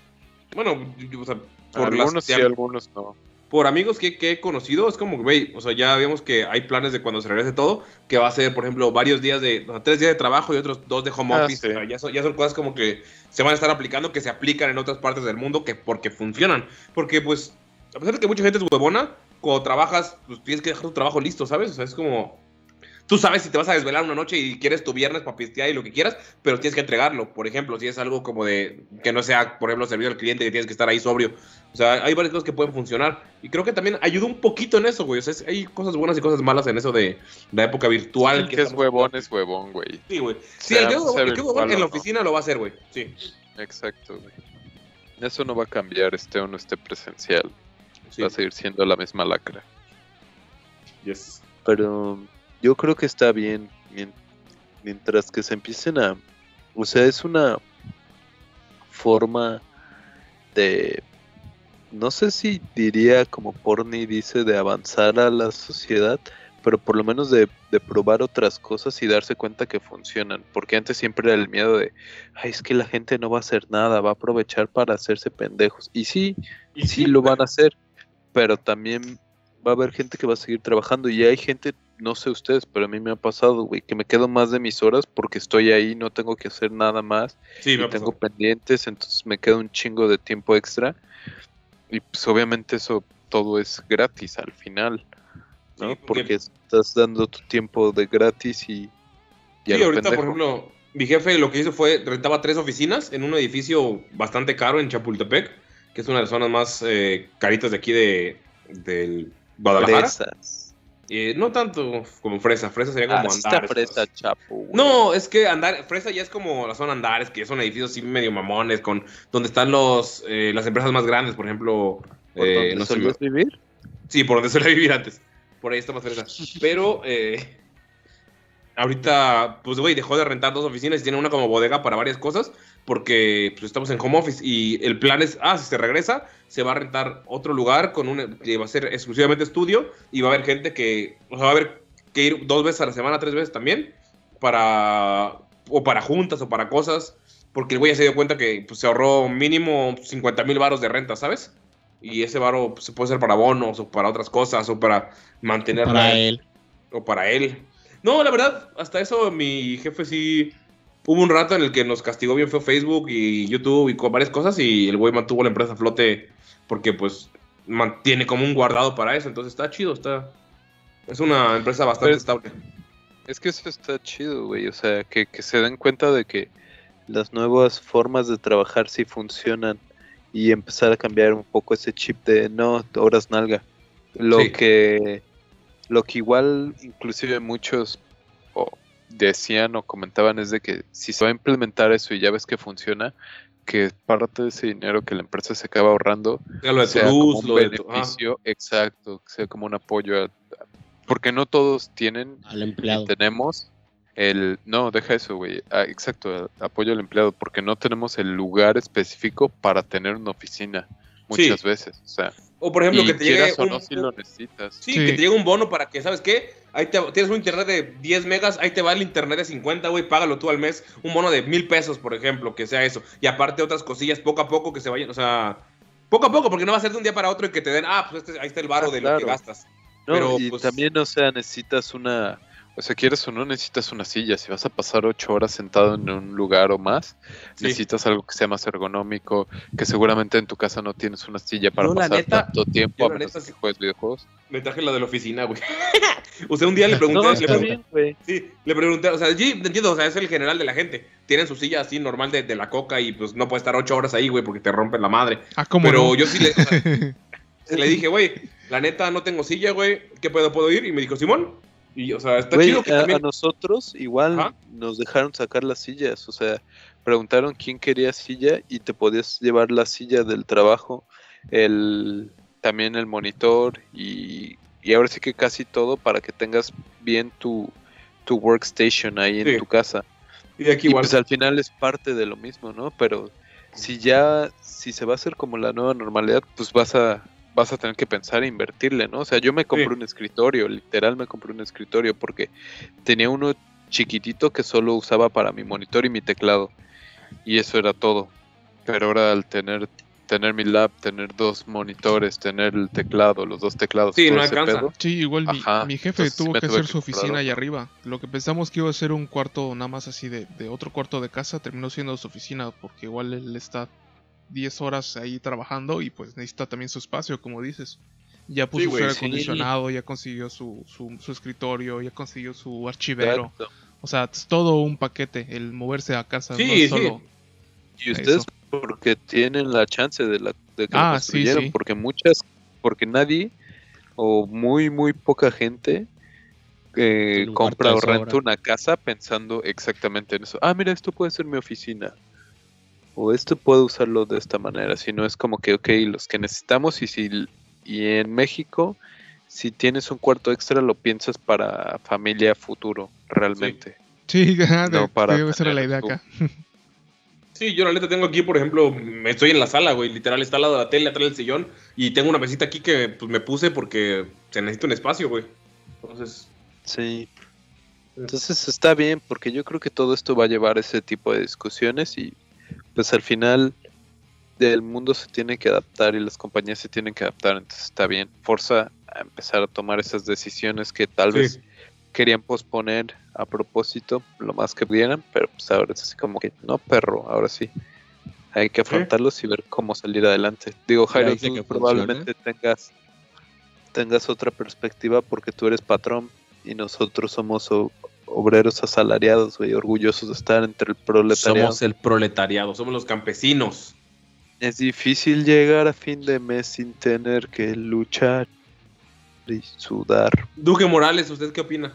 Bueno, o sea, por algunos las- sí, algunos no. por amigos que, que he conocido, es como, güey, o sea, ya vemos que hay planes de cuando se regrese todo, que va a ser, por ejemplo, varios días de, o sea, tres días de trabajo y otros dos de home Ah, office. sí. O sea, ya, son, ya son cosas como que se van a estar aplicando, que se aplican en otras partes del mundo, que porque funcionan. Porque, pues, a pesar de que mucha gente es huevona, cuando trabajas, pues tienes que dejar tu trabajo listo, ¿sabes? O sea, es como... Tú sabes si te vas a desvelar una noche y quieres tu viernes para pistear y lo que quieras, pero tienes que entregarlo. Por ejemplo, si es algo como de que no sea, por ejemplo, servicio al cliente que tienes que estar ahí sobrio. O sea, hay varias cosas que pueden funcionar. Y creo que también ayuda un poquito en eso, güey. O sea, es- hay cosas buenas y cosas malas en eso de la época virtual. El que es huevón es huevón, güey. Sí, güey. Sí, el que es huevón- sea el que es huevón virtual en la no. oficina lo va a hacer, güey. Sí. Exacto, güey. Eso no va a cambiar, esté o no esté presencial. Sí. Va a seguir siendo la misma lacra. Yes. pero yo creo que está bien mien- mientras que se empiecen a o sea es una forma de no sé si diría como Porni dice de avanzar a la sociedad pero por lo menos de, de probar otras cosas y darse cuenta que funcionan porque antes siempre era el miedo de ay es que la gente no va a hacer nada va a aprovechar para hacerse pendejos y sí Y sí lo van a hacer, pero también va a haber gente que va a seguir trabajando y hay gente, no sé ustedes, pero a mí me ha pasado, güey, que me quedo más de mis horas porque estoy ahí, no tengo que hacer nada más Sí, y tengo pendientes, entonces me queda un chingo de tiempo extra y pues obviamente eso todo es gratis al final, ¿no? Sí, porque- porque estás dando tu tiempo de gratis y, y Sí, ahorita, por ejemplo, mi jefe lo que hizo fue rentaba tres oficinas en un edificio bastante caro en Chapultepec, que es una de las zonas más eh, caritas de aquí de del Guadalajara. Fresas. Eh, no tanto como fresa, fresa sería Ah, como está Andares. fresa, chapo. güey. No, es que andar, fresa ya es como la zona Andares, que son edificios así medio mamones, con donde están los eh, las empresas más grandes, por ejemplo. ¿Por dónde no sé, solías vivir? Sí, por donde suele vivir antes. Por ahí está más fresa. Pero ahorita, pues, güey, dejó de rentar dos oficinas y tiene una como bodega para varias cosas. Porque pues, estamos en home office y el plan es, ah, si se regresa, se va a rentar otro lugar con un, que va a ser exclusivamente estudio y va a haber gente que, o sea, va a haber que ir dos veces a la semana, tres veces también, para, o para juntas o para cosas, porque el güey ya se dio cuenta que pues, se ahorró mínimo 50 mil varos de renta, ¿sabes? Y ese varo pues, se puede ser para bonos o para otras cosas o para mantener Para él. o para él. No, la verdad, hasta eso mi jefe sí. Hubo un rato en el que nos castigó bien feo Facebook y YouTube y con varias cosas y el güey mantuvo la empresa a flote porque pues mantiene como un guardado para eso. Entonces está chido, está... Es una empresa bastante Pero- estable. Es que eso está chido, güey. O sea, que, que se den cuenta de que las nuevas formas de trabajar sí funcionan y empezar a cambiar un poco ese chip de no, horas nalga. Lo Sí. que lo que igual inclusive muchos o decían o comentaban es de que si se va a implementar eso y ya ves que funciona, que parte de ese dinero que la empresa se acaba ahorrando lo de sea como un lo de tu- beneficio exacto, que sea como un apoyo a- a- porque no todos tienen Al empleado. tenemos el no deja eso güey Ah, exacto a- apoyo al empleado porque no tenemos el lugar específico para tener una oficina muchas Sí. veces o sea O por ejemplo, y que te llegue un, no si lo necesitas Sí, Sí. que te llegue un bono para que, ¿sabes qué? Ahí te, tienes un internet de 10 megas, ahí te va el internet de 50, güey, págalo tú al mes. Un bono de mil pesos, por ejemplo, que sea eso. Y aparte otras cosillas, poco a poco que se vayan, o sea, poco a poco, porque no va a ser de un día para otro y que te den, ah, pues este- ahí está el varo Ah, de lo que gastas. No, Pero, y pues- también, o sea, necesitas una. O sea, quieres o no, necesitas una silla. Si vas a pasar ocho horas sentado en un lugar o más, Sí. necesitas algo que sea más ergonómico. Que seguramente en tu casa no tienes una silla para No, pasar neta- tanto tiempo, yo a menos neta que juegues videojuegos. Me traje la de la oficina, güey. o sea, un día le pregunté, No, le pregunté- bien, güey. Sí, le pregunté, o sea, sí, entiendo, o sea, es el general de la gente. Tienen su silla así normal de, de la coca y pues no puede estar ocho horas ahí, güey, porque te rompen la madre. Ah, ¿cómo Pero no? yo sí le, o sea, le dije, güey, la neta no tengo silla, güey, ¿qué pedo puedo ir? Y me dijo, Simón. Y, o sea, está chido que a, también. a nosotros igual nos dejaron sacar las sillas. O sea, preguntaron quién quería silla y te podías llevar la silla del trabajo, el también el monitor y, y ahora sí que casi todo para que tengas bien tu, tu workstation ahí en tu casa. Y aquí Y igual. pues al final es parte de lo mismo, ¿no? Pero si ya, si se va a hacer como la nueva normalidad, pues vas a, vas a tener que pensar e invertirle, ¿no? O sea, yo me compré Sí. un escritorio, literal me compré un escritorio porque tenía uno chiquitito que solo usaba para mi monitor y mi teclado. Y eso era todo. Pero ahora al tener tener mi lab, tener dos monitores, tener el teclado, los dos teclados, Sí, no alcanza. pedo, Sí, igual mi, Ajá, mi jefe entonces tuvo que hacer que su oficina ahí otro. arriba. Lo que pensamos que iba a ser un cuarto nada más así de, de otro cuarto de casa, terminó siendo su oficina porque igual él está 10 horas ahí trabajando y pues necesita también su espacio, como dices. Ya puso Sí, su aire sí. acondicionado, ya consiguió su, su, su escritorio, ya consiguió su archivero. Exacto. O sea, es todo un paquete el moverse a casa. Sí, no es sí. solo... Y ustedes Eso. porque tienen la chance de, la, de que lo Ah, sí, construyeron, sí. porque muchas, porque nadie o muy muy poca gente eh, compra o renta una casa pensando exactamente en eso. Ah, mira, esto puede ser mi oficina. O esto puedo usarlo de esta manera. Si no es como que, ok, los que necesitamos y si y en México, si tienes un cuarto extra, lo piensas para familia futuro, realmente. Sí, ajá, No de- para debe ser la idea tú. acá. Sí, yo la neta tengo aquí, por ejemplo, me estoy en la sala, güey, literal está al lado de la tele, atrás del sillón, y tengo una mesita aquí que pues, me puse porque se necesita un espacio, güey. Entonces, Sí. Entonces está bien, porque yo creo que todo esto va a llevar a ese tipo de discusiones y pues al final el mundo se tiene que adaptar y las compañías se tienen que adaptar, entonces está bien. Forza a empezar a tomar esas decisiones que tal Sí. vez querían posponer a propósito lo más que pudieran, pero pues ahora es así como que no, perro, ahora sí. Hay que afrontarlos y ver cómo salir adelante. Digo, Jairo, tú que probablemente tengas tengas otra perspectiva porque tú eres patrón y nosotros somos obreros asalariados, güey, orgullosos de estar entre el proletariado. somos el proletariado, somos los campesinos. Es difícil llegar a fin de mes sin tener que luchar y sudar Duque Morales, ¿usted qué opina?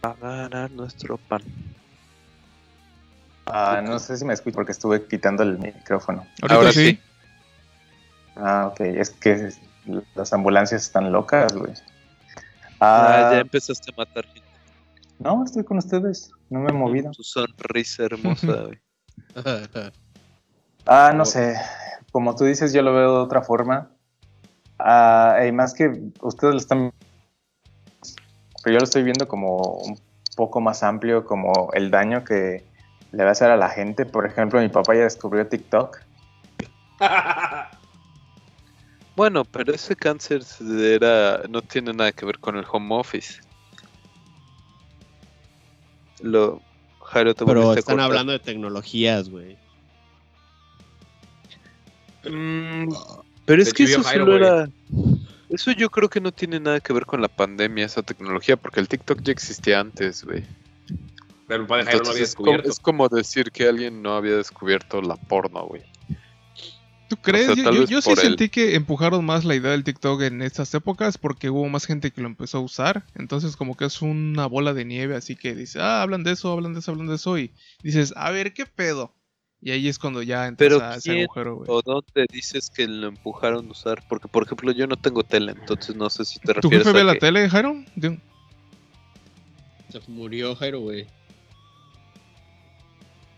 para ganar nuestro pan. Ah, no sé si me escucho porque estuve quitando el micrófono. Ahora sí. sí. Ah, ok. Es que las ambulancias están locas, güey. Ah, Ah, ya empezaste a matar gente. No, estoy con ustedes. No me he movido. Tu sonrisa hermosa, güey. Ah, no sé. Como tú dices, yo lo veo de otra forma. Ah, y más que ustedes lo están. Pero yo lo estoy viendo como un poco más amplio, como el daño que le va a hacer a la gente. Por ejemplo, mi papá ya descubrió TikTok. Bueno, pero ese cáncer era no tiene nada que ver con el home office. Lo Jairo te Pero están hablando de tecnologías, güey. Mm, pero es que eso Jairo, solo era. Eso yo creo que no tiene nada que ver con la pandemia, esa tecnología, porque el TikTok ya existía antes, güey. Pero el padre Jairo no Entonces había es, como, descubierto. es como decir que alguien no había descubierto la porno, güey. ¿Tú crees? O sea, Yo- sí sentí que empujaron más la idea del TikTok en estas épocas porque hubo más gente que lo empezó a usar. Entonces como que es una bola de nieve, así que dice, ah, hablan de eso, hablan de eso, hablan de eso. Y dices, a ver, ¿qué pedo? Y ahí es cuando ya entras Pero a ese ¿quién agujero, güey. o dónde dices que lo empujaron a usar? Porque, por ejemplo, yo no tengo tele, entonces no sé si te ¿Tu refieres jefe ve a la que- tele, Jairo? De- Se murió Jairo, güey.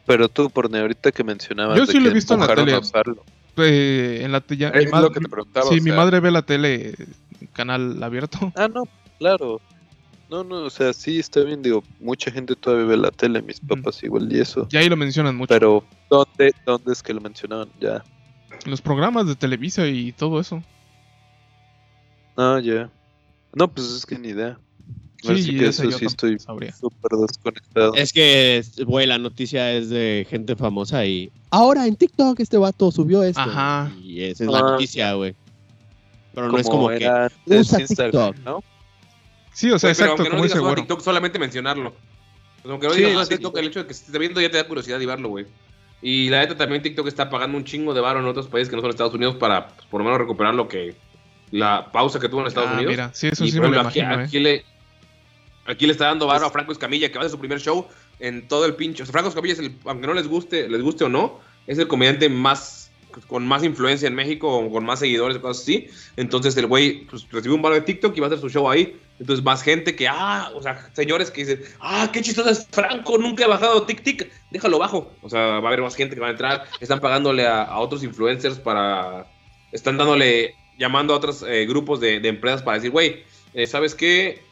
Pero tú, por ahorita que mencionabas Yo de sí lo he que visto en la tele. Eh, en la te- ya- mi Es lo que te preguntaba, Sí, o mi sea- madre ve la tele, canal abierto. Ah, no, claro. No, no, o sea, sí está bien, digo, mucha gente todavía ve la tele, mis papás igual y eso. Y ahí lo mencionan mucho. Pero, ¿dónde, ¿dónde es que lo mencionaban? Ya. Los programas de Televisa y todo eso. Ah, ya. No, pues es que ni idea. Sí, Así que ese eso yo sí estoy súper desconectado. Es que, güey, la noticia es de gente famosa y ahora en TikTok este vato subió esto. Ajá. Y esa es la Ah, noticia, güey. Pero no es como que era usa Instagram, TikTok. ¿no? Sí, o sea, pero exacto, aunque no como le dice güero. TikTok, solamente mencionarlo. O sea, aunque no Sí, digas sí. TikTok, el hecho de que se esté viendo ya te da curiosidad de verlo, güey. Y la neta también TikTok está pagando un chingo de varo en otros países que no son Estados Unidos para pues, por lo menos recuperar lo que la pausa que tuvo en Estados Ah, Unidos. mira, sí, eso y sí me lo aquí, imagino, eh. aquí le aquí le está dando varo a Franco Escamilla que va a hacer su primer show en todo el pinche. O sea, Franco Escamilla es el, aunque no les guste, les guste o no, es el comediante más con más influencia en México, o con más seguidores, cosas así. Entonces el güey pues, recibió un varo de TikTok y va a hacer su show ahí. Entonces más gente que, ah, o sea, señores que dicen, ah, qué chistoso es Franco, nunca he bajado TikTok, déjalo bajo. O sea, va a haber más gente que va a entrar. Están pagándole a, a otros influencers para, están dándole, llamando a otros eh, grupos de, de empresas para decir, güey, eh, ¿sabes qué?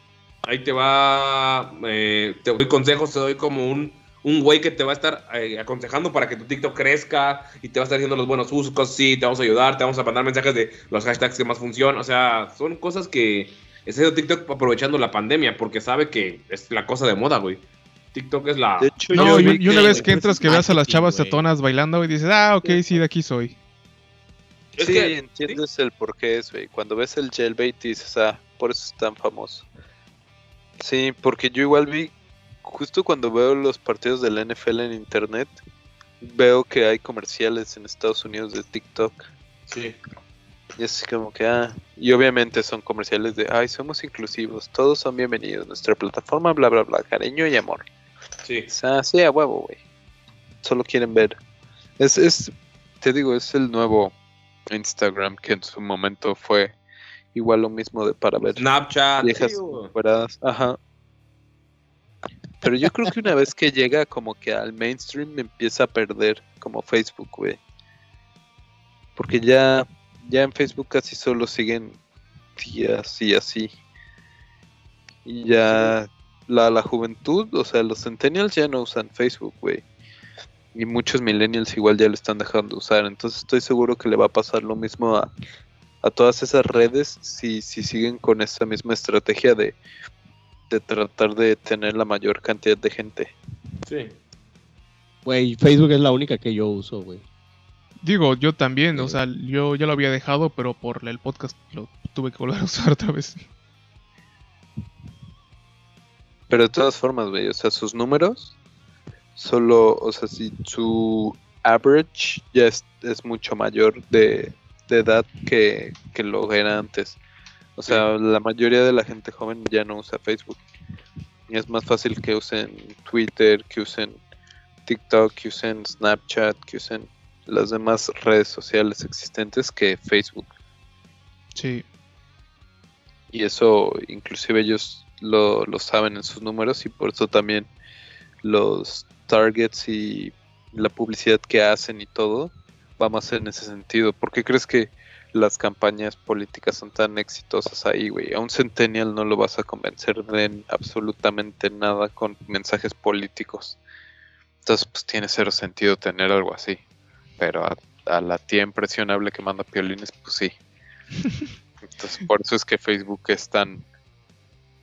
Ahí te va, eh, te doy consejos, te doy como un, un güey que te va a estar eh, aconsejando para que tu TikTok crezca y te va a estar diciendo los buenos usos, cosas así, te vamos a ayudar, te vamos a mandar mensajes de los hashtags que más funcionan. O sea, son cosas que está haciendo TikTok aprovechando la pandemia porque sabe que es la cosa de moda, güey. TikTok es la... De hecho, No, yo y, una que- vez que entras que veas a las chavas tetonas bailando y dices, ah, ok, sí, de aquí soy. Es sí, que- entiendes el por qué es, güey. Cuando ves el jailbait dices, ah, por eso es tan famoso. Sí, porque yo igual vi, justo cuando veo los partidos de la NFL en internet, veo que hay comerciales en Estados Unidos de TikTok. Sí. Y es como que, ah, y obviamente son comerciales de, ay, somos inclusivos, todos son bienvenidos, nuestra plataforma, bla, bla, bla, cariño y amor. Sí. O sea, sí, a huevo, güey. Solo quieren ver. Es, es, te digo, es el nuevo Instagram que en su momento fue igual lo mismo de para ver Snapchat. viejas sí. Ajá. Pero yo creo que una vez que llega como que al mainstream empieza a perder como Facebook, güey. Porque ya, ya en Facebook casi solo siguen tías y así. Y ya la, la juventud, o sea, los centennials ya no usan Facebook, güey. Y muchos millennials igual ya lo están dejando de usar. Entonces estoy seguro que le va a pasar lo mismo a, a todas esas redes si, si siguen con esa misma estrategia de, de tratar de tener la mayor cantidad de gente. Sí. Güey, Facebook es la única que yo uso, güey. Digo, yo también, o sea, yo ya lo había dejado, pero por el podcast lo tuve que volver a usar otra vez. Pero de todas formas, güey, o sea, sus números, solo, o sea, si su average ya es, es mucho mayor de, de edad que, que lo era antes. O sea, la mayoría de la gente joven ya no usa Facebook. Y es más fácil que usen Twitter, que usen TikTok, que usen Snapchat, que usen las demás redes sociales existentes que Facebook. Sí. Y eso inclusive ellos lo, lo saben en sus números y por eso también los targets y la publicidad que hacen y todo va más en ese sentido. ¿Por qué crees que las campañas políticas son tan exitosas ahí, güey? A un centennial no lo vas a convencer de absolutamente nada con mensajes políticos. Entonces, pues tiene cero sentido tener algo así. Pero a, a la tía impresionable que manda piolines, pues sí. Entonces, por eso es que Facebook es tan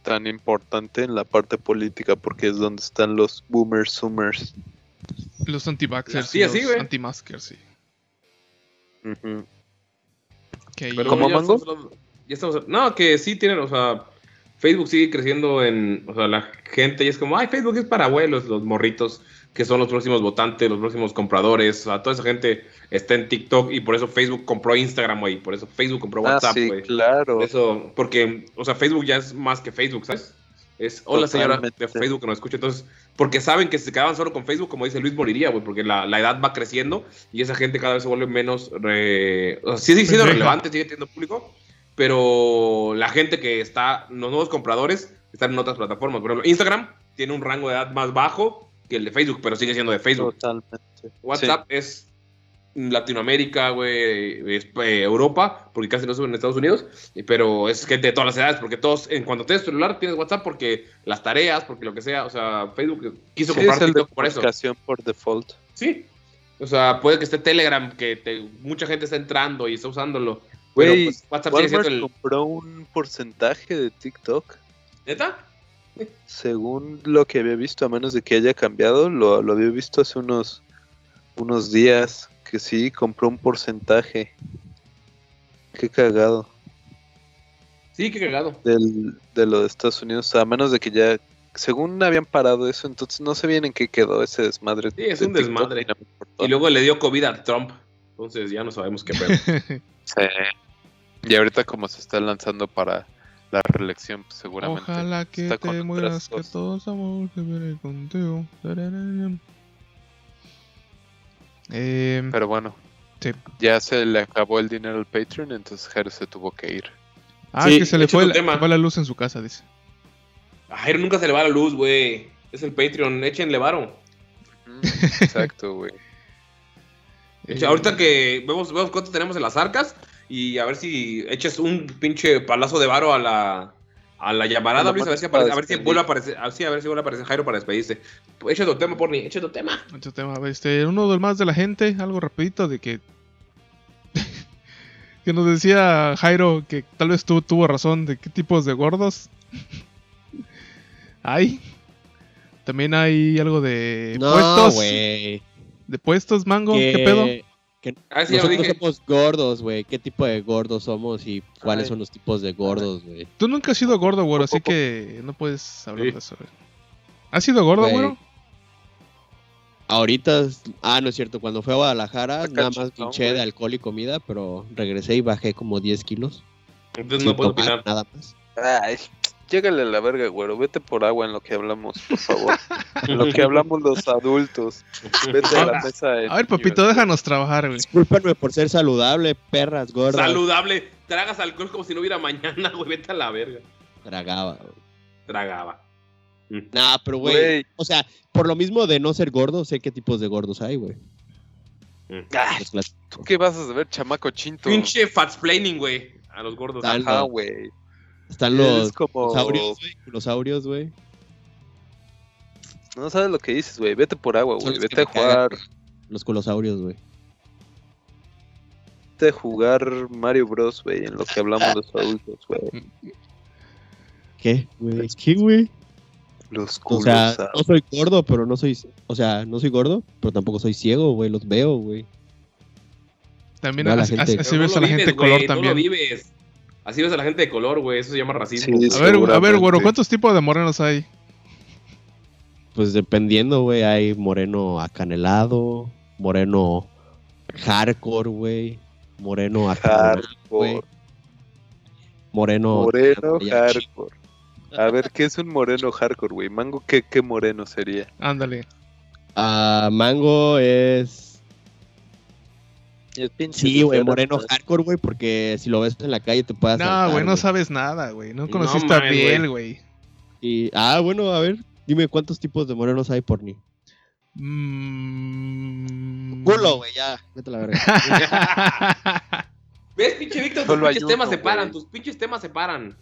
tan importante en la parte política porque es donde están los boomers, zoomers. Los anti-vaxxers Sí, los anti-maskers, sí. Pero ¿Cómo, ya Mango? estamos ya estamos- no, que sí tienen, o sea, Facebook sigue creciendo en, o sea, la gente y es como, ay, Facebook es para abuelos, los morritos, que son los próximos votantes, los próximos compradores, o sea, toda esa gente está en TikTok y por eso Facebook compró Instagram, güey, por eso Facebook compró Ah, WhatsApp, sí, güey. claro. Eso, porque, o sea, Facebook ya es más que Facebook, ¿sabes? Es, hola señora de. Facebook que nos escucha. Entonces, porque saben que si se quedaban solo con Facebook, como dice Luis, moriría, güey, porque la, la edad va creciendo y esa gente cada vez se vuelve menos. re- o sea, sí sigue siendo relevante, sigue teniendo público, pero la gente que está, los nuevos compradores, están en otras plataformas. Por ejemplo, Instagram tiene un rango de edad más bajo que el de Facebook, pero sigue siendo de Facebook. Totalmente. WhatsApp es Latinoamérica, güey, es, eh, Europa, porque casi no suben en Estados Unidos, pero es gente de todas las edades, porque todos, en cuanto tienes celular, tienes WhatsApp porque las tareas, porque lo que sea, o sea, Facebook quiso Sí, comprar TikTok por eso. por default. Sí. O sea, puede que esté Telegram, que te- mucha gente está entrando y está usándolo. Güey, pero pues, WhatsApp sigue Walmart siendo el. compró un porcentaje de TikTok. ¿Neta? Según lo que había visto, a menos de que haya cambiado, lo, lo había visto hace unos, unos días, que sí, compró un porcentaje. Qué cagado. Sí, qué cagado. Del, de lo de Estados Unidos, a menos de que ya, según habían parado eso, entonces no sé bien en qué quedó ese desmadre. Sí, es de un TikTok, desmadre. y luego le dio COVID a Trump. Entonces ya no sabemos qué pedo. Sí. Y ahorita como se está lanzando para la reelección, pues, seguramente. Ojalá que está te mueras, que todos amor que veré contigo. Eh, Pero bueno, sí. ya se le acabó el dinero al Patreon, entonces Jairo se tuvo que ir. Ah, Sí, que se le fue la, tema. se fue la luz en su casa, dice. A Jairo nunca se le va la luz, güey. Es el Patreon, échenle varo. Exacto, güey. Ahorita que vemos, vemos cuánto tenemos en las arcas y a ver si eches un pinche palazo de varo a la, a la llamarada, A la Luis, a ver si, para aparece- a ver si despedir. vuelve a aparecer, a ver si- a ver si vuelve a aparecer Jairo para despedirse. Echa tu tema, Porni, echa tu tema. Otro tema, este, uno del más de la gente, algo rapidito de que que nos decía Jairo que tal vez tú tuvo razón de qué tipos de gordos hay. También hay algo de No, puestos, güey. de puestos, mango, ¿qué pedo? Que Ah, sí, nosotros dije. somos gordos, güey. ¿Qué tipo de gordos somos y cuáles Ay. son los tipos de gordos, güey? Tú nunca has sido gordo, güero, así que no puedes hablar Sí. de eso. güey. ¿Has sido gordo, Güey. Ahorita, ah, no es cierto, cuando fui a Guadalajara, nada más pinché güey. de alcohol y comida, pero regresé y bajé como 10 kilos. Entonces no puedo opinar. nada más. Ay, llégale a la verga, güero. Vete por agua en lo que hablamos, por favor. en lo que hablamos los adultos. Vete a la mesa. de A ver, papito, déjanos trabajar, güey. Discúlpenme por ser saludable, perras gordas. Saludable. Tragas alcohol como si no hubiera mañana, güey. Vete a la verga. Tragaba, güey. Tragaba. Nah, pero güey, Güey. o sea, por lo mismo de no ser gordo, sé qué tipos de gordos hay, güey. Clásicos. ¿Tú qué vas a saber, chamaco chinto? Pinche fatsplaining, güey. A los gordos. Ajá, güey. Están los como... saurios, güey. Los saurios, güey. No sabes lo que dices, güey. Vete por agua, güey. Vete a cagan, jugar... güey. Los colosaurios, güey. Vete a jugar Mario Bros, güey. En lo que hablamos los adultos, güey. ¿Qué, güey? ¿Qué, güey? Los O culos. sea, ah. no soy gordo, pero no soy. O sea, no soy gordo, pero tampoco soy ciego, güey. Los veo, güey. También No, la así, gente- así- no a la vives, gente de güey, color No también. lo vives. Así ves a la gente de color, güey. Eso se llama racismo. Sí, A ver, a ver, güero, ¿cuántos tipos de morenos hay? Pues dependiendo, güey. Hay moreno acanelado, moreno hardcore, güey. Moreno acanelado. Hardcore. Moreno. Moreno hardcore. A ver, ¿qué es un moreno hardcore, güey? Mango, ¿qué, qué moreno sería? Ándale. Ah, mango es. Sí, güey, moreno hardcore, güey, porque si lo ves en la calle te puede No, güey, no sabes nada, güey. No No conociste a mames, Biel, güey. Y, ah, bueno, a ver, dime cuántos tipos de morenos hay por ni. Mm. Culo, güey, ya, vete a la verga. ¿Ves, pinche Víctor? Tus Solo pinches temas uno, se paran. Tus pinches temas se paran.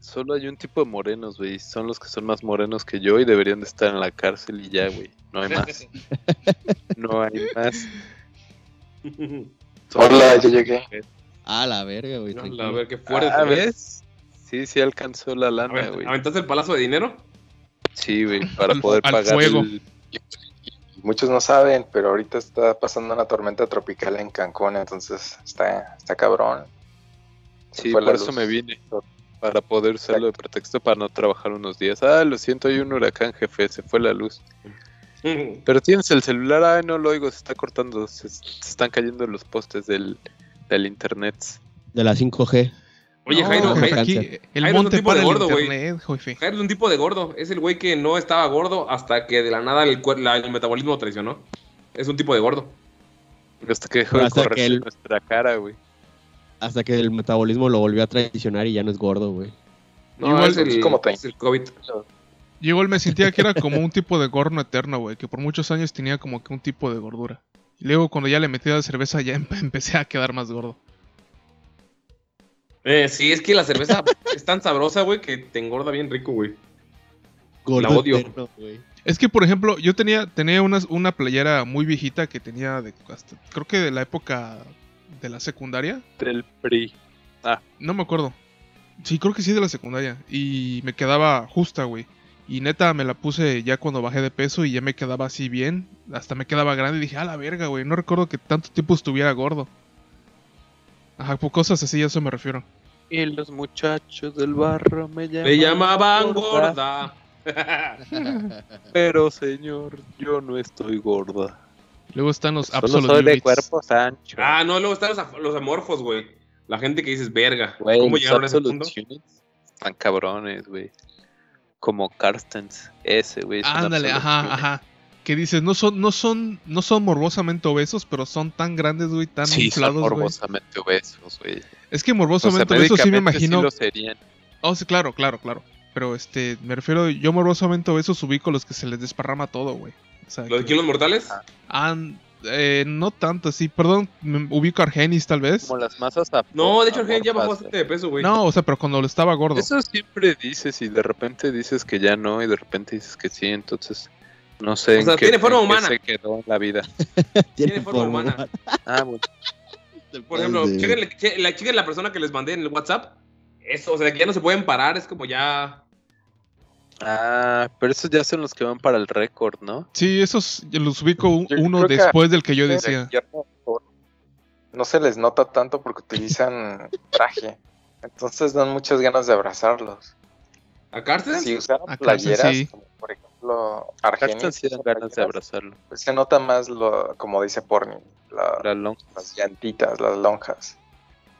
Solo hay un tipo de morenos, güey. Son los que son más morenos que yo y deberían de estar en la cárcel y ya, güey. No hay más. No hay más. Hola, ya llegué. Ah, la verga, güey. No, tranquilo. a ver, qué fuerte. Ah, ves. Sí, sí alcanzó la lana, ver, güey. ¿Aventaste el palazo de dinero? Sí, güey, para poder al pagar fuego. el... Muchos no saben, pero ahorita está pasando una tormenta tropical en Cancún, entonces está, está cabrón. Se Sí, por la eso luz. me vine. Para poder usarlo de pretexto para no trabajar unos días. Ah, lo siento, hay un huracán, jefe, se fue la luz. Pero tienes el celular, ay, no lo oigo, se está cortando, se, se están cayendo los postes del, del internet. De la 5G. Oye, No, Jairo, Jairo, aquí Jairo es un tipo para de gordo, güey. Jairo es un tipo de gordo. Es el güey que no estaba gordo hasta que de la nada el, la- el metabolismo traicionó. Es un tipo de gordo. Hasta que dejó de Hasta correr que el- nuestra cara, güey. Hasta que el metabolismo lo volvió a traicionar y ya no es gordo, güey. No, Igual es, el, es como es el COVID. Yo igual me sentía que era como un tipo de gordo eterno, güey, que por muchos años tenía como que un tipo de gordura. Y luego cuando ya le metí la cerveza ya em- empecé a quedar más gordo. Eh, sí, es que la cerveza es tan sabrosa, güey, que te engorda bien rico, güey. La odio. eterno. Es que, por ejemplo, yo tenía, tenía una, una playera muy viejita que tenía de hasta- creo que de la época de la secundaria. Del PRI. No me acuerdo. Sí, creo que sí de la secundaria. Y me quedaba justa, güey. Y neta me la puse ya cuando bajé de peso y ya me quedaba así bien. Hasta me quedaba grande y dije, a la verga, güey. No recuerdo que tanto tiempo estuviera gordo. Ajá, por cosas así, a eso me refiero. Y los muchachos del barro me llamaban. Me llamaban gorda. Pero señor, yo no estoy gorda. Luego están los Solo Absolute soy de Units. cuerpo ancho. ah, no, luego están los, los amorfos, güey. La gente que dices, verga. ¿Cómo los llegaron a ese punto? Están cabrones, güey. Como Carstens, ese, güey. Ándale, ajá, ajá. Que dices, no son, no son, no son morbosamente obesos, pero son tan grandes, güey, tan Sí, son inflados, güey. morbosamente obesos, güey. Es que O sea, morbosamente obesos sí me médicamente sí imagino. lo serían. Oh, sí, claro, claro, claro. Pero este, me refiero, yo morbosamente obesos ubico los que se les desparrama todo, güey. O sea, ¿Los de que- kilos mortales? han- eh, no tanto, sí, perdón, me ubico a Argenis tal vez. Como las masas a- No, de hecho, gen ya bajó bastante de peso, güey. No, o sea, pero cuando lo estaba gordo. Eso siempre dices y de repente dices que ya no y de repente dices que sí, entonces no sé O en sea, qué, tiene forma en qué humana. se quedó en la vida. Tiene forma humana. Ah, bueno. Por ejemplo, chequen, che- la, chequen la persona que les mandé en el WhatsApp. Eso, o sea, que ya no se pueden parar, es como ya. Ah, pero esos ya son los que van para el récord, ¿no? Sí, esos los ubico un- uno después del que yo de decía. por- No se les nota tanto porque utilizan traje. Entonces dan muchas ganas de abrazarlos. ¿A Carsten? Si usaran A Carsten, playeras, sí. como por ejemplo Carsten Argenis, sí dan ganas de abrazarlo. pues se nota más lo, como dice Porni, la- La long- las llantitas, las lonjas.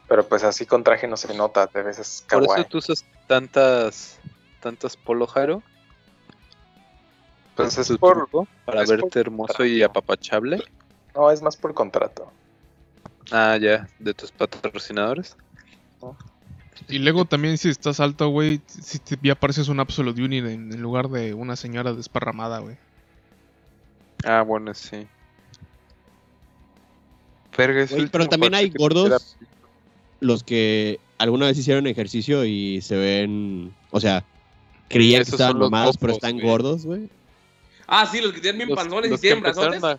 Pero pues así con traje no se nota, de veces Por kawaii. eso tú usas tantas tantas polo Jaro, Pues es por, para es por verte hermoso y apapachable. no, es más por contrato. Ah, ya, de tus patrocinadores. Y luego también si estás alto, güey, si te, ya pareces un Absolute Unit en, en lugar de una señora desparramada, güey. Ah, bueno, sí. Pero también hay gordos los que alguna vez hicieron ejercicio y se ven, o sea, creían que estaban mamados, pero están güey. gordos, güey. Ah, sí, los que tienen bien los- panzones los y tienen brazotes. a-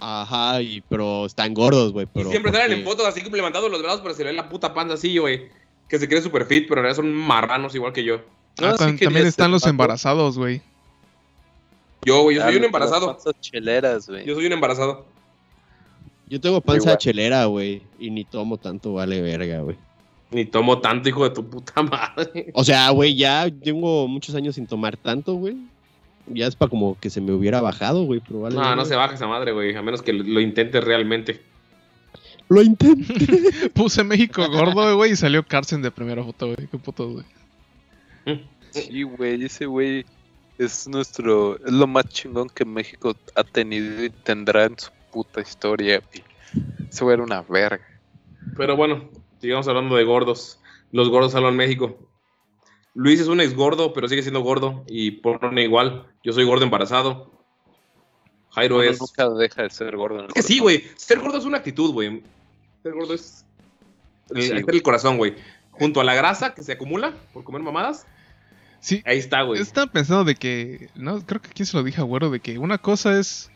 Ajá, y pero están gordos, güey. Y siempre salen en fotos así implementando los brazos, pero se le ve la puta panza así, güey. Que se cree super fit, pero en realidad son marranos igual que yo. No, Ah, sí también están los embarazados, güey. Yo, güey, yo Ah, soy un los- embarazado. cheleras, güey. Yo soy un embarazado. Yo tengo panza Igual. chelera, güey, y ni tomo tanto, vale verga, güey. Ni tomo tanto, hijo de tu puta madre. O sea, güey, ya tengo muchos años sin tomar tanto, güey. Ya es para como que se me hubiera bajado, güey, vale. No, no se baja esa madre, güey. A menos que lo, lo intentes realmente. Lo intento. Puse México gordo, güey, y salió Carson de primera foto, güey. Qué puto, güey. Sí, güey, ese güey es nuestro, es lo más chingón que México ha tenido y tendrá en su puta historia, güey. Ese güey era una verga. Pero bueno, sigamos hablando de gordos. Los gordos hablan México. Luis es un ex gordo, pero sigue siendo gordo. Y porno igual. Yo soy gordo embarazado. Jairo es. nunca deja de ser gordo. Es que sí, güey. Ser gordo es una actitud, güey. Ser gordo es. El, Sí, el corazón, güey. Junto a la grasa que se acumula por comer mamadas. Sí, Ahí está, güey. estaba pensando de que. No, creo que aquí se lo dije a Güero, de que una cosa es.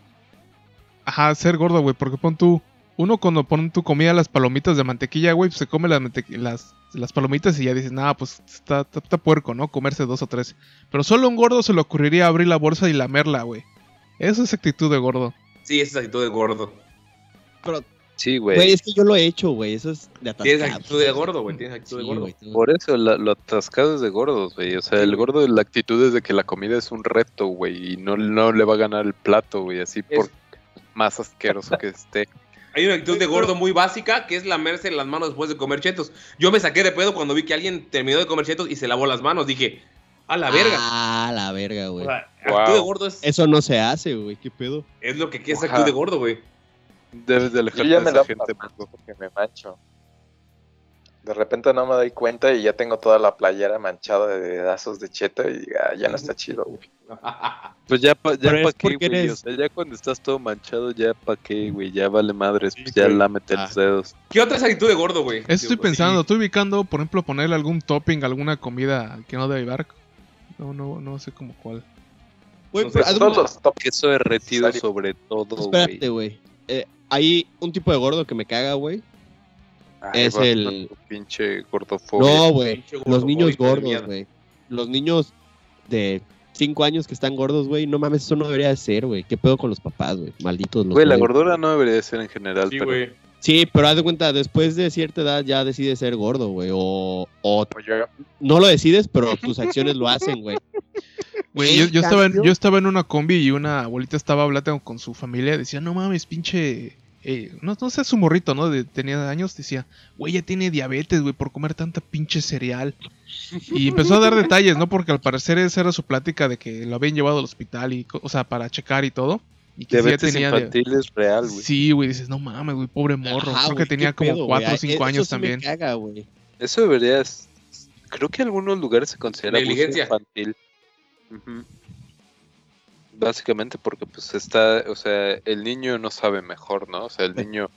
Ajá, ser gordo, güey, porque pon tú. Uno cuando pone tu comida las palomitas de mantequilla, güey, pues se come las, las, las palomitas y ya dices, nada, pues está, está, está puerco, ¿no? Comerse dos o tres. Pero solo a un gordo se le ocurriría abrir la bolsa y lamerla, güey. Eso es actitud de gordo. Sí, esa es actitud de gordo. Pero Sí, güey. Güey, es que yo lo he hecho, güey. Eso es de atascado. Tienes actitud de gordo, güey. Tienes actitud de gordo. Por eso la- lo atascado es de gordos, güey. O sea, el gordo, la actitud es de que la comida es un reto, güey. Y no, no le va a ganar el plato, güey. Así por más asqueroso que esté. Hay una actitud de gordo muy básica que es lamerse las manos después de comer chetos. Yo me saqué de pedo cuando vi que alguien terminó de comer chetos y se lavó las manos. Dije, a la verga. Ah, la verga, O güey. sea, Wow. actitud de gordo es, Eso no se hace, güey. ¿Qué pedo? es lo que es Ajá. actitud de gordo, güey. Debes de alejarte ya de me esa lavo gente, porque me mancho. De repente no me doy cuenta y ya tengo toda la playera manchada de dedazos de cheto y ah, ya no está chido, güey. Pues ya, pa, ya Pero es pa' qué, güey. eres- O sea, ya cuando estás todo manchado, ya pa' qué, güey. Ya vale madres. Pues Sí, ya güey. lámete Ah. los dedos. ¿Qué otra es actitud de gordo, güey? Eso estoy Digo, pensando, sí. estoy ubicando, por ejemplo, ponerle algún topping, alguna comida que no debe llevar. No, no, no sé como cuál. Güey, pero Todos los top Queso derretido sobre todo, Espérate, güey. güey. Eh, hay un tipo de gordo que me caga, güey. Ay, Es el- Pinche gordofobia. No, güey. Los niños gordos, güey. Los niños de 5 años que están gordos, güey. No mames, eso no debería de ser, güey. ¿Qué pedo con los papás, güey? Malditos los Güey, la gordura no debería de ser en general, Sí, pero güey. Sí, pero haz de cuenta, después de cierta edad ya decides ser gordo, güey. O, o no lo decides, pero tus acciones lo hacen, güey. Güey, yo, yo estaba en, yo estaba en una combi y una abuelita estaba hablando con su familia. Decía, no mames, pinche. Eh, no, no sé, su morrito, ¿no? De- tenía años. Decía, güey, ya tiene diabetes, güey, por comer tanta pinche cereal. Y empezó a dar detalles, ¿no? Porque al parecer esa era su plática de que lo habían llevado al hospital y, o sea, para checar y todo. Y que sí ya diabetes tenía. infantil es real, güey. Sí, güey, dices, no mames, güey, pobre morro. Ajá, Creo que tenía como pedo, 4 o güey. 5 Eso años sí me también. caga. Eso debería... s- Creo que en algunos lugares se considera infantil. Básicamente porque pues está, o sea, el niño no sabe mejor, ¿no? O sea, el niño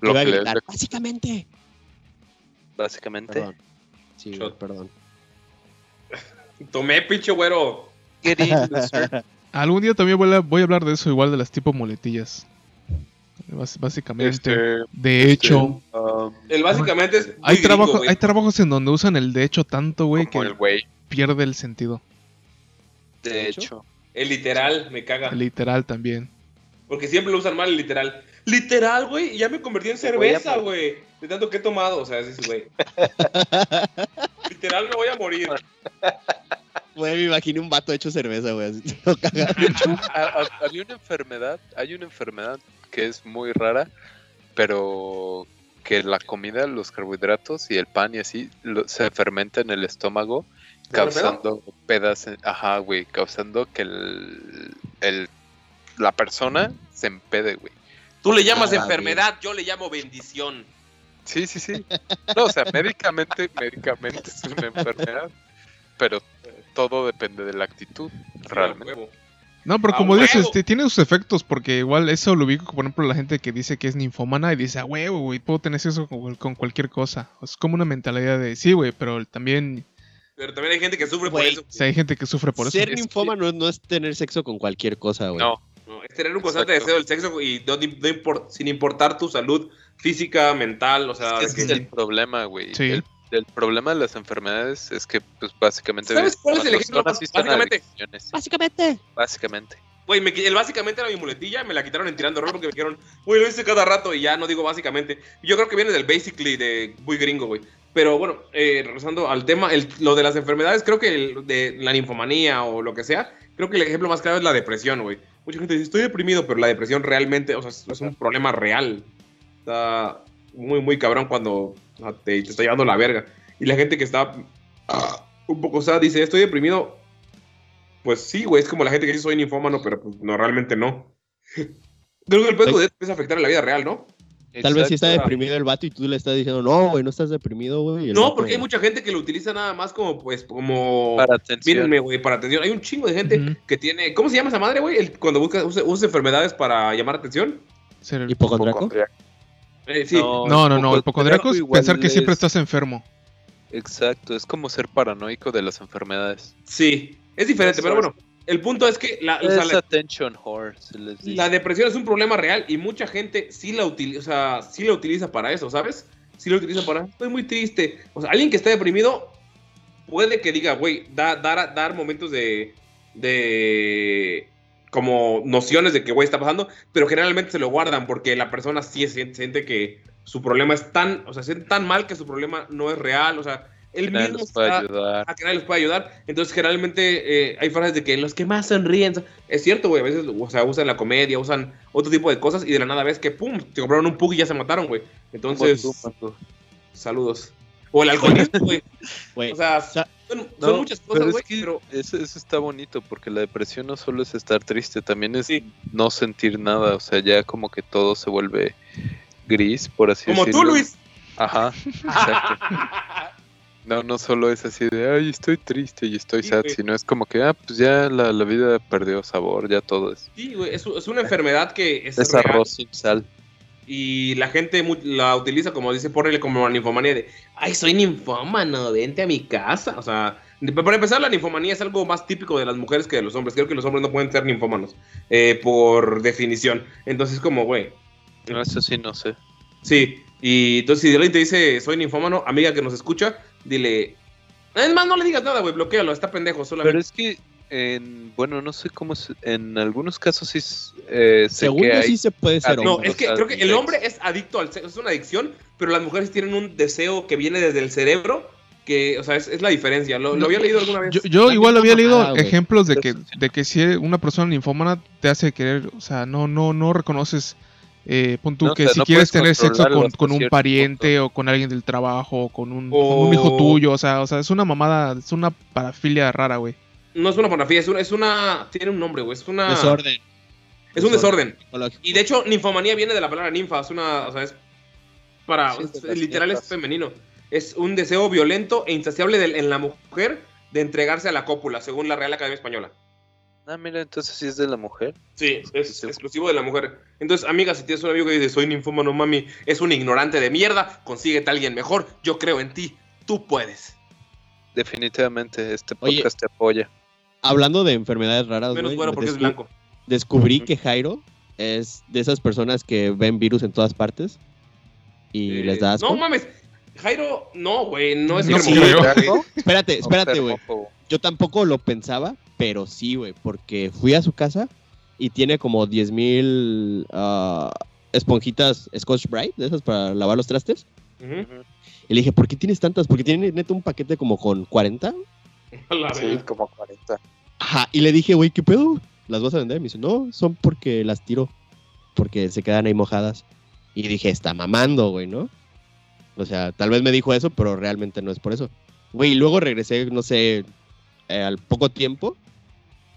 Lo que gritar, le- Básicamente. básicamente Perdón. Sí, Shot. perdón. Tomé, pinche güero. Algún día también voy a, voy a hablar de eso, igual de las tipo muletillas. Bás- Básicamente. Este, de hecho, um, El básicamente es. hay, gringo, trabajo, hay trabajos en donde usan el de hecho tanto, güey, que el pierde el sentido. de hecho. El literal, me caga. Literal también. Porque siempre lo usan mal el literal. Literal, güey. y Ya me convertí en cerveza, güey. De tanto que he tomado. O sea, dices, güey. literal me voy a morir. Güey, me imaginé un vato hecho cerveza, güey. ha- había una enfermedad, hay una enfermedad que es muy rara, pero que la comida, los carbohidratos y el pan y así lo- se fermenta en el estómago. Causando pedas, ajá, güey, causando que el, el- la persona se empede, güey. Tú le llamas Ah, enfermedad, yo le llamo bendición. Sí, sí, sí. No, o sea, médicamente, médicamente es una enfermedad, pero todo depende de la actitud, realmente. No, pero ¡A como dices, este, tiene sus efectos, porque igual eso lo ubico, por ejemplo, la gente que dice que es ninfómana y dice, ah, huevo, güey, puedo tener eso con, con cualquier cosa. Es como una mentalidad de, sí, güey, pero también Pero también hay gente que sufre por eso. o sea, hay gente que sufre por eso. Ser Es que- ninfómano no es tener sexo con cualquier cosa, güey. No, No, es tener un constante Exacto. deseo del sexo y no- no impor- sin importar tu salud física, mental, o sea, ese que- es el problema, güey. Sí. El, el problema de las enfermedades es que, pues, básicamente... ¿Sabes cuál es el ejemplo básicamente? Básicamente. Básicamente. Güey, me el básicamente era mi muletilla, me la quitaron en tirando rol porque me dijeron, güey, lo hice cada rato y ya no digo básicamente. Yo creo que viene del basically de muy gringo, güey. Pero bueno, eh, regresando al tema, el- lo de las enfermedades, creo que el- de la ninfomanía o lo que sea, creo que el ejemplo más claro es la depresión, güey. Mucha gente dice, estoy deprimido, pero la depresión realmente, o sea, es, es un problema real. Está muy, muy cabrón cuando o sea, te, te está llevando la verga. Y la gente que está ah, un poco sad dice, estoy deprimido. Pues sí, güey, es como la gente que dice soy ninfómano, pero pues, no, realmente no. Creo que el pedo de a afectar a la vida real, ¿no? Tal vez si está deprimido el vato y tú le estás diciendo, no, güey, no estás deprimido, güey. No, porque hay mucha gente que lo utiliza nada más como, pues, como... Para atención. Mírenme, güey, para atención. Hay un chingo de gente que tiene... ¿Cómo se llama esa madre, güey? Cuando busca, usa, usa enfermedades para llamar atención. Ser el- ¿Hipocondriaco? Eh, sí. No, no, no, el hipocondriaco es pensar que siempre es- estás enfermo. Exacto, es como ser paranoico de las enfermedades. Sí. Es diferente, Eso pero es. El punto es que la, o sea, la- attention whore, se les dice. la depresión es un problema real y mucha gente sí la utiliza, o sea, sí la utiliza para eso, ¿sabes? Sí la utiliza para, estoy muy triste. O sea, alguien que está deprimido puede que diga, güey, da, dar, dar momentos de, de, como nociones de que, güey, está pasando, pero generalmente se lo guardan porque la persona sí siente, siente que su problema es tan, o sea, siente tan mal que su problema no es real, o sea, él mismo nos puede está- ayudar. a que nadie les puede ayudar. Entonces, generalmente eh, hay frases de que los que más sonríen. son- Es cierto, güey. A veces, o sea, usan la comedia, usan otro tipo de cosas y de la nada ves que, pum, te compraron un pug y ya se mataron, güey. Entonces, tú, saludos. O el alcoholismo, güey. O sea, son, muchas pero cosas, es güey. que Pero, eso, eso está bonito porque la depresión no solo es estar triste, también es Sí. no sentir nada, o sea, ya como que todo se vuelve gris, por así como tú, decirlo. Luis. Ajá, exacto. No, no solo es así de, ay, estoy triste y estoy Sí, sad, güey. sino es como que, ah, pues ya la, la vida perdió sabor, ya todo es, Sí, güey. Es, es una enfermedad que es, es real arroz sin sal. y la gente la utiliza como dice, ponele como la ninfomanía de, ay, soy ninfómano, vente a mi casa. O sea, para empezar, la ninfomanía es algo más típico de las mujeres que de los hombres. Creo que los hombres no pueden ser ninfómanos, eh, por definición. Entonces, como, güey, No, Eso sí, no sé. sí. Y entonces, si alguien te dice, soy ninfómano, amiga que nos escucha, dile, es más, no le digas nada, güey, bloquealo, está pendejo, solamente. Pero es que, en, bueno, no sé cómo, es- en algunos casos sí, es, eh, sé según que yo hay sí se puede ser Ah, No, hombre. es que creo que el hombre es adicto al sexo, es una adicción, pero las mujeres tienen un deseo que viene desde el cerebro, que, o sea, es, es la diferencia. Lo, lo había leído alguna vez. Yo, yo igual había leído ejemplos de que, de que si una persona ninfómana te hace querer, o sea, no, no, no reconoces, eh, pon tú No, o que sea, si no quieres tener sexo con, un pariente o con alguien del trabajo o con un, con O- un hijo tuyo, o sea, o sea, es una mamada, es una parafilia rara, güey. No es una pornografía, es una, es una. Tiene un nombre, güey. Es una. Desorden. Es un desorden. Y de hecho, ninfomanía viene de la palabra ninfa. Es una. O sea, es. Para. Sí, es- literal es femenino. Es un deseo violento e insaciable en la mujer de entregarse a la cópula, según la Real Academia Española. Ah, mira, entonces sí es de la mujer. Sí, es Sí. exclusivo de la mujer. Entonces, amiga, si tienes un amigo que dice, soy ninfómano, mami, es un ignorante de mierda, consíguete a alguien mejor, yo creo en ti, tú puedes. Definitivamente, este Oye, podcast te apoya. Hablando de enfermedades raras, Menos bueno porque es blanco. descubrí que Jairo es de esas personas que ven virus en todas partes y Eh, les da asco. No mames, Jairo, no, güey, no es No güey. Espérate, espérate, güey. Yo tampoco lo pensaba, pero sí, güey, porque fui a su casa y tiene como 10 mil ah, esponjitas Scotch Brite, de esas para lavar los trastes. Y le dije, ¿por qué tienes tantas? Porque tiene neto un paquete como con 40. A la Sí, como 40. Ajá, y le dije, güey, ¿qué pedo? ¿Las vas a vender? Y me dice, no, son porque las tiro, porque se quedan ahí mojadas. Y dije, está mamando, güey, ¿no? O sea, tal vez me dijo eso, pero realmente no es por eso. Güey, y luego regresé, no sé, eh, al poco tiempo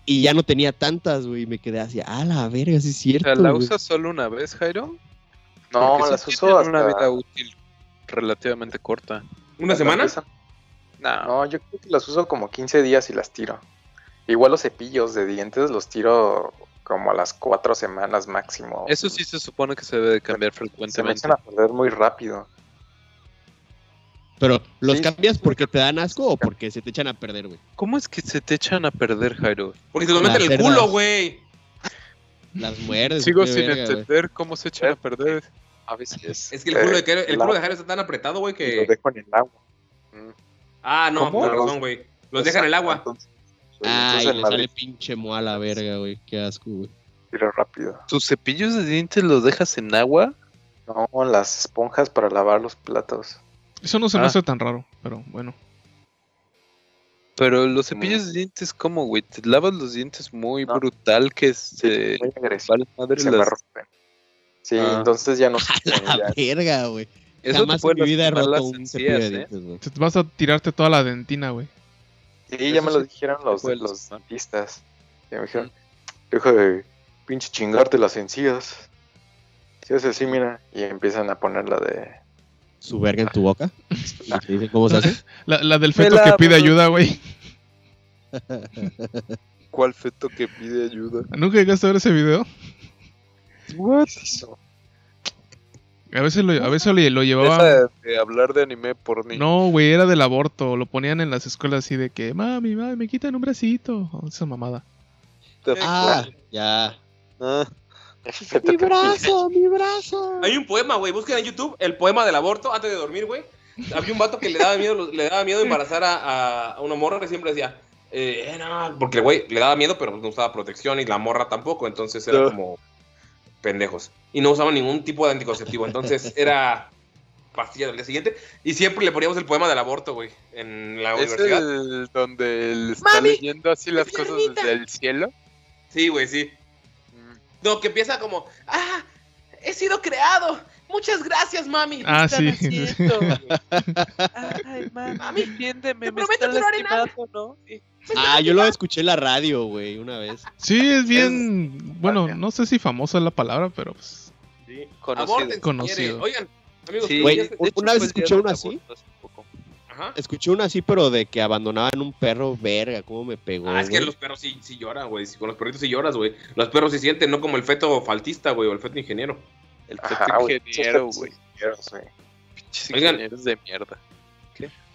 y ya no tenía tantas, güey. Me quedé así, ah, la verga, sí es O cierto. sea, ¿la güey". usas solo una vez, Jairo? No, Porque las uso hasta... una vida útil relativamente corta. ¿Una semana? empiezan- No, No, yo creo que las uso como 15 días y las tiro. Igual los cepillos de dientes los tiro como a las 4 semanas máximo. eso sí se supone que se debe de cambiar Se me frecuentemente. echan a perder muy rápido. Pero, ¿los Sí. cambias porque te dan asco o porque se te echan a perder, güey? ¿Cómo es que se te echan a perder, Jairo? Porque se lo meten en el culo, güey. Las muerdes. Sigo sin verga, entender cómo se echan a perder. A veces. Es que el culo de, Jairo- el culo de Jairo está tan apretado, güey, Lo que... dejo en el agua. Ah, no, ¿Cómo? tienes razón, güey. Los dejan en el agua. Entonces, Ay, le sale pinche moa a la verga, güey. Qué asco, güey. tiro rápido. ¿Tus cepillos de dientes los dejas en agua? No, las esponjas para lavar los platos. Eso no se me Ah. hace tan raro, pero bueno. Pero los cepillos de dientes, ¿cómo, güey? Te lavas los dientes muy No. brutal que se... Muy agresivo. Vale madre Se me las- rompen. Sí, Ah. entonces ya no A la ya- verga, güey. Eso Jamás te en mi vida he roto las un cepillo de encías, ¿eh? dientes, güey. Te vas a tirarte toda la dentina, güey. Sí, Eso ya me lo sí dijeron los, los lastimar. dentistas. Ya me dijeron, deja de pinche chingarte las encías. Si es así, mira. Y empiezan a poner la de... Su verga en tu boca. Y te dicen cómo se hace. La, la del feto que pide ayuda, güey. ¿Cuál feto que pide ayuda? ¿Nunca llegaste a ver ese video? ¿Qué es eso? A veces lo, a veces lo. Deja de hablar de anime por ni. No, güey, era del aborto. Lo ponían en las escuelas así de que, mami, mami, me quitan un bracito. Oh, Esa mamada. Ah, ya. Ah, Que pide. mi brazo. Hay un poema, güey. Busquen en YouTube el poema del aborto antes de dormir, güey. Había un vato que le daba miedo, le daba miedo embarazar a, a- una morra que siempre decía, Eh, eh, no, porque güey le daba miedo, pero no usaba protección y la morra tampoco, entonces era No. como pendejos. Y no usaban ningún tipo de anticonceptivo, entonces era pastilla del día siguiente. Y siempre le poníamos el poema del aborto, güey, en la ¿Es universidad. el donde él está Mami, leyendo así las cosas desde el cielo? Sí, güey, sí. No, que empieza como, Ah, he sido creado. Muchas gracias, mami. Ah, ¿Qué sí. haciendo? Ay, mami, Mami, entiéndeme, te me están que no haré nada. lastimando, ¿no? Sí. Ah, yo lo escuché en la radio, güey, una vez. Sí, es bien. Bueno, no sé si famosa es la palabra, pero pues. sí, Conocido. Conocido. Oigan, amigos, Sí, una vez día escuché una así. Ajá. Escuché una así, pero de que abandonaban un perro, verga, cómo me pegó. Ah, es que los perros sí, sí lloran, güey. Con los perritos sí lloras, güey. Los perros sí sienten, no como el feto faltista, güey, o el feto ingeniero. El feto ingeniero, güey. Pinches Oigan. ingenieros de mierda.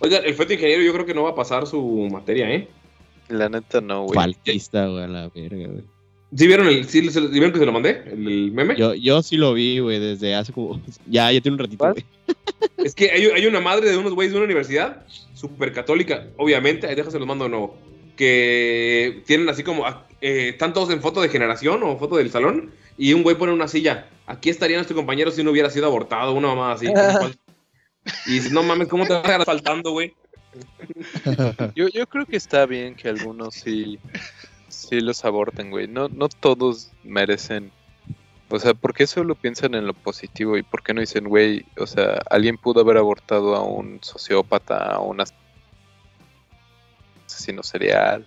Oigan, el feto ingeniero yo creo que no va a pasar su materia, ¿eh? La neta no, güey. Faltista, güey, a la verga, güey. ¿Sí vieron, el, sí, se- ¿sí vieron que se lo mandé? ¿El, el meme? Yo, yo sí lo vi, güey, desde hace como. Ya, ya tiene un ratito. Es que hay, hay una madre de unos güeyes de una universidad, súper católica, obviamente, ahí déjase los mando de nuevo, que tienen así como, ah, eh, están todos en foto de generación o foto del salón, y un güey pone una silla, aquí estaría nuestro compañero si no hubiera sido abortado, una mamá así. y dices, no mames, ¿cómo te vas a quedar faltando, güey? Yo, yo creo que está bien que algunos sí, sí los aborten, güey. No, no todos merecen. O sea, ¿por qué solo piensan en lo positivo? ¿Y por qué no dicen, güey, o sea, alguien pudo haber abortado a un sociópata, a un as- asesino serial,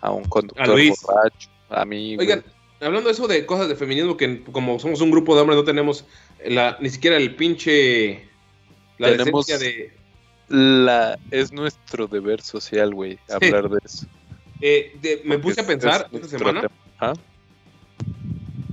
a un conductor Luis. borracho, a mí, güey. Oigan, hablando de eso de cosas de feminismo, que como somos un grupo de hombres no tenemos la, ni siquiera el pinche... La Tenemos- decencia de... La, es nuestro deber social, güey, hablar de eso. Eh, de- me puse a pensar es esta semana... ¿Ah?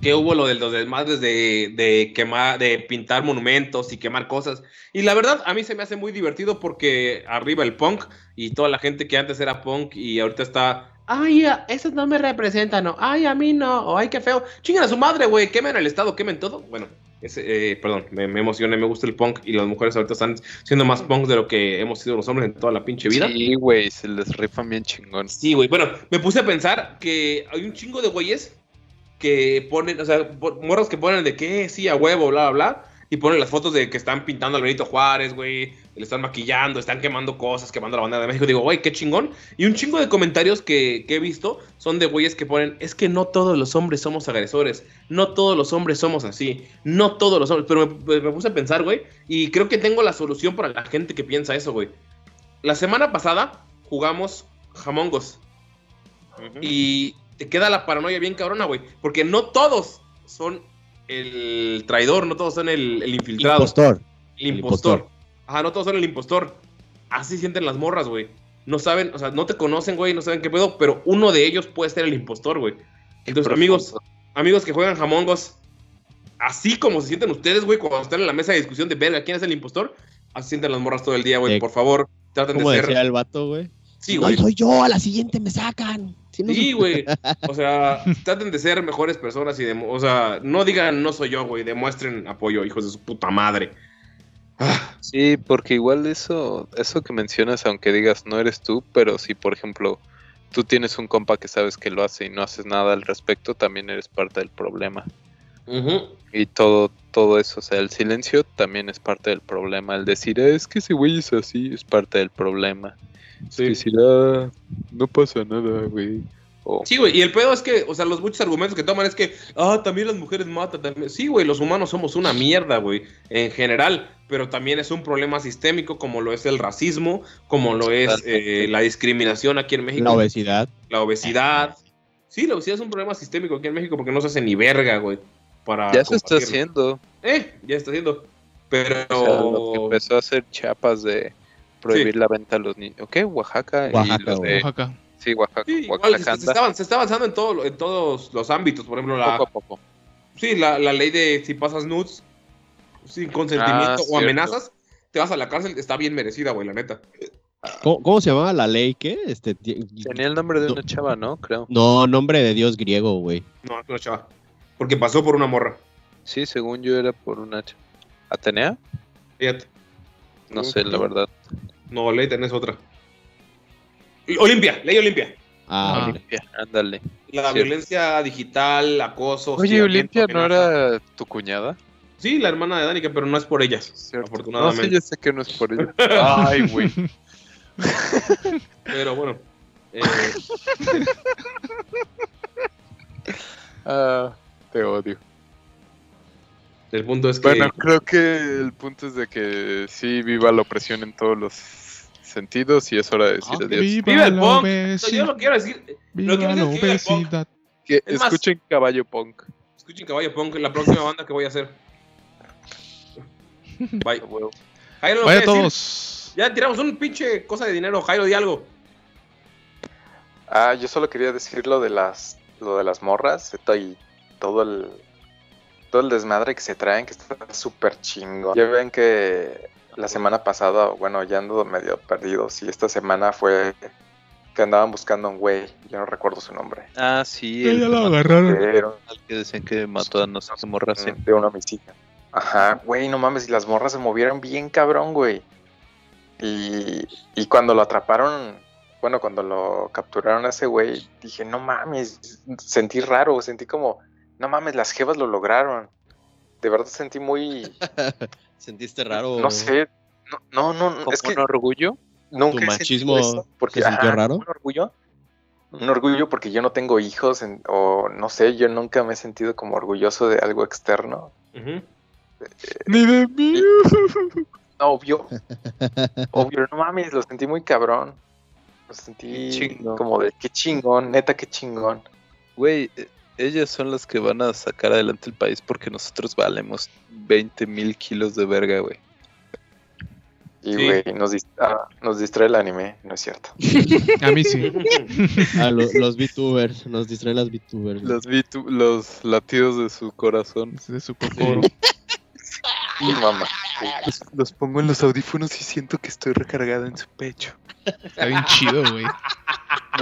que hubo lo de los desmadres de, de quemar, de pintar monumentos y quemar cosas. Y la verdad, a mí se me hace muy divertido porque arriba el punk y toda la gente que antes era punk y ahorita está. Ay, esos no me representan, no. Ay, a mí no. Ay, qué feo. Chingan a su madre, güey. Quemen el Estado, quemen todo. Bueno, ese, eh, perdón, me, me emocioné, me gusta el punk y las mujeres ahorita están siendo más punk de lo que hemos sido los hombres en toda la pinche vida. Sí, güey, se les rifan bien chingón. Sí, güey. Bueno, me puse a pensar que hay un chingo de güeyes que ponen, o sea, morros que ponen de que sí, a huevo, bla, bla, bla. Y ponen las fotos de que están pintando al Benito Juárez, güey. Le están maquillando, están quemando cosas, quemando la bandera de México. Digo, güey, qué chingón. Y un chingo de comentarios que, que he visto son de güeyes que ponen, es que no todos los hombres somos agresores. No todos los hombres somos así. No todos los hombres. Pero me, me puse a pensar, güey. Y creo que tengo la solución para la gente que piensa eso, güey. La semana pasada jugamos Jamongos. Y te queda la paranoia bien cabrona, güey. Porque no todos son el traidor, no todos son el, el infiltrado. Impostor. El El impostor. Ajá, no todos son el impostor. Así sienten las morras, güey. No saben, o sea, no te conocen, güey, no saben qué pedo, pero uno de ellos puede ser el impostor, güey. Entonces, amigos, amigos que juegan jamongos, así como se sienten ustedes, güey, cuando están en la mesa de discusión de verga, ¿quién es el impostor? Así sienten las morras todo el día, güey. Por favor, traten de ser. decía el vato, güey. Sí, no güey. soy yo, a la siguiente me sacan. Si no Sí, güey. O sea, traten de ser mejores personas y de, o sea, no digan no soy yo, güey, demuestren apoyo, hijos de su puta madre. Ah, Sí, porque igual eso, eso que mencionas, aunque digas no eres tú, pero si por ejemplo tú tienes un compa que sabes que lo hace y no haces nada al respecto, también eres parte del problema. Y todo, todo eso, o sea, el silencio también es parte del problema. El decir, "Ah, es que ese güey es así, es parte del problema. Es Sí. decir, "Ah, no pasa nada, güey. O, Sí, güey, y el pedo es que, o sea, los muchos argumentos que toman es que, ah, también las mujeres matan, también. Sí, güey, los humanos somos una mierda, güey, en general, pero también es un problema sistémico como lo es el racismo, como lo es eh, la discriminación aquí en México. La obesidad. La obesidad. Sí, la obesidad es un problema sistémico aquí en México porque no se hace ni verga, güey. Para ya se está haciendo. Eh, ya está haciendo. Pero. O sea, lo que empezó a hacer chapas de prohibir Sí. la venta a los niños. ¿Ok? Oaxaca, y Oaxaca, los de... Oaxaca. Sí, Oaxaca. Sí, igual, Oaxaca se, está, avan- se está avanzando en, todo, lo- en todos los ámbitos. Por ejemplo, la, poco a poco. sí, la, la ley de si pasas nudes sin consentimiento Ah, o amenazas, te vas a la cárcel. Está bien merecida, güey, la neta. ¿Cómo, cómo se llamaba la ley? ¿Qué? Este, Tenía el nombre de No. una chava, ¿no? Creo. No, nombre de Dios griego, güey. No, no, chava. Porque pasó por una morra. Sí, según yo era por una ch- ¿Atenea? Fíjate. No sé, la verdad. No, ley tenés otra. Olimpia, ley Olimpia. Ah, Ah. Olimpia, ándale. La Sí. violencia digital, acoso. Oye, Olimpia no era tu cuñada. Sí, la hermana de Danica, pero no es por ella. ¿Cierto? No, Afortunadamente. sí, ya sé que no es por ella. Ay, güey. Pero bueno. eh, Ah, te odio. el punto es que. Bueno, creo que el punto es de que sí viva la opresión en todos los sentidos y es hora de decir Ah, adiós. Viva, ¡Viva el punk! obesidad. Yo lo quiero decir. Viva lo que la quiero decir es que viva el punk. Que Es más- escuchen Caballo Punk. Escuchen Caballo Punk, la próxima banda que voy a hacer. Bye. Jairo, ¿lo Vaya a quieres decir? todos. Ya tiramos un pinche cosa de dinero. Jairo, di algo. Ah, yo solo quería decir lo de las, lo de las morras y todo el, todo el desmadre que se traen, que está súper chingo. Ya ven que la semana pasada, bueno, ya ando medio perdido, sí, esta semana fue que andaban buscando a un güey, yo no recuerdo su nombre, Ah, sí. Ya, el ya lo que agarraron. pero mató- que decían que mató a no sé qué morra, sí. de un homicidio. Ajá, güey, no mames, y las morras se movieron bien cabrón, güey. Y, y cuando lo atraparon, bueno, cuando lo capturaron a ese güey, dije, no mames, sentí raro, sentí como, no mames, las jevas lo lograron. De verdad sentí muy, ¿Sentiste raro? no sé, no, no, no, es que un orgullo. nunca ¿Tu he machismo eso, porque, se sintió ajá, raro? Un orgullo, un orgullo porque yo no tengo hijos, en- o no sé, yo nunca me he sentido como orgulloso de algo externo. Ujú. Ni de mí. Obvio. Obvio, no mames, lo sentí muy cabrón. Lo sentí como de qué chingón, neta, qué chingón. Güey, eh, ellas son las que van a sacar adelante el país porque nosotros valemos 20 mil kilos de verga, güey. Y Sí. güey, nos, dis- ah, nos distrae el anime, no es cierto. A mí sí. Ah, lo- los VTubers, nos distraen las VTubers. Los, los latidos de su corazón. De su cocoro. Y mamá. Los, los pongo en los audífonos y siento que estoy recargada en su pecho. Está bien chido, güey.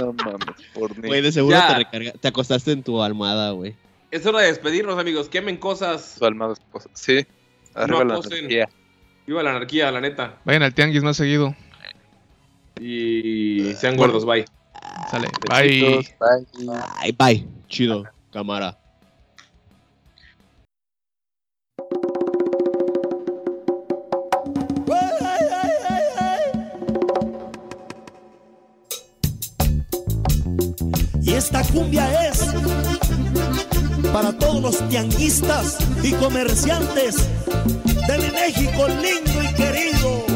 No mames, por mí. Güey, de seguro Ya. te, recarga, te acostaste en tu almohada, güey. Es hora de despedirnos, amigos. Quemen cosas. Su alma de esposa. Sí. Arriba la acosen. energía. Viva la anarquía, la neta. Vayan al tianguis más seguido. Y sean gordos, bye. Sale. Bye. Bye. Bye, bye. Chido, cámara. Cumbia es para todos los tianguistas y comerciantes de México lindo y querido.